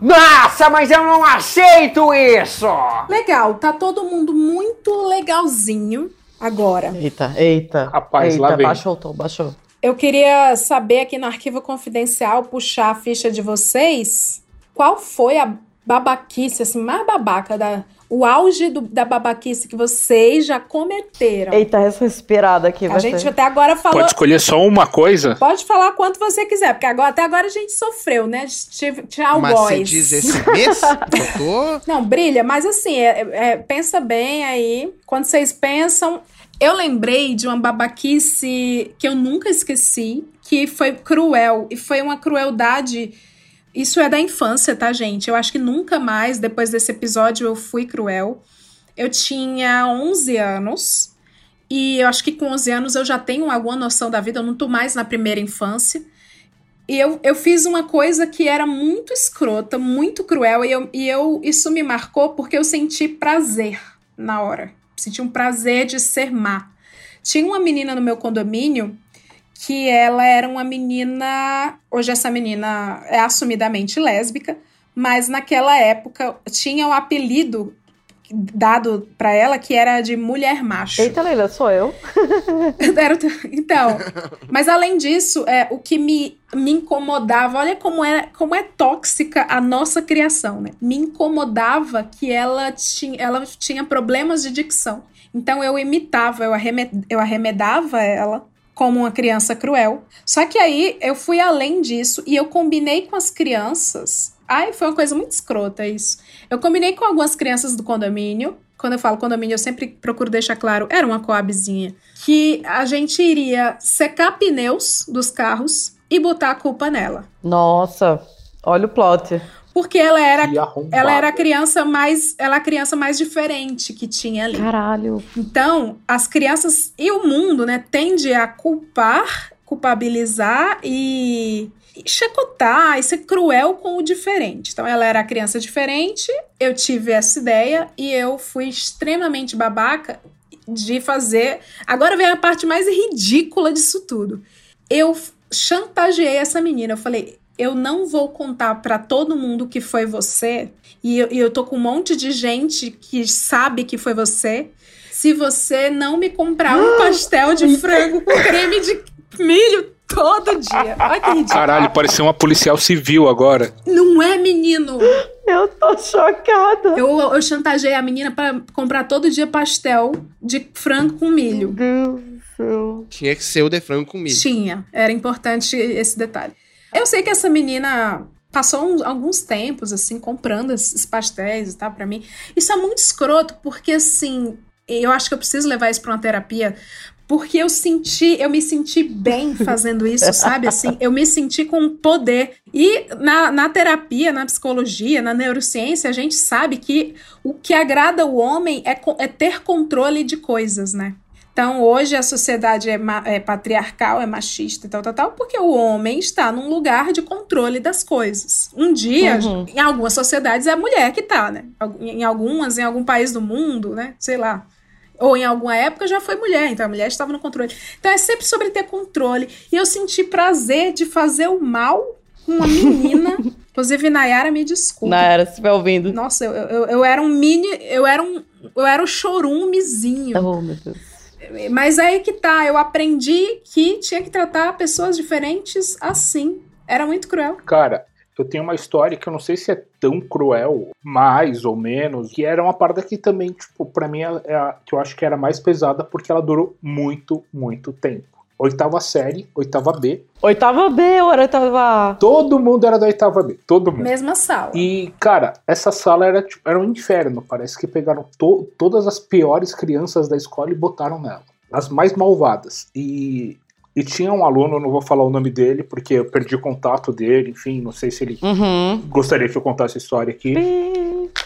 Nossa, mas eu não aceito isso! Legal, tá todo mundo muito legalzinho agora. Eita, eita. Rapaz, eita, lá vem. baixou o tom, baixou. Eu queria saber aqui no arquivo confidencial, puxar a ficha de vocês, qual foi a babaquice, assim, mais babaca da... o auge do- da babaquice que vocês já cometeram. Eita, essa respirada aqui. a gente ser. até agora falou. Pode escolher só uma coisa? Pode falar quanto você quiser, porque agora, até agora a gente sofreu, né? Tive- Tchau, Mas você boys. diz esse mês? Tô... Não, brilha, mas assim, é- é- pensa bem aí. Quando vocês pensam. Eu lembrei de uma babaquice que eu nunca esqueci, que foi cruel. E foi uma crueldade. Isso é da infância, tá, gente? Eu acho que nunca mais, depois desse episódio, eu fui cruel. Eu tinha 11 anos. E eu acho que com 11 anos eu já tenho alguma noção da vida, eu não tô mais na primeira infância. E eu, eu fiz uma coisa que era muito escrota, muito cruel, e, eu, e eu, isso me marcou porque eu senti prazer na hora. Senti um prazer de ser má. Tinha uma menina no meu condomínio que ela era uma menina. Hoje essa menina é assumidamente lésbica, mas naquela época tinha o apelido dado pra ela que era de mulher macho. Eita, Leila, sou eu. Então, mas além disso, é, o que me, me incomodava, olha como é, como é tóxica a nossa criação, né? Me incomodava que ela tinha, ela tinha problemas de dicção. Então eu imitava, eu, arreme, eu arremedava ela como uma criança cruel. Só que aí eu fui além disso e eu combinei com as crianças. Ai, foi uma coisa muito escrota isso. Eu combinei com algumas crianças do condomínio. Quando eu falo condomínio, eu sempre procuro deixar claro, era uma coabzinha. Que a gente iria secar pneus dos carros e botar a culpa nela. Nossa, olha o plot. Porque ela era, ela era a criança mais, ela era a criança mais diferente que tinha ali. Caralho. Então, as crianças e o mundo, né, tende a culpar, culpabilizar e, e chacotar e ser cruel com o diferente. Então, ela era a criança diferente, eu tive essa ideia e eu fui extremamente babaca de fazer. Agora vem a parte mais ridícula disso tudo. Eu chantageei essa menina. Eu falei: eu não vou contar pra todo mundo que foi você. E eu, e eu tô com um monte de gente que sabe que foi você. Se você não me comprar um pastel de frango com creme de milho todo dia. Olha que ridículo. Caralho, pareceu uma policial civil agora. Não é, menino? Eu tô chocada. Eu, eu chantageei a menina pra comprar todo dia pastel de frango com milho. Deus do céu. Tinha que ser o de frango com milho. Tinha, era importante esse detalhe. Eu sei que essa menina passou uns- alguns tempos, assim, comprando esses pastéis e tal pra mim. Isso é muito escroto, porque, assim, eu acho que eu preciso levar isso pra uma terapia, porque eu senti, eu me senti bem fazendo isso, sabe? Assim, eu me senti com poder. E na, na terapia, na psicologia, na neurociência, a gente sabe que o que agrada o homem é, é ter controle de coisas, né? Então, hoje a sociedade é, é patriarcal, é machista e tal, tal, tal, porque o homem está num lugar de controle das coisas. Um dia, Uhum. em algumas sociedades, é a mulher que tá, né? Em algumas, em algum país do mundo, né? Sei lá. Ou em alguma época já foi mulher, então a mulher estava no controle. Então é sempre sobre ter controle. E eu senti prazer de fazer o mal com uma menina. Inclusive, Nayara, me desculpa. Nayara, se estiver ouvindo. Nossa, eu, eu, eu era um mini. Eu era um. Eu era o chorumezinho. Oh, meu Deus. Mas aí que tá, eu aprendi que tinha que tratar pessoas diferentes assim. Era muito cruel. Cara, eu tenho uma história que eu não sei se é tão cruel, mais ou menos, que era uma parada que também, tipo, pra mim é é a que eu acho que era mais pesada porque ela durou muito, muito tempo. Oitava série, oitava B. Oitava B ou era oitava A? Todo mundo era da oitava B, todo mundo. Mesma sala. E, cara, essa sala era, tipo, era um inferno. Parece que pegaram to- todas as piores crianças da escola e botaram nela. As mais malvadas. E, e tinha um aluno, eu não vou falar o nome dele, porque eu perdi o contato dele, enfim, não sei se ele Uhum. gostaria que eu contasse a história aqui.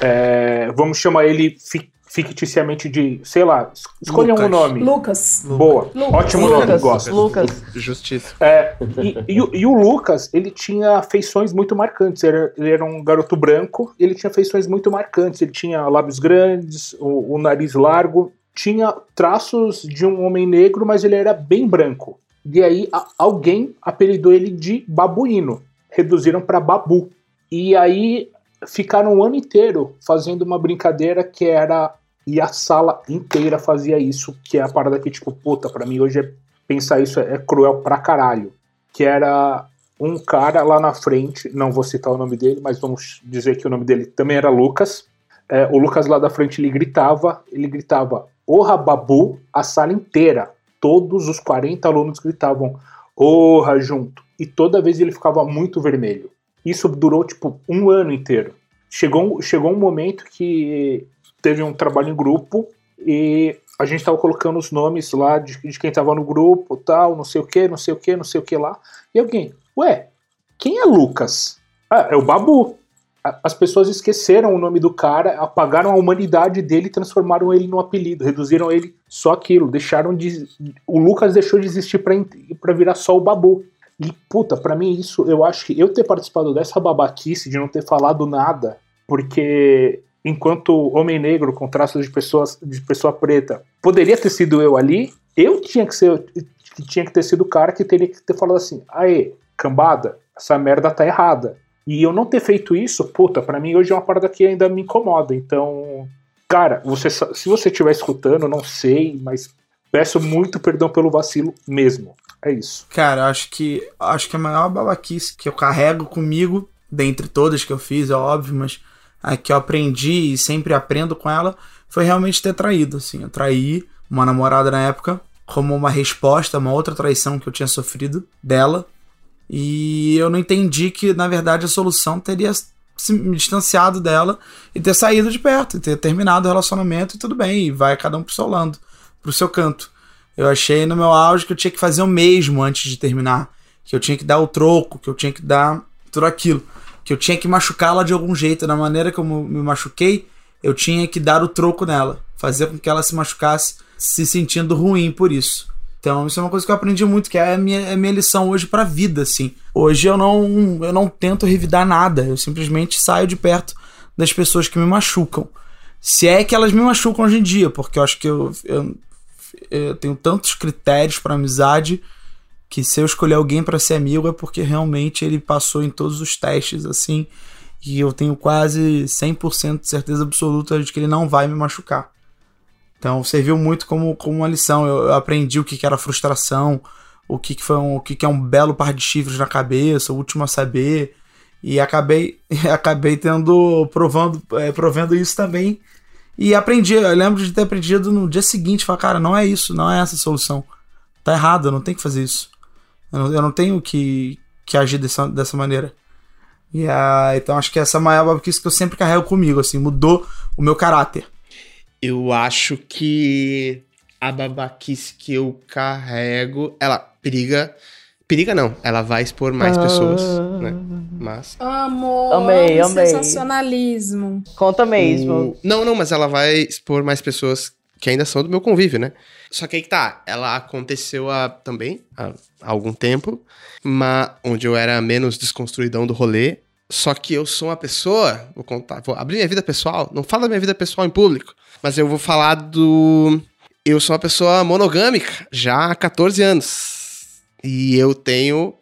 É, vamos chamar ele fi- ficticiamente de, sei lá, es- escolha um nome. Lucas. Boa, Lucas. ótimo nome, Lucas, gosto. Lucas. Justiça. É, e, e o- e o Lucas, ele tinha feições muito marcantes. Ele, ele era um garoto branco, e ele tinha feições muito marcantes. Ele tinha lábios grandes, o, o nariz largo, tinha traços de um homem negro, mas ele era bem branco. E aí a- alguém apelidou ele de babuíno, reduziram para babu. E aí ficaram o ano inteiro fazendo uma brincadeira que era e a sala inteira fazia isso, que é a parada que tipo, puta, pra mim hoje é pensar isso é, é cruel pra caralho. Que era um cara lá na frente, não vou citar o nome dele, mas vamos dizer que o nome dele também era Lucas. é, o Lucas lá da frente ele gritava, ele gritava, orra babu, a sala inteira. Todos os 40 alunos gritavam, orra junto. E toda vez ele ficava muito vermelho. Isso durou tipo um ano inteiro. Chegou, chegou um momento que teve um trabalho em grupo e a gente tava colocando os nomes lá de, de quem tava no grupo, tal, não sei o que, não sei o que, não sei o que lá. E alguém, ué, quem é Lucas? Ah, é o Babu. As pessoas esqueceram o nome do cara, apagaram a humanidade dele e transformaram ele num apelido, reduziram ele só aquilo, deixaram de. O Lucas deixou de existir pra virar só o Babu. E, puta, pra mim isso, eu acho que eu ter participado dessa babaquice de não ter falado nada, porque enquanto homem negro com traços de, pessoas, de pessoa preta, poderia ter sido eu ali, eu tinha que ser, tinha que ter sido o cara que teria que ter falado assim, aê, cambada, essa merda tá errada. E eu não ter feito isso, puta, pra mim hoje é uma parada que ainda me incomoda. Então, cara, você, se você estiver escutando, não sei, mas peço muito perdão pelo vacilo mesmo. É isso. Cara, acho que acho que a maior babaquice que eu carrego comigo, dentre todas que eu fiz, é óbvio, mas a que eu aprendi e sempre aprendo com ela, foi realmente ter traído, assim. Eu traí uma namorada na época como uma resposta a uma outra traição que eu tinha sofrido dela. E eu não entendi que, na verdade, a solução teria se me distanciado dela e ter saído de perto, e ter terminado o relacionamento e tudo bem, e vai cada um pro seu lado, pro seu canto. Eu achei no meu auge que eu tinha que fazer o mesmo antes de terminar. Que eu tinha que dar o troco, que eu tinha que dar tudo aquilo. Que eu tinha que machucá-la de algum jeito. Da maneira como eu me machuquei, eu tinha que dar o troco nela. Fazer com que ela se machucasse se sentindo ruim por isso. Então, isso é uma coisa que eu aprendi muito, que é a minha, é a minha lição hoje pra vida, assim. Hoje eu não, eu não tento revidar nada. Eu simplesmente saio de perto das pessoas que me machucam. Se é que elas me machucam hoje em dia, porque eu acho que eu, eu eu tenho tantos critérios para amizade que se eu escolher alguém para ser amigo é porque realmente ele passou em todos os testes assim e eu tenho quase 100% de certeza absoluta de que ele não vai me machucar. Então serviu muito como, como uma lição. Eu, eu aprendi o que, que era frustração, o que, que foi um, o que, que é um belo par de chifres na cabeça, o último a saber. E acabei, acabei tendo provando, é, provendo isso também e aprendi, eu lembro de ter aprendido no dia seguinte, falar, cara, não é isso, não é essa a solução. Tá errado, não tenho que fazer isso. Eu não, eu não tenho que, que agir dessa, dessa maneira. E então acho que essa é a maior babaquice que eu sempre carrego comigo, assim, mudou o meu caráter. Eu acho que a babaquice que eu carrego, ela periga. Periga não, ela vai expor mais Ah. pessoas, né? Mas. Amo, Amei, amei. sensacionalismo. Conta mesmo. O- Não, não, mas ela vai expor mais pessoas que ainda são do meu convívio, né? Só que aí que tá, ela aconteceu há, também há, há algum tempo, mas onde eu era menos desconstruidão do rolê. Só que eu sou uma pessoa, vou contar, vou abrir minha vida pessoal, não falo da minha vida pessoal em público, mas eu vou falar do. Eu sou uma pessoa monogâmica já há 14 anos. E eu tenho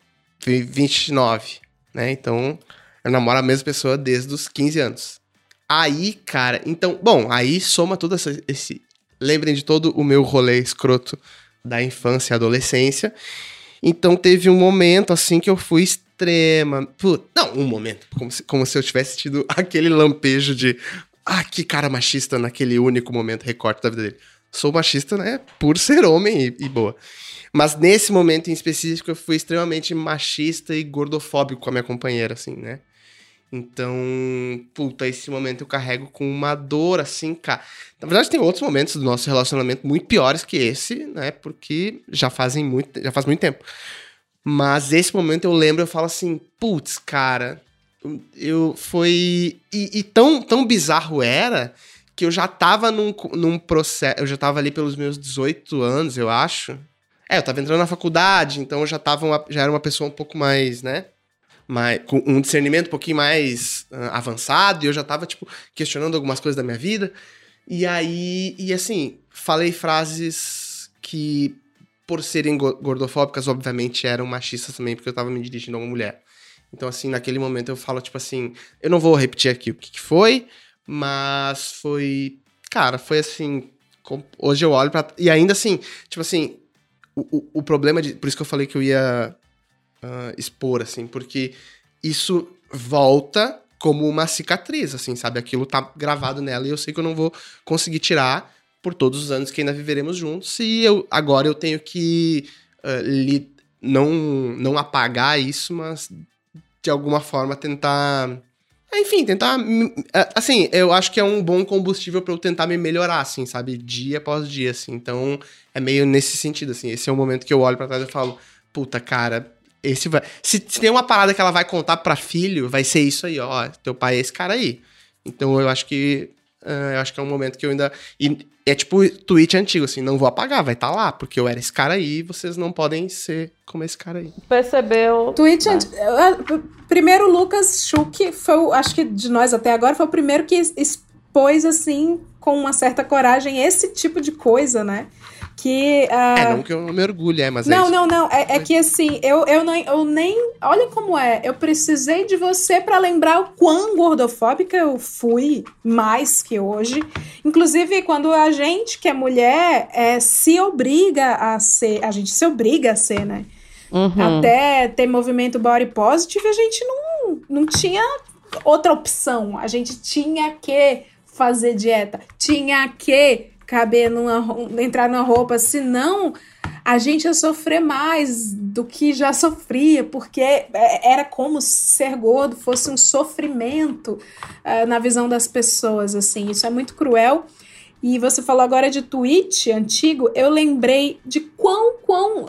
vi- 29, né? Então, eu namoro a mesma pessoa desde os 15 anos. Aí, cara, então, bom, aí soma todo essa- esse. Lembrem de todo o meu rolê escroto da infância e adolescência. Então teve um momento assim que eu fui extrema. Não, um momento. Como se, como se eu tivesse tido aquele lampejo de. Ah, que cara machista naquele único momento, recorte da vida dele. Sou machista, né? Por ser homem e, e boa. Mas nesse momento em específico, eu fui extremamente machista e gordofóbico com a minha companheira, assim, né? Então, puta, esse momento eu carrego com uma dor, assim, cara. Na verdade, tem outros momentos do nosso relacionamento muito piores que esse, né? Porque já fazem muito, já faz muito tempo. Mas esse momento eu lembro, eu falo assim, putz, cara, eu foi e, e tão tão bizarro era que eu já tava num, num processo, eu já tava ali pelos meus 18 anos, eu acho. É, eu tava entrando na faculdade, então eu já tava uma- já era uma pessoa um pouco mais, né? Mais, com um discernimento um pouquinho mais ah, avançado, e eu já tava, tipo, questionando algumas coisas da minha vida. E aí, e assim, falei frases que, por serem go- gordofóbicas, obviamente eram machistas também, porque eu tava me dirigindo a uma mulher. Então, assim, naquele momento eu falo, tipo assim, eu não vou repetir aqui o que, que foi, mas foi. Cara, foi assim. com- Hoje eu olho pra. E ainda assim, tipo assim, o, o, o problema de. Por isso que eu falei que eu ia ah, expor, assim, porque isso volta como uma cicatriz, assim, sabe? Aquilo tá gravado nela e eu sei que eu não vou conseguir tirar por todos os anos que ainda viveremos juntos. E eu, agora eu tenho que uh, li, não, não apagar isso, mas de alguma forma tentar. Enfim, tentar. Assim, eu acho que é um bom combustível para eu tentar me melhorar, assim, sabe? Dia após dia, assim. Então, é meio nesse sentido, assim. Esse é o momento que eu olho para trás e falo, puta, cara, esse vai. Se, se, tem uma parada que ela vai contar para filho, vai ser isso aí, ó. Teu pai é esse cara aí. Então, eu acho que. Uh, eu acho que é um momento que eu ainda. E é tipo tweet antigo, assim, não vou apagar, vai estar tá lá, porque eu era esse cara aí e vocês não podem ser como esse cara aí. Percebeu. Tweet antigo. Primeiro, o Lucas Schuch foi, acho que de nós até agora, foi o primeiro que expôs, assim, com uma certa coragem, esse tipo de coisa, né? Que. Uh... É, não que eu não me orgulhe, é, mas. Não, é não, não. É, é, que assim, eu, eu, não, eu nem. Olha como é. Eu precisei de você para lembrar o quão gordofóbica eu fui mais que hoje. Inclusive, quando a gente, que é mulher, é, se obriga a ser. A gente se obriga a ser, né? Uhum. Até ter movimento body positive, a gente não, não tinha outra opção. A gente tinha que fazer dieta, tinha que caber numa entrar numa roupa, senão a gente ia sofrer mais do que já sofria, porque é, era como se ser gordo fosse um sofrimento uh, na visão das pessoas, assim. Isso é muito cruel. E você falou agora de tweet antigo, eu lembrei de quão, quão...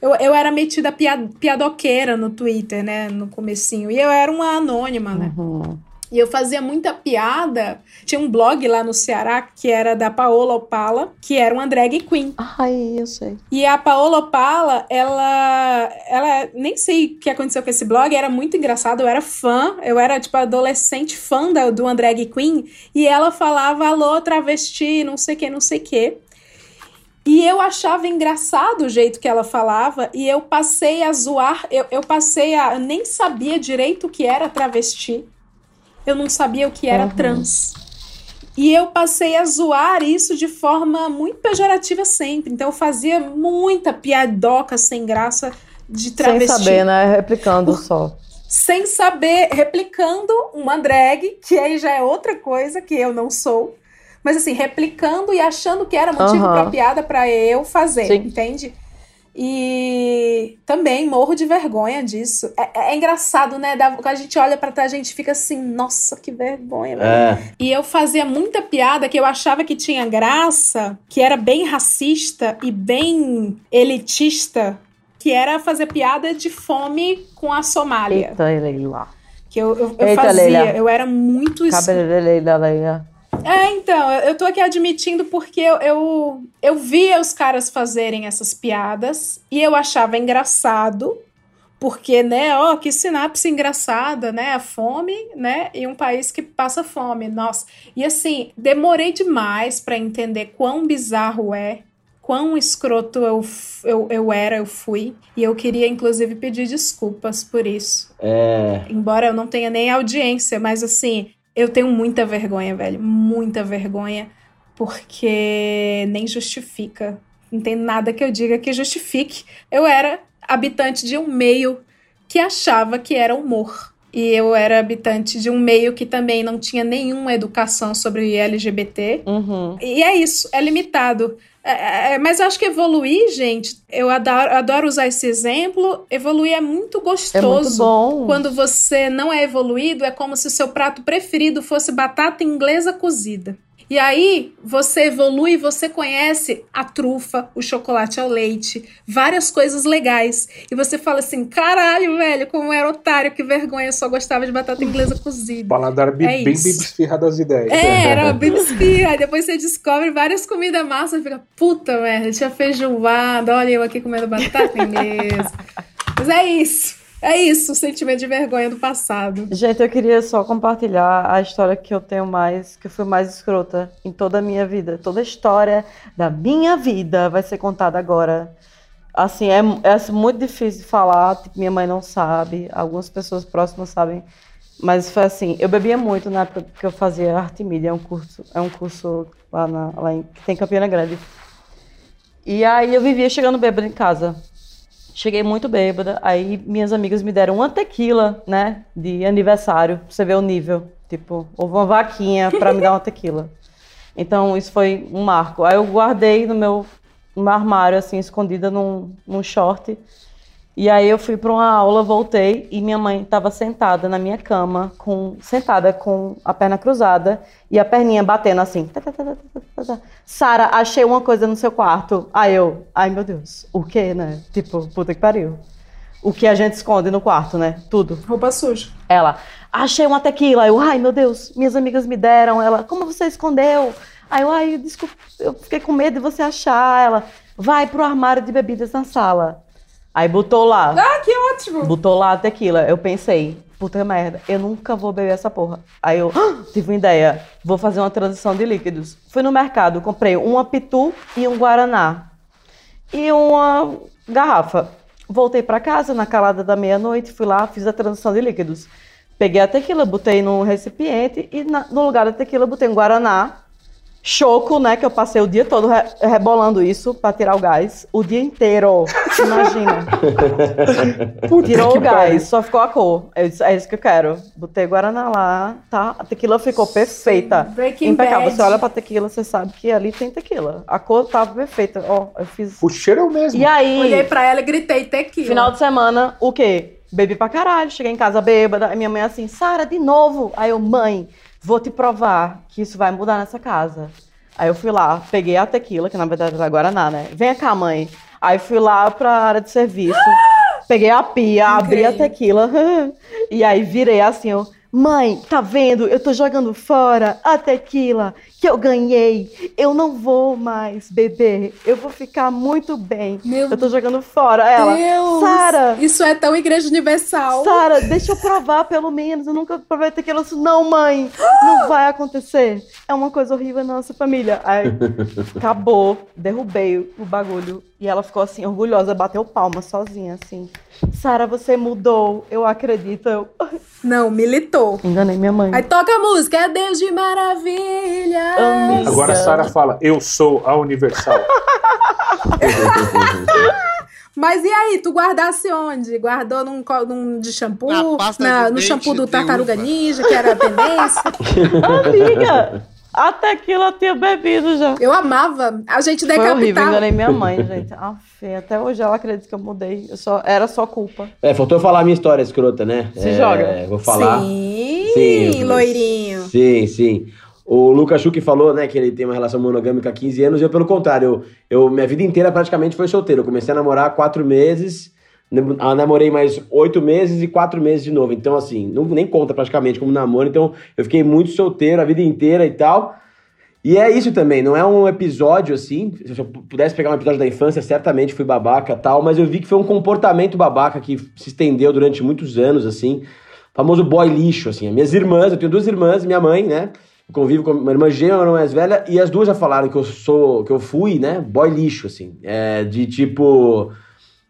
Eu, eu era metida piadoqueira no Twitter, né, no comecinho. E eu era uma anônima, né? Uhum. E eu fazia muita piada. Tinha um blog lá no Ceará que era da Paola Opala, que era uma drag queen. Ai, eu sei. E a Paola Opala, ela. Ela. Nem sei o que aconteceu com esse blog, era muito engraçado. Eu era fã, eu era, tipo, adolescente fã da, do uma drag queen. E ela falava, alô, travesti, não sei o que, não sei o que. E eu achava engraçado o jeito que ela falava, e eu passei a zoar, eu, eu passei a. Eu nem sabia direito o que era travesti eu não sabia o que era uhum. trans. E eu passei a zoar isso de forma muito pejorativa sempre. Então eu fazia muita piadoca sem graça de travesti. Sem saber, né? Replicando Por... só. Sem saber, replicando uma drag, que aí já é outra coisa que eu não sou. Mas assim, replicando e achando que era motivo uhum. pra piada para eu fazer, Sim. entende? E também morro de vergonha disso. É, é, é engraçado, né? Quando a gente olha para trás, a gente fica assim, nossa, que vergonha. É. E eu fazia muita piada que eu achava que tinha graça, que era bem racista e bem elitista, que era fazer piada de fome com a Somália. Eita. Que eu, eu, eu Eita, fazia, Leila. eu era muito... Cabelo Leila, Leila. É, então, eu tô aqui admitindo porque eu, eu, eu via os caras fazerem essas piadas e eu achava engraçado, porque, né, ó, que sinapse engraçada, né, a fome, né, em um país que passa fome, nossa. E assim, demorei demais para entender quão bizarro é, quão escroto eu, eu, eu era, eu fui, e eu queria, inclusive, pedir desculpas por isso. É... Embora eu não tenha nem audiência, mas assim, eu tenho muita vergonha, velho. Muita vergonha. Porque nem justifica. Não tem nada que eu diga que justifique. Eu era habitante de um meio que achava que era humor. E eu era habitante de um meio que também não tinha nenhuma educação sobre LGBT. Uhum. E é isso, é limitado. É, é, mas eu acho que evoluir, gente, eu adoro, adoro, usar esse exemplo. Evoluir é muito gostoso. É muito bom. Quando você não é evoluído, é como se o seu prato preferido fosse batata inglesa cozida. E aí você evolui, você conhece a trufa, o chocolate ao leite, várias coisas legais. E você fala assim: caralho, velho, como era otário, que vergonha, eu só gostava de batata inglesa cozida. Paladar bi é bem bibisfirra das ideias. É, era bibisfirra. depois você descobre várias comidas massas e fica, puta merda, tinha feijoada, olha eu aqui comendo batata inglesa. Mas é isso. É isso, o sentimento de vergonha do passado. Gente, eu queria só compartilhar a história que eu tenho mais, que eu fui mais escrota em toda a minha vida. Toda a história da minha vida vai ser contada agora. Assim, é, é muito difícil de falar, tipo, minha mãe não sabe, algumas pessoas próximas sabem. Mas foi assim, eu bebia muito na época que eu fazia arte mídia, é um curso, é um curso lá, na, lá em, que tem Campina Grande. E aí eu vivia chegando bêbado em casa Cheguei muito bêbada, aí minhas amigas me deram uma tequila, né, de aniversário, pra você ver o nível. Tipo, houve uma vaquinha pra me dar uma tequila. Então, isso foi um marco. Aí eu guardei no meu, no armário, assim, escondida num, num short. E aí eu fui para uma aula, voltei e minha mãe estava sentada na minha cama, com sentada com a perna cruzada e a perninha batendo assim. Tá, tá, tá. Sara, achei uma coisa no seu quarto. Aí eu, ai meu Deus, o quê, né? Tipo, puta que pariu. O que a gente esconde no quarto, né? Tudo. Roupa suja. Ela, achei uma tequila. Eu, ai meu Deus, minhas amigas me deram. Ela, como você escondeu? Aí eu, ai, desculpa, eu fiquei com medo de você achar. Ela, vai pro armário de bebidas na sala. Aí botou lá. Ah, que ótimo! Botou lá a tequila. Eu pensei, puta merda, eu nunca vou beber essa porra. Aí eu "Ah, tive uma ideia, vou fazer uma transição de líquidos. Fui no mercado, comprei uma pitu e um guaraná. E uma garrafa. Voltei pra casa na calada da meia-noite, fui lá, fiz a transição de líquidos. Peguei a tequila, botei num recipiente e na- no lugar da tequila botei um guaraná. Choco, né? Que eu passei o dia todo re- rebolando isso pra tirar o gás. O dia inteiro. Imagina. Tirou o gás, só ficou a cor. Eu disse, é isso que eu quero. Botei Guaraná lá, tá? A tequila ficou perfeita. Breaking Impecável. Bad. Você olha pra tequila, você sabe que ali tem tequila. A cor tava perfeita. Ó, eu fiz. O cheiro é o mesmo. E aí. Olhei pra ela e gritei tequila. Final de semana, o quê? Bebi pra caralho, cheguei em casa bêbada, aí minha mãe assim, Sara, de novo. Aí eu, mãe, vou te provar que isso vai mudar nessa casa. Aí eu fui lá, peguei a tequila, que na verdade era Guaraná, né? Vem cá, mãe. Aí fui lá pra área de serviço, peguei a pia, abri a tequila, e aí virei assim, eu, mãe, tá vendo? Eu tô jogando fora a tequila que eu ganhei. Eu não vou mais beber. Eu vou ficar muito bem. eu tô jogando fora. Ela, Deus, Sara, Isso é tão Igreja Universal. Sara, deixa eu provar pelo menos. Eu nunca provei tequila. Não, mãe, não vai acontecer. É uma coisa horrível na nossa família. Aí acabou, derrubei o bagulho. E ela ficou assim, orgulhosa, bateu palma sozinha, assim. Sara, você mudou, eu acredito. Eu... Não, militou. Enganei minha mãe. Aí toca a música, é Deus de maravilha. Agora a Sara fala, eu sou a Universal. Mas e aí, tu guardasse onde? Guardou num, num de shampoo? Na pasta Na- de no dente shampoo do de Tartaruga uva. Ninja, que era a tendência? Amiga, a tequila eu tinha bebido já. Eu amava. A gente Foi horrível, decapitava. enganei minha mãe, gente. Ah, feia. Até hoje ela acredita que eu mudei. Eu só, era só culpa. É, faltou eu falar a minha história escrota, né? Se É, joga. Vou falar. Sim, Sim, loirinho. Sim, sim. O Lucas Schuch falou, né, que ele tem uma relação monogâmica há 15 anos, e eu, pelo contrário, eu, eu- minha vida inteira praticamente foi solteiro. Eu comecei a namorar há quatro meses, nam- ah, namorei mais oito meses e quatro meses de novo. Então, assim, não, nem conta praticamente como namoro. Então, eu fiquei muito solteiro a vida inteira e tal. E é isso também, não é um episódio assim. Se eu pudesse pegar um episódio da infância, certamente fui babaca tal, mas eu vi que foi um comportamento babaca que se estendeu durante muitos anos, assim. Famoso boy lixo, assim. As minhas irmãs, eu tenho duas irmãs, minha mãe, né? Eu convivo com uma irmã gêmea, irmã mais velha, e as duas já falaram que eu sou, que eu fui, né? Boy lixo, assim. É, de tipo.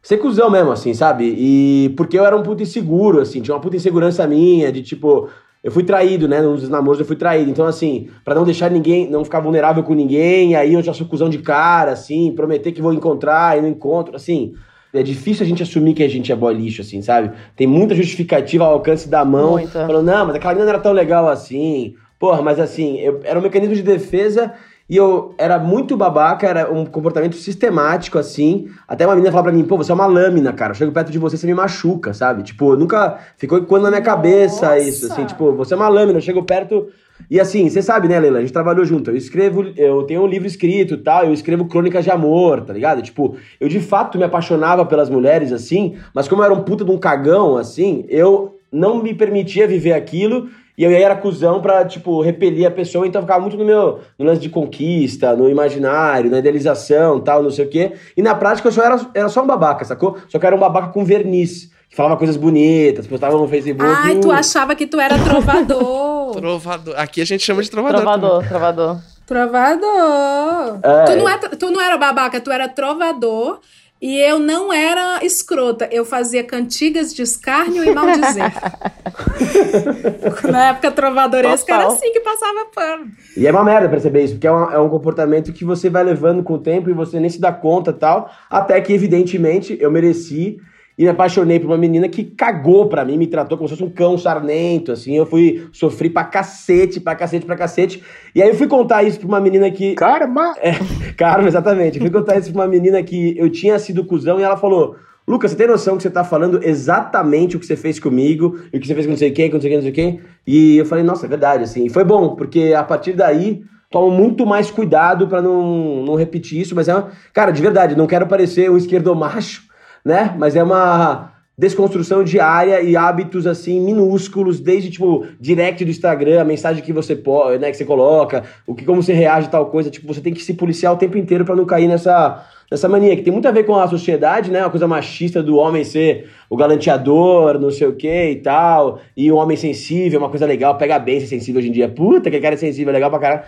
Ser cuzão mesmo, assim, sabe? E porque eu era um puto inseguro, assim, tinha uma puta insegurança minha, de tipo. Eu fui traído, né? Nos namoros eu fui traído. Então, assim, pra não deixar ninguém, não ficar vulnerável com ninguém, aí eu já sou cuzão de cara, assim, prometer que vou encontrar e não encontro, assim. É difícil a gente assumir que a gente é boy lixo, assim, sabe? Tem muita justificativa ao alcance da mão. Muita. Falando, não, mas aquela menina não era tão legal assim. Porra, mas assim, eu, era um mecanismo de defesa e eu era muito babaca, era um comportamento sistemático, assim. Até uma menina falava pra mim, pô, você é uma lâmina, cara. Eu chego perto de você, você me machuca, sabe? Tipo, nunca ficou ecoando na minha cabeça isso, assim, tipo, você é uma lâmina, eu chego perto. E assim, você sabe, né, Leila? A gente trabalhou junto. Eu escrevo, eu tenho um livro escrito e tal, eu escrevo crônicas de amor, tá ligado? Tipo, eu de fato me apaixonava pelas mulheres, assim, mas como eu era um puta de um cagão, assim, eu não me permitia viver aquilo. E eu aí era cuzão pra, tipo, repelir a pessoa, então eu ficava muito no meu no lance de conquista, no imaginário, na idealização tal, não sei o quê. E na prática eu só era, era só um babaca, sacou? Só que eu era um babaca com verniz, que falava coisas bonitas, postava no Facebook. Ai, tu achava que tu era trovador. Trovador. Aqui a gente chama de trovador. Trovador, trovador. trovador. É. Tu, não é, tu não era babaca, tu era trovador. E eu não era escrota, eu fazia cantigas de escárnio e maldizer. Na época trovadoresca era assim que passava pano. E é uma merda perceber isso, porque é, uma- é um comportamento que você vai levando com o tempo e você nem se dá conta e tal. Até que, evidentemente, eu mereci e me apaixonei por uma menina que cagou pra mim, me tratou como se fosse um cão sarnento, assim. Eu fui, sofri pra cacete, pra cacete, pra cacete. E aí eu fui contar isso pra uma menina que. Karma! É, karma, exatamente. Eu fui contar isso pra uma menina que eu tinha sido cuzão e ela falou. Lucas, você tem noção que você tá falando exatamente o que você fez comigo, e o que você fez com não sei quem, com não sei quem, não sei quem? E eu falei, nossa, é verdade, assim. E foi bom, porque a partir daí, tomo muito mais cuidado pra não, não repetir isso, mas é uma... Cara, de verdade, não quero parecer um esquerdomacho, né? Mas é uma desconstrução diária e hábitos assim minúsculos, desde tipo direct do Instagram, a mensagem que você pode, né, que você coloca, o que como você reage a tal coisa, tipo, você tem que se policiar o tempo inteiro pra não cair nessa nessa mania que tem muito a ver com a sociedade, né, uma coisa machista do homem ser o galanteador, não sei o que e tal, e o homem sensível, uma coisa legal, pega bem ser sensível hoje em dia. Puta, que cara é sensível, é legal pra caralho.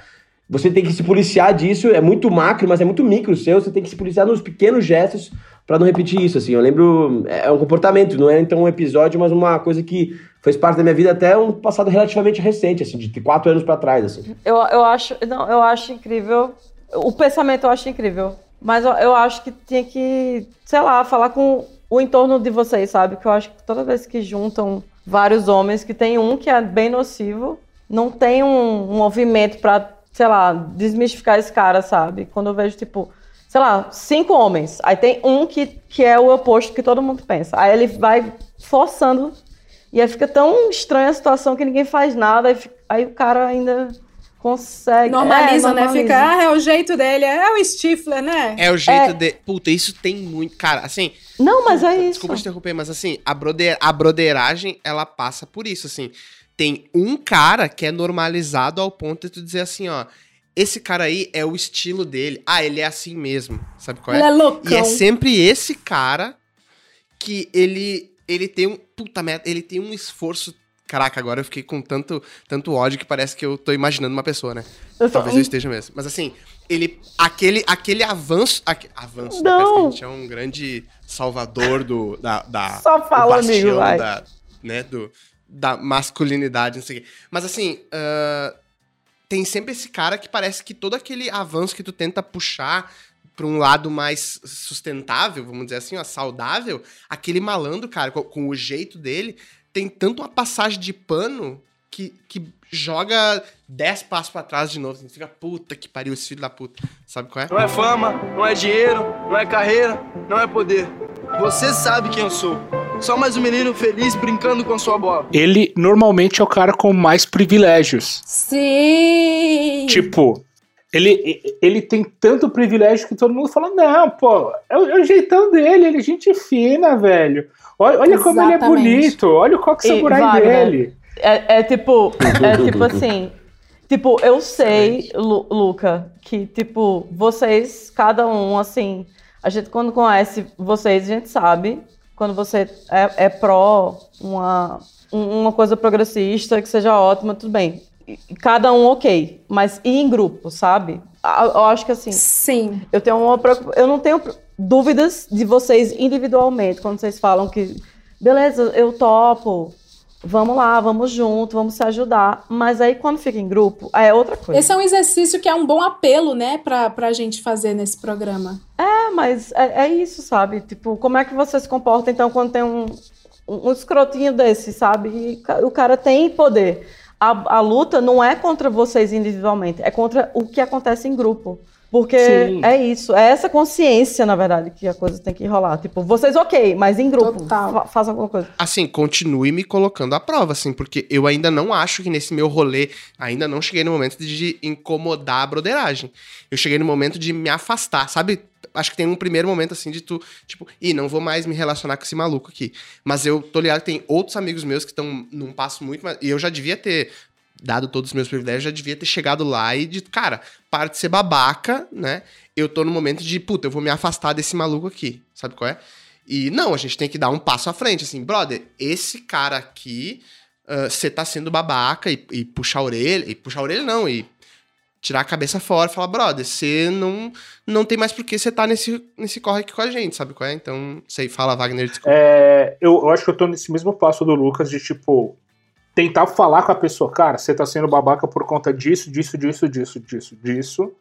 Você tem que se policiar disso, é muito macro, mas é muito micro seu, você tem que se policiar nos pequenos gestos pra não repetir isso, assim. Eu lembro, é um comportamento, não é então um episódio, mas uma coisa que fez parte da minha vida até um passado relativamente recente, assim, de quatro anos pra trás, assim. Eu, eu acho. Não, eu acho incrível. O pensamento eu acho incrível. Mas eu, eu acho que tinha que, sei lá, falar com o entorno de vocês, sabe? Que eu acho que toda vez que juntam vários homens, que tem um que é bem nocivo, não tem um, um movimento pra, sei lá, desmistificar esse cara, sabe? Quando eu vejo, tipo, sei lá, cinco homens, aí tem um que, que é o oposto que todo mundo pensa. Aí ele vai forçando e aí fica tão estranha a situação que ninguém faz nada, aí, fica- aí o cara ainda consegue. Normaliza, é, né? normaliza. Fica, ah, é o jeito dele, é o Stifler, né? É o jeito de. Puta, isso tem muito. Cara, assim. Não, mas é isso. Desculpa te interromper, mas assim, a, brode... a broderagem, ela passa por isso, assim. Tem um cara que é normalizado ao ponto de tu dizer assim, ó. Esse cara aí é o estilo dele. Ah, ele é assim mesmo. Sabe qual é? Ele é loucão. E é sempre esse cara que ele ele tem um puta merda, ele tem um esforço. Caraca, agora eu fiquei com tanto tanto ódio que parece que eu tô imaginando uma pessoa, né? Eu tô- Talvez eu esteja mesmo. Mas assim, ele aquele aquele avanço, aque- avanço, né? Não. Que a gente é um grande salvador do da, da Só fala, bastião amigo, vai. da, né, do da masculinidade, não sei o quê. Mas assim, ah, tem sempre esse cara que parece que todo aquele avanço que tu tenta puxar pra um lado mais sustentável, vamos dizer assim, ó, saudável, aquele malandro, cara, com, com o jeito dele, tem tanto uma passagem de pano que, que joga 10 passos pra trás de novo. Assim, fica, puta que pariu, esse filho da puta. Sabe qual é? Não é fama, não é dinheiro, não é carreira, não é poder. Você sabe quem eu sou. Só mais um menino feliz brincando com sua bola. Ele normalmente é o cara com mais privilégios. Sim! Tipo, ele, ele tem tanto privilégio que todo mundo fala: não, pô, é o, é o jeitão dele, ele é gente fina, velho. Olha, olha como ele é bonito, olha o coque samurai Wagner, dele. É, é tipo, é tipo assim. Tipo, eu sei, Lu- Luca, que, tipo, vocês, cada um, assim, a gente quando conhece vocês, a gente sabe quando você é, é pró uma, um- uma coisa progressista, que seja ótima, tudo bem. Cada um ok, mas e em grupo, sabe? Eu acho que assim. Sim. Eu tenho uma Eu não tenho dúvidas de vocês individualmente, quando vocês falam que, beleza, eu topo, vamos lá, vamos junto, vamos se ajudar. Mas aí quando fica em grupo, é outra coisa. Esse é um exercício que é um bom apelo, né, pra, pra gente fazer nesse programa. É, mas é, é isso, sabe? Tipo, como é que você se comporta então quando tem um, um, escrotinho desse, sabe? E o cara tem poder. A, a luta não é contra vocês individualmente, é contra o que acontece em grupo. Porque Sim. é isso, é essa consciência, na verdade, que a coisa tem que rolar. Tipo, vocês ok, mas em grupo, fa façam alguma coisa. Assim, continue me colocando à prova, assim, porque eu ainda não acho que nesse meu rolê, ainda não cheguei no momento de incomodar a broderagem. Eu cheguei no momento de me afastar, sabe? Acho que tem um primeiro momento, assim, de tu, tipo, ih, não vou mais me relacionar com esse maluco aqui. Mas eu tô ligado que tem outros amigos meus que estão num passo muito mais. E eu já devia ter dado todos os meus privilégios, já devia ter chegado lá e de, cara, para de ser babaca, né? Eu tô no momento de, puta, eu vou me afastar desse maluco aqui, sabe qual é? E não, a gente tem que dar um passo à frente, assim, brother, esse cara aqui, você tá sendo babaca e, e puxar a orelha, e puxar a orelha não, e tirar a cabeça fora e falar, brother, você não, não tem mais por que você tá nesse, nesse corre aqui com a gente, sabe qual é? Então, sei, fala, Wagner, desculpa. É, eu, eu acho que eu tô nesse mesmo passo do Lucas de, tipo, tentar falar com a pessoa, cara, você tá sendo babaca por conta disso, disso, disso, disso, disso, disso.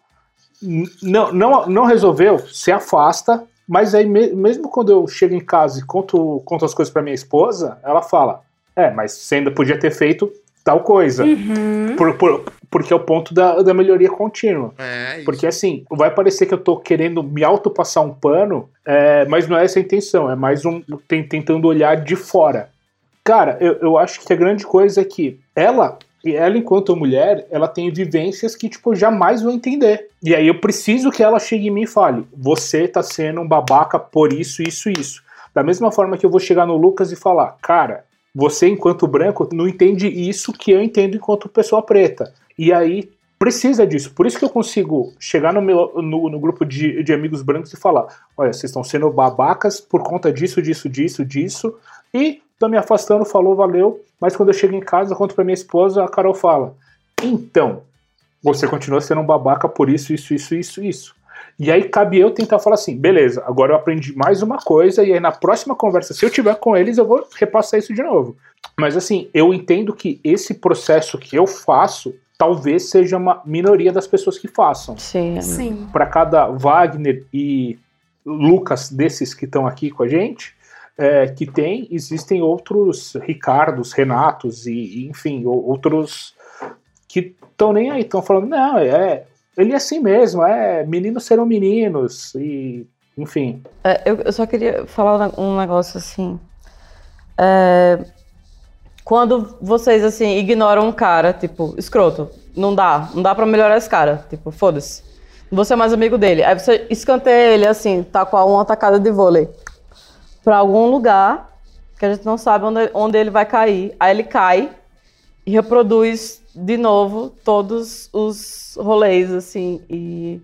Não, não, não resolveu, se afasta, mas aí me- mesmo quando eu chego em casa e conto, conto as coisas pra minha esposa, ela fala, é, mas você ainda podia ter feito tal coisa. Uhum. Por- por- porque é o ponto da, da melhoria contínua. É, Porque assim, vai parecer que eu tô querendo me autopassar um pano, é, mas não é essa a intenção, é mais um ten- tentando olhar de fora. Cara, eu, eu acho que a grande coisa é que ela, e ela enquanto mulher, ela tem vivências que, tipo, jamais vou entender. E aí eu preciso que ela chegue em mim e fale: você tá sendo um babaca por isso, isso, isso. Da mesma forma que eu vou chegar no Lucas e falar, cara, você, enquanto branco, não entende isso que eu entendo enquanto pessoa preta. E aí precisa disso. Por isso que eu consigo chegar no, meu, no, no grupo de, de amigos brancos e falar: olha, vocês estão sendo babacas por conta disso, disso, disso, disso. E tô me afastando, falou, valeu. Mas quando eu chego em casa, eu conto pra minha esposa, a Carol fala: então, você continua sendo um babaca por isso, isso, isso, isso, isso. E aí cabe eu tentar falar assim, beleza, agora eu aprendi mais uma coisa, e aí na próxima conversa, se eu tiver com eles, eu vou repassar isso de novo. Mas assim, eu entendo que esse processo que eu faço, talvez seja uma minoria das pessoas que façam. Sim. Sim. Para cada Wagner e Lucas desses que estão aqui com a gente, é, que tem, existem outros Ricardos, Renatos e, e, enfim, outros que estão nem aí, estão falando, não, é, ele é assim mesmo, é, meninos serão meninos, e enfim. É, eu, eu só queria falar um negócio assim. É, quando vocês, assim, ignoram um cara, tipo, escroto, não dá, não dá pra melhorar esse cara, tipo, foda-se. Você é mais amigo dele. Aí você escanteia ele, assim, tá com uma tacada de vôlei pra algum lugar que a gente não sabe onde, onde ele vai cair. Aí ele cai e reproduz de novo todos os rolês, assim, e,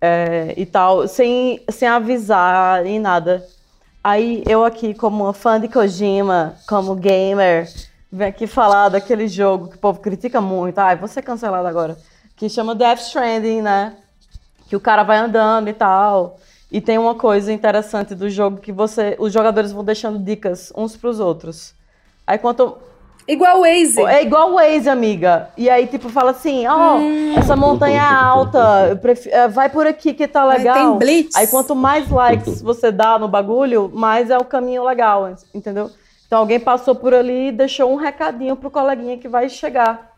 é, e tal, sem, sem avisar em nada. Aí eu aqui, como fã de Kojima, como gamer, venho aqui falar daquele jogo que o povo critica muito. Ai, vou ser cancelado agora. Que chama Death Stranding, né? Que o cara vai andando e tal. E tem uma coisa interessante do jogo que você, os jogadores vão deixando dicas uns pros outros. Aí quanto Igual o Waze. é igual o Waze, amiga. E aí, tipo, fala assim, ó, essa montanha é alta, eu pref- eh, vai por aqui que tá Aí legal. tem blitz. Aí quanto mais likes você dá no bagulho, mais é o caminho legal, entendeu? Então alguém passou por ali e deixou um recadinho pro coleguinha que vai chegar,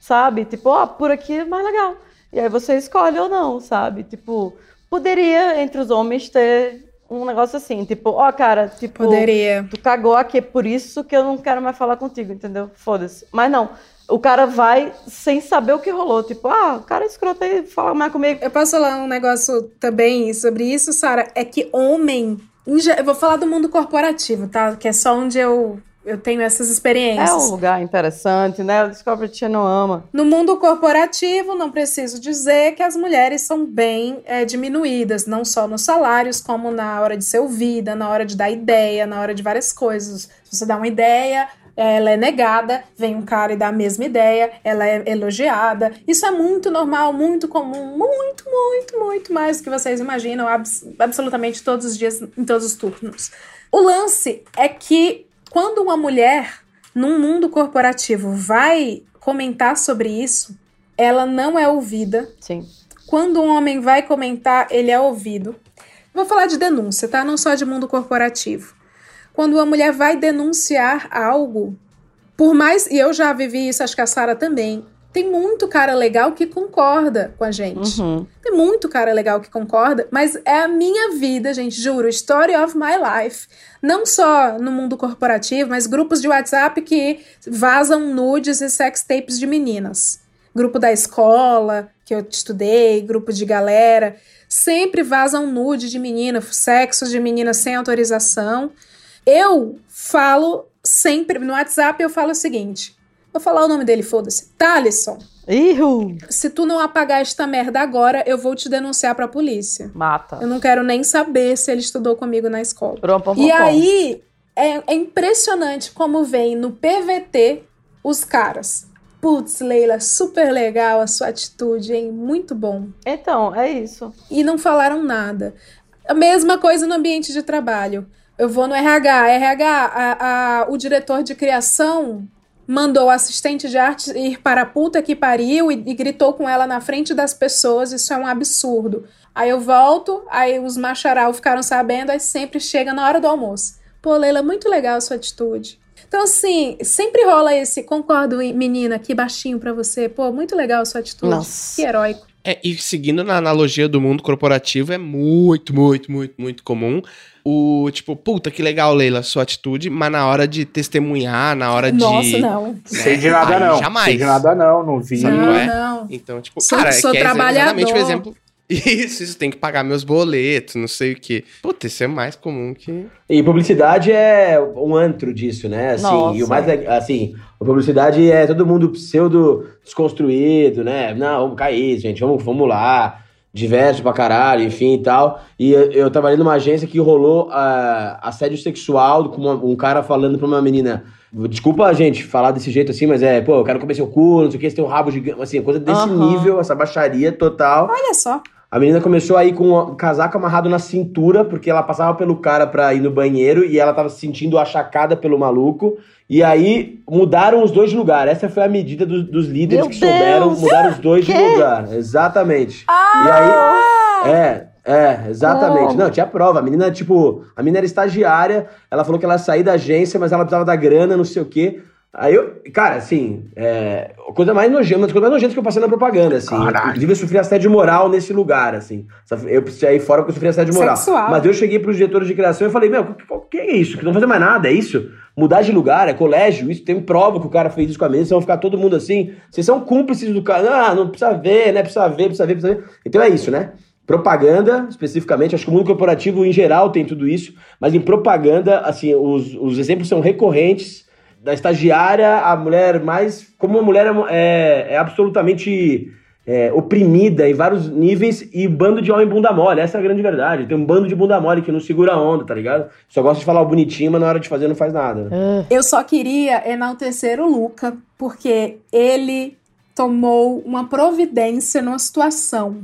sabe? Tipo, ó, por aqui é mais legal. E aí você escolhe ou não, sabe? Tipo, poderia entre os homens ter um negócio assim, tipo, ó, cara, tipo, Poderia. tu cagou aqui, é por isso que eu não quero mais falar contigo, entendeu? Foda-se. Mas não, o cara vai sem saber o que rolou, tipo, ah, o cara é escroto aí, fala mais comigo. Eu posso falar um negócio também sobre isso, Sara? É que homem. Eu vou falar do mundo corporativo, tá? Que é só onde eu, eu tenho essas É experiências. um lugar interessante, né? O Discovery Channel ama. No mundo corporativo, não preciso dizer que as mulheres são bem é, diminuídas, não só nos salários, como na hora de ser ouvida, na hora de dar ideia, na hora de várias coisas. Se você dá uma ideia, ela é negada, vem um cara e dá a mesma ideia, ela é elogiada. Isso é muito normal, muito comum, muito, muito, muito mais do que vocês imaginam, abs- absolutamente todos os dias, em todos os turnos. O lance é que quando uma mulher num mundo corporativo vai comentar sobre isso, ela não é ouvida. Sim. Quando um homem vai comentar, ele é ouvido. Vou falar de denúncia, tá? Não só de mundo corporativo. Quando uma mulher vai denunciar algo, por mais. E eu já vivi isso, acho que a Sara também. Tem muito cara legal que concorda com a gente. Uhum. Tem muito cara legal que concorda, mas é a minha vida, gente, juro. Story of my life. Não só no mundo corporativo, mas grupos de WhatsApp que vazam nudes e sex tapes de meninas. Grupo da escola, que eu estudei, grupo de galera. Sempre vazam nude de menina, sexo de menina sem autorização. Eu falo sempre, no WhatsApp eu falo o seguinte. Vou falar o nome dele, foda-se. Thalisson. Ihu. Se tu não apagar esta merda agora, eu vou te denunciar pra polícia. Mata. Eu não quero nem saber se ele estudou comigo na escola. Prom, pom, E pom, pom. aí, é, é impressionante como vem no PVT os caras. Putz, Leila, super legal a sua atitude, hein? Muito bom. Então, é isso. E não falaram nada. A mesma coisa no ambiente de trabalho. Eu vou no RH. RH, a, a, o diretor de criação mandou o assistente de arte ir para a puta que pariu e, e gritou com ela na frente das pessoas. Isso é um absurdo. Aí eu volto, aí os macharal ficaram sabendo, aí sempre chega na hora do almoço. Pô, Leila, muito legal a sua atitude. Então, assim, sempre rola esse concordo, menina, aqui baixinho pra você. Pô, muito legal a sua atitude. Nossa. Que heróico. É, e seguindo na analogia do mundo corporativo, é muito, muito, muito, muito comum o tipo, puta, que legal, Leila, sua atitude, mas na hora de testemunhar, na hora Nossa, de. não. né, Sei de nada aí não. Jamais. Sei de nada não, não vi. Sabe Não, qual é? não. Então, tipo, Sou- cara, sou é que é exatamente o exemplo. Isso, isso, tem que pagar meus boletos, não sei o quê. Puta, isso é mais comum que. E publicidade é um antro disso, né? Assim, Nossa. e o mais assim, a publicidade é todo mundo pseudo desconstruído, né? Não, vamos cair, gente, vamos, vamos lá. Diverso pra caralho, enfim e tal. E eu, eu trabalhei numa agência que rolou ah, assédio sexual com uma- um cara falando pra uma menina. Desculpa, gente, falar desse jeito assim, mas é, pô, eu quero comer seu cu, não sei o que, você tem um rabo gigante, assim, coisa desse Aham. nível, essa baixaria total. Olha só. A menina começou a ir com o casaco amarrado na cintura, porque ela passava pelo cara pra ir no banheiro e ela tava se sentindo achacada pelo maluco. E aí mudaram os dois de lugar. Essa foi a medida do- dos líderes Meu que souberam Deus! mudar os dois de Quê? lugar. Exatamente. Ah! E aí. É, é, exatamente. Não, tinha prova. A menina, tipo, a menina era estagiária, ela falou que ela ia sair da agência, mas ela precisava da grana, não sei o quê. Aí eu, cara, assim, é, a coisa mais nojenta, uma das coisas mais nojentas que eu passei na propaganda, assim. Caralho. Inclusive, eu sofri assédio moral nesse lugar, assim. Eu precisei ir fora porque eu sofri assédio moral. Sexual. Mas eu cheguei pros diretores de criação e falei, meu, o que, é isso? Que não vai fazer mais nada, é isso? Mudar de lugar, é colégio, isso tem prova que o cara fez isso com a menina, vocês vão ficar todo mundo assim. Vocês são cúmplices do cara. Ah, não precisa ver, né? Precisa ver, precisa ver, precisa ver. Então é isso, né? Propaganda, especificamente, acho que o mundo corporativo em geral tem tudo isso, mas em propaganda, assim, os, os exemplos são recorrentes da estagiária, a mulher mais. Como uma mulher é, é absolutamente é, oprimida em vários níveis e bando de homem bunda mole. Essa é a grande verdade. Tem um bando de bunda mole que não segura a onda, tá ligado? Só gosta de falar o bonitinho, mas na hora de fazer não faz nada. né? Eu só queria enaltecer o Luca, porque ele tomou uma providência numa situação.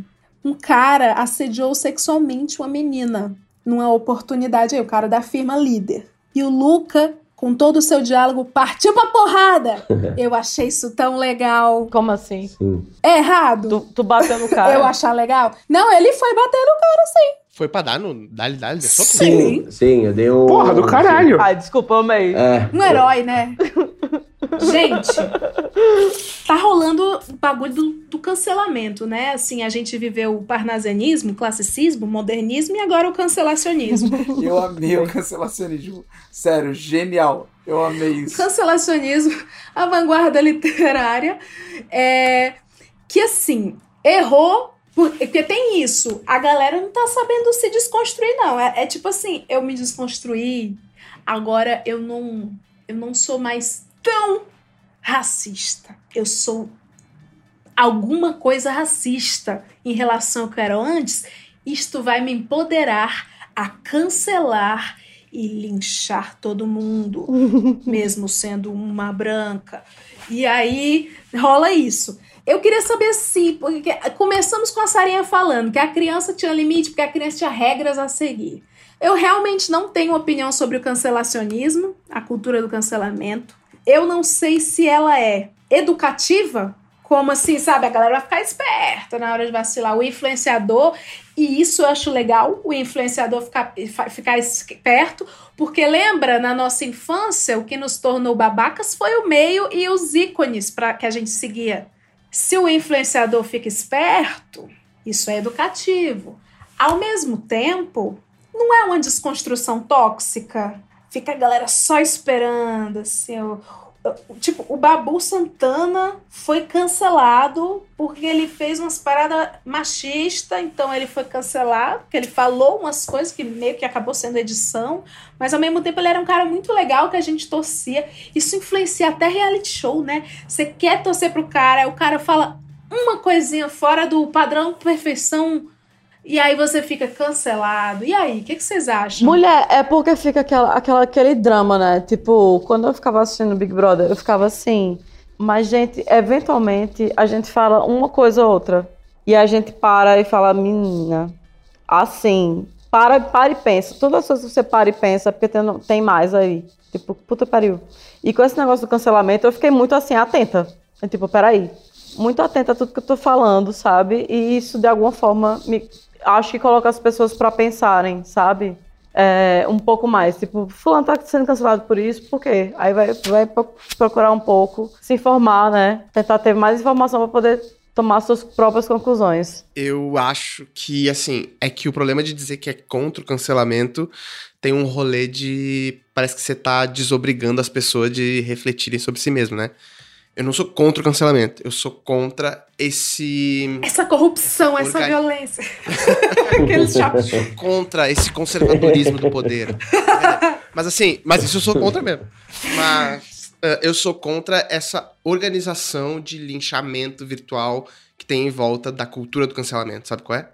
Um cara assediou sexualmente uma menina numa oportunidade aí, o cara da firma líder. E o Luca, com todo o seu diálogo, partiu pra porrada. Eu achei isso tão legal. Como assim? Sim. É errado? Tu, tu bateu no cara. Eu achar legal? Não, ele foi bater no cara, sim. Foi pra dar no. Dali, dali, deu soco? Sim, sim, eu dei um. Porra do caralho. Ai, desculpa, eu amei. É. Um herói, né? Gente, tá rolando o bagulho do, do cancelamento, né? Assim, a gente viveu o parnasianismo, o classicismo, o modernismo e agora o cancelacionismo. Eu amei o cancelacionismo. Sério, genial. Eu amei isso. cancelacionismo, a vanguarda literária, é, que assim, errou, por- porque tem isso, a galera não tá sabendo se desconstruir, não. É, é tipo assim, eu me desconstruí, agora eu não, eu não sou mais tão racista. Eu sou alguma coisa racista em relação ao que eu era antes. Isto vai me empoderar a cancelar e linchar todo mundo, mesmo sendo uma branca. E aí rola isso. Eu queria saber sim, porque começamos com a Sarinha falando que a criança tinha limite, porque a criança tinha regras a seguir. Eu realmente não tenho opinião sobre o cancelacionismo, a cultura do cancelamento. Eu não sei se ela é educativa, como assim, sabe? A galera vai ficar esperta na hora de vacilar. O influenciador, e isso eu acho legal, o influenciador ficar, ficar esperto, porque lembra, na nossa infância, o que nos tornou babacas foi o meio e os ícones pra, que a gente seguia. Se o influenciador fica esperto, isso é educativo. Ao mesmo tempo, não é uma desconstrução tóxica. Fica a galera só esperando, assim, tipo, o Babu Santana foi cancelado porque ele fez umas paradas machistas, então ele foi cancelado, porque ele falou umas coisas que meio que acabou sendo edição, mas ao mesmo tempo ele era um cara muito legal que a gente torcia. Isso influencia até reality show, né? Você quer torcer pro cara, o cara fala uma coisinha fora do padrão perfeição e aí você fica cancelado. E aí, o que, que vocês acham? Mulher, é porque fica aquela, aquela, aquele drama, né? Tipo, quando eu ficava assistindo Big Brother, eu ficava assim. Mas, gente, eventualmente a gente fala uma coisa ou outra. E a gente para e fala, menina, assim, para, para e pensa. Todas as coisas que você para e pensa, é porque tem, tem mais aí. Tipo, puta pariu. E com esse negócio do cancelamento, eu fiquei muito assim, atenta. Tipo, peraí. Muito atenta a tudo que eu tô falando, sabe? E isso, de alguma forma, me, acho que coloca as pessoas para pensarem, sabe? É, um pouco mais. Tipo, fulano tá sendo cancelado por isso, por quê? Aí vai, vai procurar um pouco, se informar, né? Tentar ter mais informação para poder tomar suas próprias conclusões. Eu acho que, assim, é que o problema de dizer que é contra o cancelamento tem um rolê de. Parece que você tá desobrigando as pessoas de refletirem sobre si mesmo, né? Eu não sou contra o cancelamento, eu sou contra esse. Essa corrupção, Orga... essa violência. Aqueles. Contra esse conservadorismo do poder. Mas assim, mas isso eu sou contra mesmo. Mas uh, eu sou contra essa organização de linchamento virtual que tem em volta da cultura do cancelamento, sabe qual é?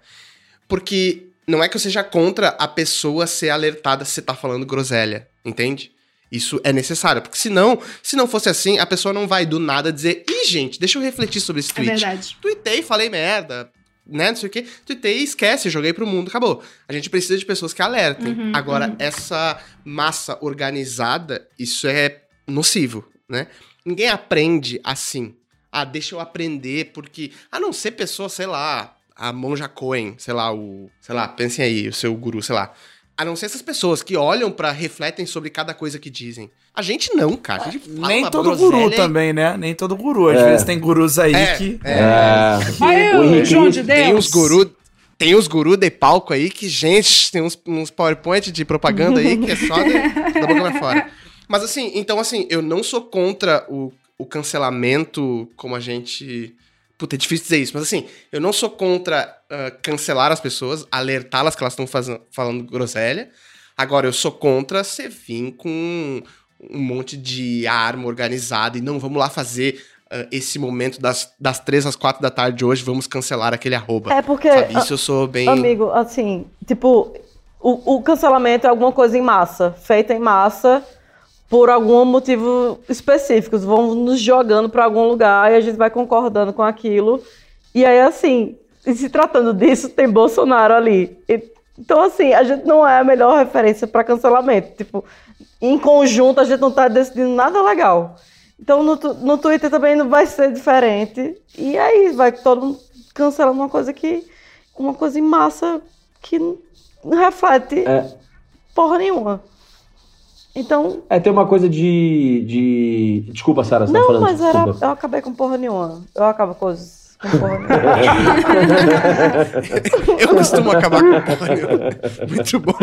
Porque não é que eu seja contra a pessoa ser alertada se você tá falando groselha, entende? Isso é necessário, porque senão, se não fosse assim, a pessoa não vai do nada dizer, ih, gente, deixa eu refletir sobre esse tweet. É verdade. Tuitei, falei merda, né, não sei o quê. Tuitei, esquece, joguei pro mundo, acabou. A gente precisa de pessoas que alertem. Uhum, Agora, uhum. essa massa organizada, isso é nocivo, né? Ninguém aprende assim. Ah, deixa eu aprender, porque. A não ser pessoa, sei lá, a Monja Cohen, sei lá, o. Sei lá, pensem aí, o seu guru, sei lá. A não ser essas pessoas que olham pra, refletem sobre cada coisa que dizem. A gente não, cara. A gente fala Nem uma todo guru e- também, né? Nem todo guru. Às É. vezes tem gurus aí É, que. é. Aí, O João de Deus. Tem uns guru, tem uns guru de palco aí que, gente, tem uns, uns PowerPoint de propaganda aí que é só de- da boca pra fora. Mas assim, então assim, eu não sou contra o, o cancelamento como a gente. Puta, é difícil dizer isso, mas assim, eu não sou contra ah, cancelar as pessoas, alertá-las que elas estão falando groselha. Agora, eu sou contra você vir com um monte de arma organizada e não, vamos lá fazer ah, esse momento das, das três às quatro da tarde de hoje, vamos cancelar aquele arroba. É porque, Sabe? Isso eu sou bem. Amigo, assim, tipo, o, o cancelamento é alguma coisa em massa, feita em massa por algum motivo específico. Vão nos jogando para algum lugar e a gente vai concordando com aquilo. E aí, assim, e se tratando disso, tem Bolsonaro ali. E- então, assim, a gente não é a melhor referência para cancelamento. Tipo, em conjunto, a gente não tá decidindo nada legal. Então, no, no Twitter também não vai ser diferente. E aí, vai todo mundo cancelando uma coisa que. Uma coisa em massa que não reflete É. porra nenhuma. Então. É, tem uma coisa de. de... Desculpa, Sara, você tá Não, falando. mas era, eu acabei com porra nenhuma. Eu acabo com coisas com porra nenhuma. eu costumo acabar com porra nenhuma. Muito bom.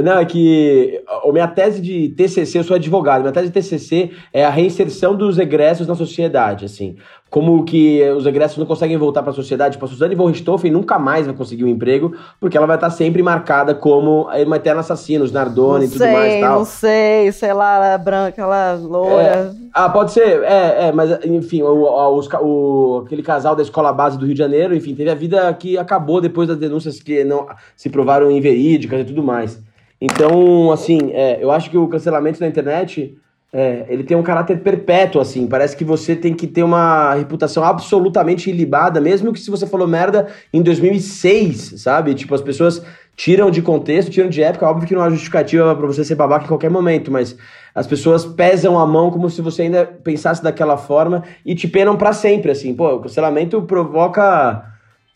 Não, é que a minha tese de TCC, eu sou advogado, minha tese de TCC é a reinserção dos egressos na sociedade, assim. Como que os egressos não conseguem voltar para a sociedade. Tipo, a Suzane von Richthofen nunca mais vai conseguir um emprego, porque ela vai estar sempre marcada como uma eterna assassina, os Nardoni e tudo mais e tal. não sei, sei lá, ela é branca, ela é loura. Ah, pode ser, é, é, mas enfim, o, o- o- aquele casal da escola base do Rio de Janeiro, enfim, teve a vida que acabou depois das denúncias que não se provaram inverídicas e tudo mais. Então, assim, é, eu acho que o cancelamento na internet, é, ele tem um caráter perpétuo, assim, parece que você tem que ter uma reputação absolutamente ilibada, mesmo que se você falou merda em 2006, sabe? Tipo, as pessoas tiram de contexto, tiram de época, óbvio que não há justificativa pra você ser babaca em qualquer momento, mas as pessoas pesam a mão como se você ainda pensasse daquela forma e te penam pra sempre, assim. Pô, o cancelamento provoca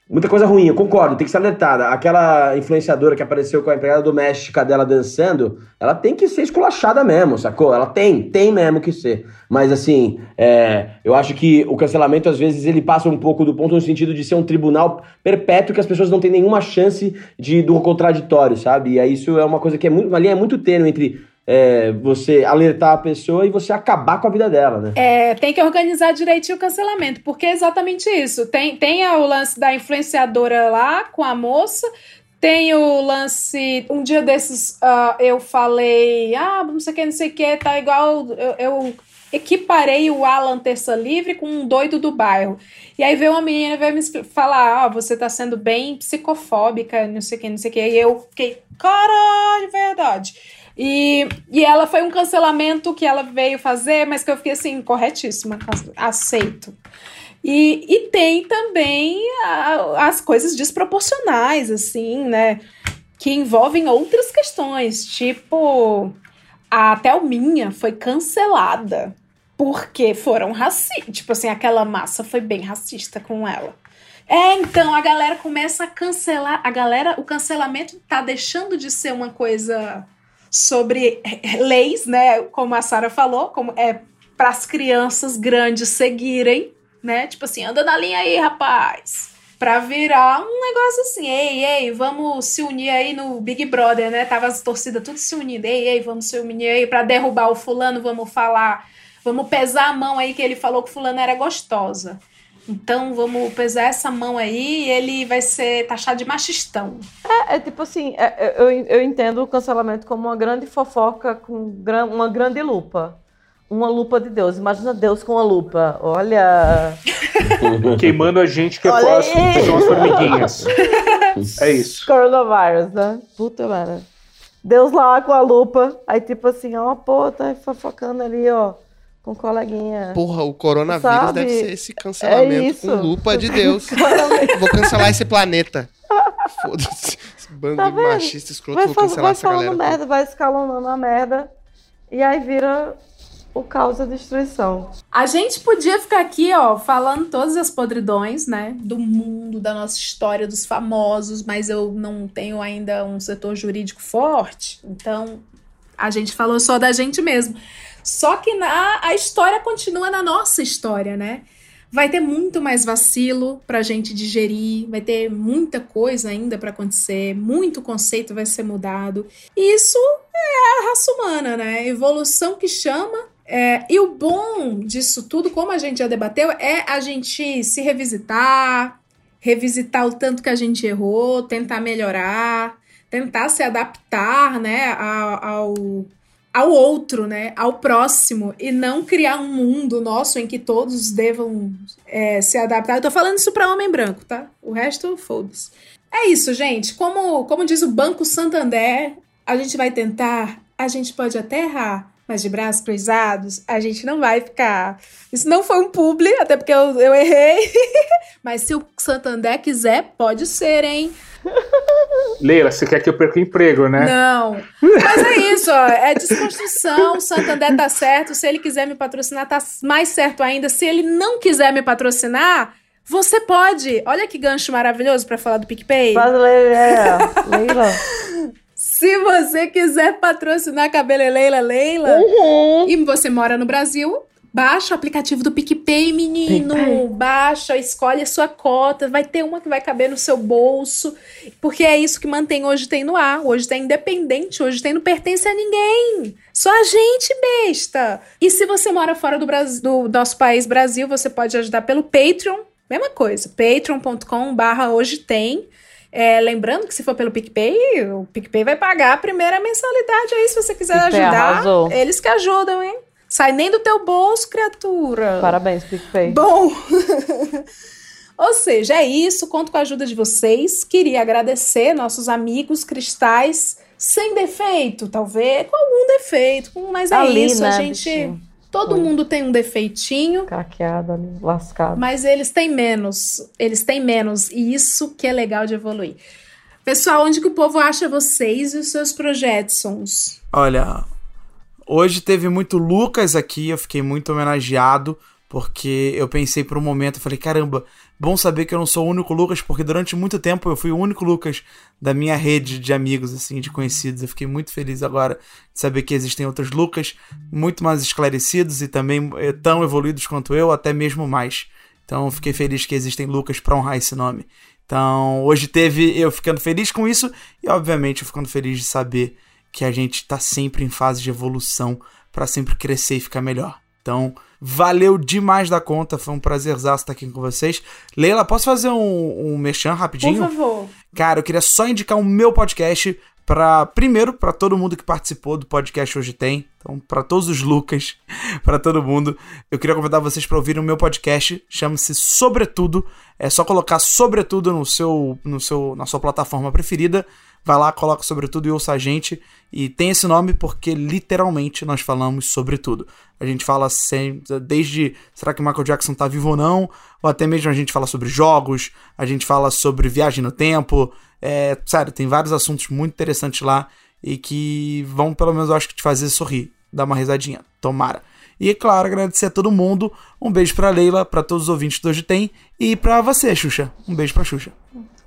muita coisa ruim, eu concordo, tem que ser alertada. Aquela influenciadora que apareceu com a empregada doméstica dela dançando, ela tem que ser esculachada mesmo, sacou? Ela tem, tem mesmo que ser. Mas assim, é, eu acho que o cancelamento, às vezes, ele passa um pouco do ponto no sentido de ser um tribunal perpétuo que as pessoas não têm nenhuma chance de do contraditório, sabe? E aí isso é uma coisa que é muito, uma linha muito tênue entre é, você alertar a pessoa e você acabar com a vida dela, né? É, tem que organizar direitinho o cancelamento, porque é exatamente isso. Tem, tem o lance da influenciadora lá com a moça, tem o lance. Um dia desses ah, eu falei, ah, não sei o que, não sei o que, tá igual. Eu, eu equiparei o Alan Terça Livre com um doido do bairro. E aí veio uma menina veio me falar: ah, você tá sendo bem psicofóbica, não sei o que, não sei o que. E eu fiquei, caralho, verdade. E, e ela foi um cancelamento que ela veio fazer, mas que eu fiquei assim, corretíssima, aceito. E, e tem também a, as coisas desproporcionais, assim, né? Que envolvem outras questões, tipo a Thelminha foi cancelada porque foram racistas. Tipo assim, aquela massa foi bem racista com ela. É, então a galera começa a cancelar. A galera, o cancelamento tá deixando de ser uma coisa sobre leis, né? Como a Sara falou, como é para as crianças grandes seguirem, né? Tipo assim, anda na linha aí, rapaz. Pra virar um negócio assim, ei, ei, vamos se unir aí no Big Brother, né? Tava as torcidas tudo se unindo, ei, ei, vamos se unir aí pra derrubar o fulano, vamos falar, vamos pesar a mão aí que ele falou que fulano era gostosa. Então vamos pesar essa mão aí e ele vai ser taxado de machistão. É, é tipo assim, é, é eu, eu entendo o cancelamento como uma grande fofoca com gran, uma grande lupa. Uma lupa de Deus. Imagina Deus com uma lupa. Olha. Queimando a gente que é são as formiguinhas. é isso. Coronavírus, né? Puta merda. Deus lá com a lupa. Aí, tipo assim, ó, pô, tá fofocando ali, ó com coleguinha. Porra, o coronavírus sabe? deve ser esse cancelamento é com lupa de Deus. vou cancelar esse planeta. Foda-se. Esse bando tá de machista escroto, vai, vou cancelar vai essa galera. Merda, vai escalonando a merda. E aí vira o caos da destruição. A gente podia ficar aqui, ó, falando todas as podridões, né, do mundo, da nossa história, dos famosos, mas eu não tenho ainda um setor jurídico forte, então a gente falou só da gente mesmo. Só que na, a história continua na nossa história, né? Vai ter muito mais vacilo para a gente digerir, vai ter muita coisa ainda para acontecer, muito conceito vai ser mudado. E isso é a raça humana, né? Evolução que chama. É, e o bom disso tudo, como a gente já debateu, é a gente se revisitar, revisitar o tanto que a gente errou, tentar melhorar, tentar se adaptar, né, ao, ao ao outro, né? Ao próximo, e não criar um mundo nosso em que todos devam é, se adaptar. Eu tô falando isso para homem branco, tá? O resto, foda-se. É isso, gente. Como, como diz o Banco Santander, a gente vai tentar, a gente pode até errar, mas de braços cruzados, a gente não vai ficar. Isso não foi um publi, até porque eu, eu errei. mas se o Santander quiser, pode ser, hein? Leila, você quer que eu perca o emprego, né? Não. Mas é isso, ó. É desconstrução. O Santander tá certo. Se ele quiser me patrocinar, tá mais certo ainda. Se ele não quiser me patrocinar, você pode. Olha que gancho maravilhoso para falar do PicPay. Leila. Se você quiser patrocinar a Leila Leila uhum. e você mora no Brasil, Baixa o aplicativo do PicPay, menino. PicPay. Baixa, escolhe a sua cota. Vai ter uma que vai caber no seu bolso. Porque é isso que mantém Hoje Tem no ar. Hoje tem independente. Hoje tem não pertence a ninguém. Só a gente, besta. E se você mora fora do, Brasil, do nosso país, Brasil, você pode ajudar pelo Patreon. Mesma coisa. patreon.com barra hoje tem. É, lembrando que se for pelo PicPay, o PicPay vai pagar a primeira mensalidade aí, se você quiser PicPay ajudar. Arrasou. Eles que ajudam, hein? Sai nem do teu bolso, criatura. Parabéns, PicPay. Bom. Ou seja, é isso. Conto com a ajuda de vocês. Queria agradecer nossos amigos cristais sem defeito, talvez com algum defeito, mas é ali, isso. Né, a gente. Bichinho. Todo Foi. mundo tem um defeitinho. Caqueado ali, lascado. Mas eles têm menos. Eles têm menos. E isso que é legal de evoluir. Pessoal, onde que o povo acha vocês e os seus projetos? Olha, Hoje teve muito Lucas aqui, eu fiquei muito homenageado, porque eu pensei por um momento, eu falei, caramba, bom saber que eu não sou o único Lucas, porque durante muito tempo eu fui o único Lucas da minha rede de amigos, assim, de conhecidos. Eu fiquei muito feliz agora de saber que existem outros Lucas muito mais esclarecidos e também eh, tão evoluídos quanto eu, até mesmo mais. Então fiquei feliz que existem Lucas para honrar esse nome. Então hoje teve eu ficando feliz com isso e obviamente eu ficando feliz de saber que a gente tá sempre em fase de evolução para sempre crescer e ficar melhor. Então, valeu demais da conta, foi um prazerzaço estar aqui com vocês. Leila, posso fazer um, um merchan rapidinho? Por favor. Cara, eu queria só indicar o meu podcast para primeiro para todo mundo que participou do podcast hoje tem, então para todos os Lucas, para todo mundo, eu queria convidar vocês para ouvir o meu podcast, chama-se Sobretudo, é só colocar Sobretudo no seu no seu na sua plataforma preferida, vai lá, coloca Sobretudo e ouça a gente, e tem esse nome porque literalmente nós falamos sobre tudo. A gente fala sempre, desde será que Michael Jackson tá vivo ou não, ou até mesmo a gente fala sobre jogos, a gente fala sobre viagem no tempo, é, sério, tem vários assuntos muito interessantes lá e que vão, pelo menos, eu acho que te fazer sorrir, dar uma risadinha. Tomara. E, é claro, agradecer a todo mundo. Um beijo pra Leila, pra todos os ouvintes do Hoje Tem. E pra você, Xuxa. Um beijo pra Xuxa.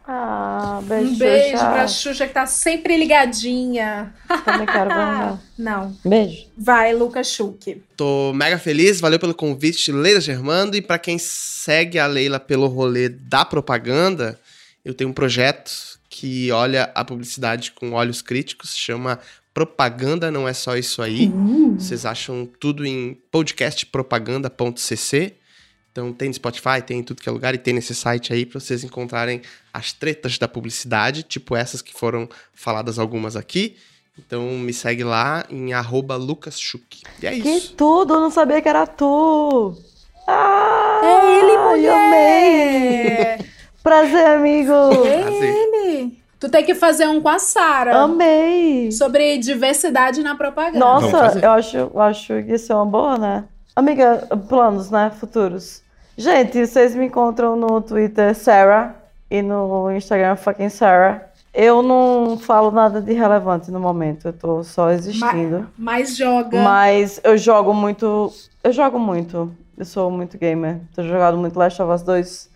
Ah, beijo, Um beijo Xuxa. pra Xuxa que tá sempre ligadinha. Também quero. Não. Beijo. Vai, Lucas Schuch. Tô mega feliz, valeu pelo convite, Leila Germando. E pra quem segue a Leila pelo rolê da propaganda, eu tenho um projeto que olha a publicidade com olhos críticos, chama Propaganda Não É Só Isso Aí. Hum. Vocês acham tudo em podcastpropaganda.cc. Então tem no Spotify, tem em tudo que é lugar e tem nesse site aí pra vocês encontrarem as tretas da publicidade, tipo essas que foram faladas algumas aqui. Então me segue lá em arroba lucasschuck. E é Que isso. tudo, eu não sabia que era tu. Ah, É ele, eu mulher. amei. Prazer, amigo. É ele. Tu tem que fazer um com a Sara. Amei. Sobre diversidade na propaganda. Nossa, eu acho, eu acho que isso é uma boa, né? Amiga, planos, né? Futuros. Gente, vocês me encontram no Twitter Sarah e no Instagram fucking Sarah. Eu não falo nada de relevante no momento, eu tô só existindo. Mas joga. Mas eu jogo muito. Eu jogo muito. Eu sou muito gamer. Tô jogando muito Last of Us 2.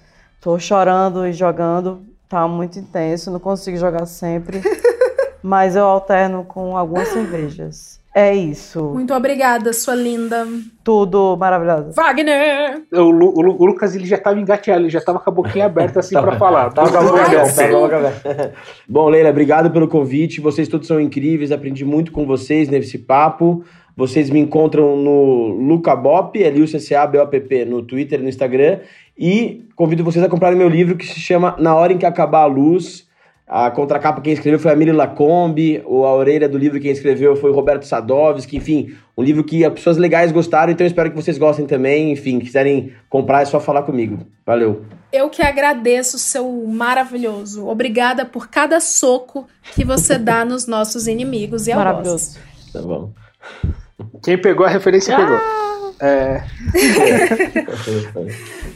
Tô chorando e jogando. Tá muito intenso. Não consigo jogar sempre. mas eu alterno com algumas cervejas. É isso. Muito obrigada, sua linda. Tudo maravilhoso. Wagner! O, Lu- o Lu- o Lucas ele já tava engateado, ele já tava com a boquinha aberta assim pra falar. Tava com a boca aberta, tava boca aberta. Bom, Leila, obrigado pelo convite. Vocês todos são incríveis. Aprendi muito com vocês nesse papo. Vocês me encontram no Lucabop, L-U-C-C-A-B-O-P-P, no Twitter e no Instagram. E convido vocês a comprarem meu livro que se chama Na Hora em que Acabar a Luz. A contracapa quem escreveu foi a Miri Lacombe, ou a orelha do livro quem escreveu foi o Roberto Sadovski, enfim, um livro que as pessoas legais gostaram, então eu espero que vocês gostem também. Enfim, quiserem comprar é só falar comigo. Valeu. Eu que agradeço, seu maravilhoso. Obrigada por cada soco que você dá nos nossos inimigos e algozes. Tá bom. Quem pegou a referência Ah! pegou. É...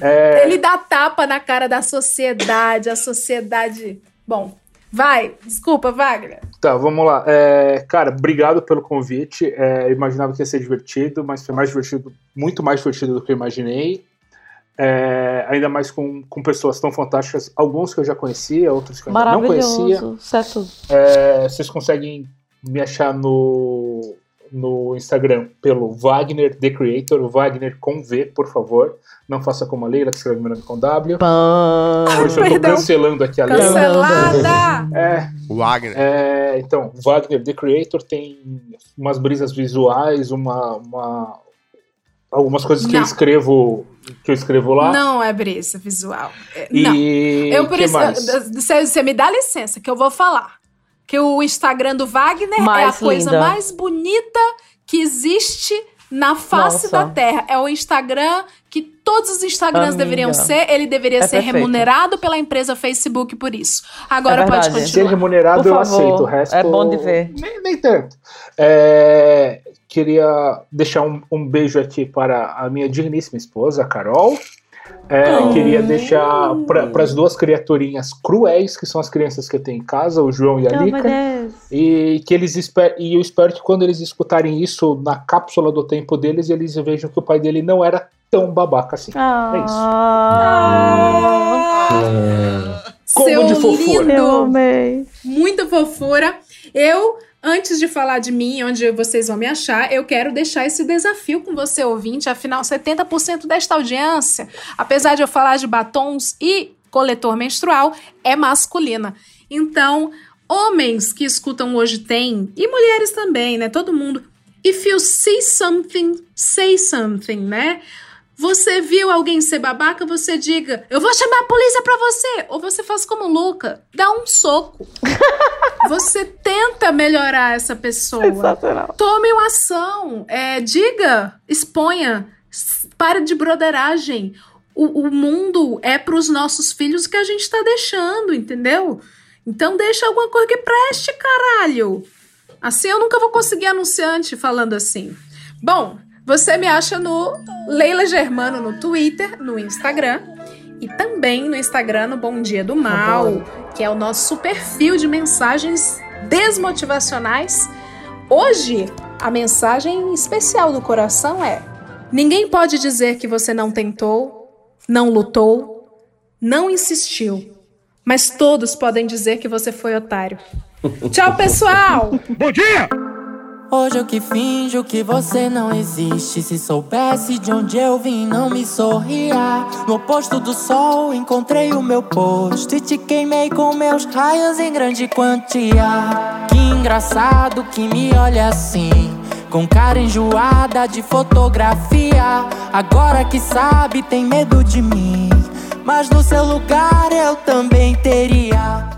É, Ele dá tapa na cara da sociedade, a sociedade. Bom, vai, desculpa, Wagner. Tá, vamos lá. É, cara, obrigado pelo convite. É, eu imaginava que ia ser divertido, mas foi mais divertido, muito mais divertido do que eu imaginei. É, ainda mais com, com pessoas tão fantásticas, alguns que eu já conhecia, outros que eu ainda não conhecia. Maravilhoso. Certo. É, vocês conseguem me achar no, no Instagram pelo Wagner The Creator, o Wagner com V, por favor. Não faça como a Leila, que escreve meu nome com W. Hoje eu tô cancelando aqui a Leila. Cancelada! É, Wagner. é, então, Wagner The Creator tem umas brisas visuais, uma, uma- algumas coisas que eu Não. escrevo que eu escrevo lá. Não é brisa visual. É, E não. Eu que preciso. mais? Você você me dá licença, que eu vou falar. Que o Instagram do Wagner é a Mais coisa linda. mais bonita que existe na face Nossa. da Terra. É o Instagram que todos os Instagrams Amiga. deveriam ser. Ele deveria É ser perfeito. remunerado pela empresa Facebook por isso. Agora É pode verdade. Ser continuar. remunerado Por eu favor, aceito, o resto. é bom de ver. Nem, nem tanto. É, queria deixar um, um beijo aqui para a minha digníssima esposa, Carol. É, Oh. Queria deixar para as duas criaturinhas cruéis, que são as crianças que eu tenho em casa, o João e a meu Lica. Deus. E que eles esper e eu espero que quando eles escutarem isso na cápsula do tempo deles, eles vejam que o pai dele não era tão babaca assim. É isso. Ah, Como Seu de fofura. lindo. eu amei. Muita fofura. Eu, antes de falar de mim, onde vocês vão me achar, eu quero deixar esse desafio com você, ouvinte. Afinal, 70% desta audiência, apesar de eu falar de batons e coletor menstrual, é masculina. Então, homens que escutam hoje tem, e mulheres também, né? Todo mundo. If you see something, say something, né? Você viu alguém ser babaca, você diga, eu vou chamar a polícia pra você. Ou você faz como Luca, dá um soco. você tenta melhorar essa pessoa. Sensacional. Tome uma ação. É, diga, exponha. Pare de broderagem. O, o mundo é pros nossos filhos que a gente tá deixando, entendeu? Então deixa alguma coisa que preste, caralho. Assim eu nunca vou conseguir anunciante falando assim. Bom, você me acha no Leila Germano no Twitter, no Instagram e também no Instagram no Bom Dia do Mal, que é o nosso perfil de mensagens desmotivacionais. Hoje, a mensagem especial do coração é: ninguém pode dizer que você não tentou, não lutou, não insistiu, mas todos podem dizer que você foi otário. Tchau, pessoal! Bom dia! Hoje eu que finjo que você não existe. Se soubesse de onde eu vim, não me sorria. No oposto do sol, encontrei o meu posto e te queimei com meus raios em grande quantia. Que engraçado que me olha assim. Com cara enjoada de fotografia. Agora que sabe, tem medo de mim. Mas no seu lugar eu também teria.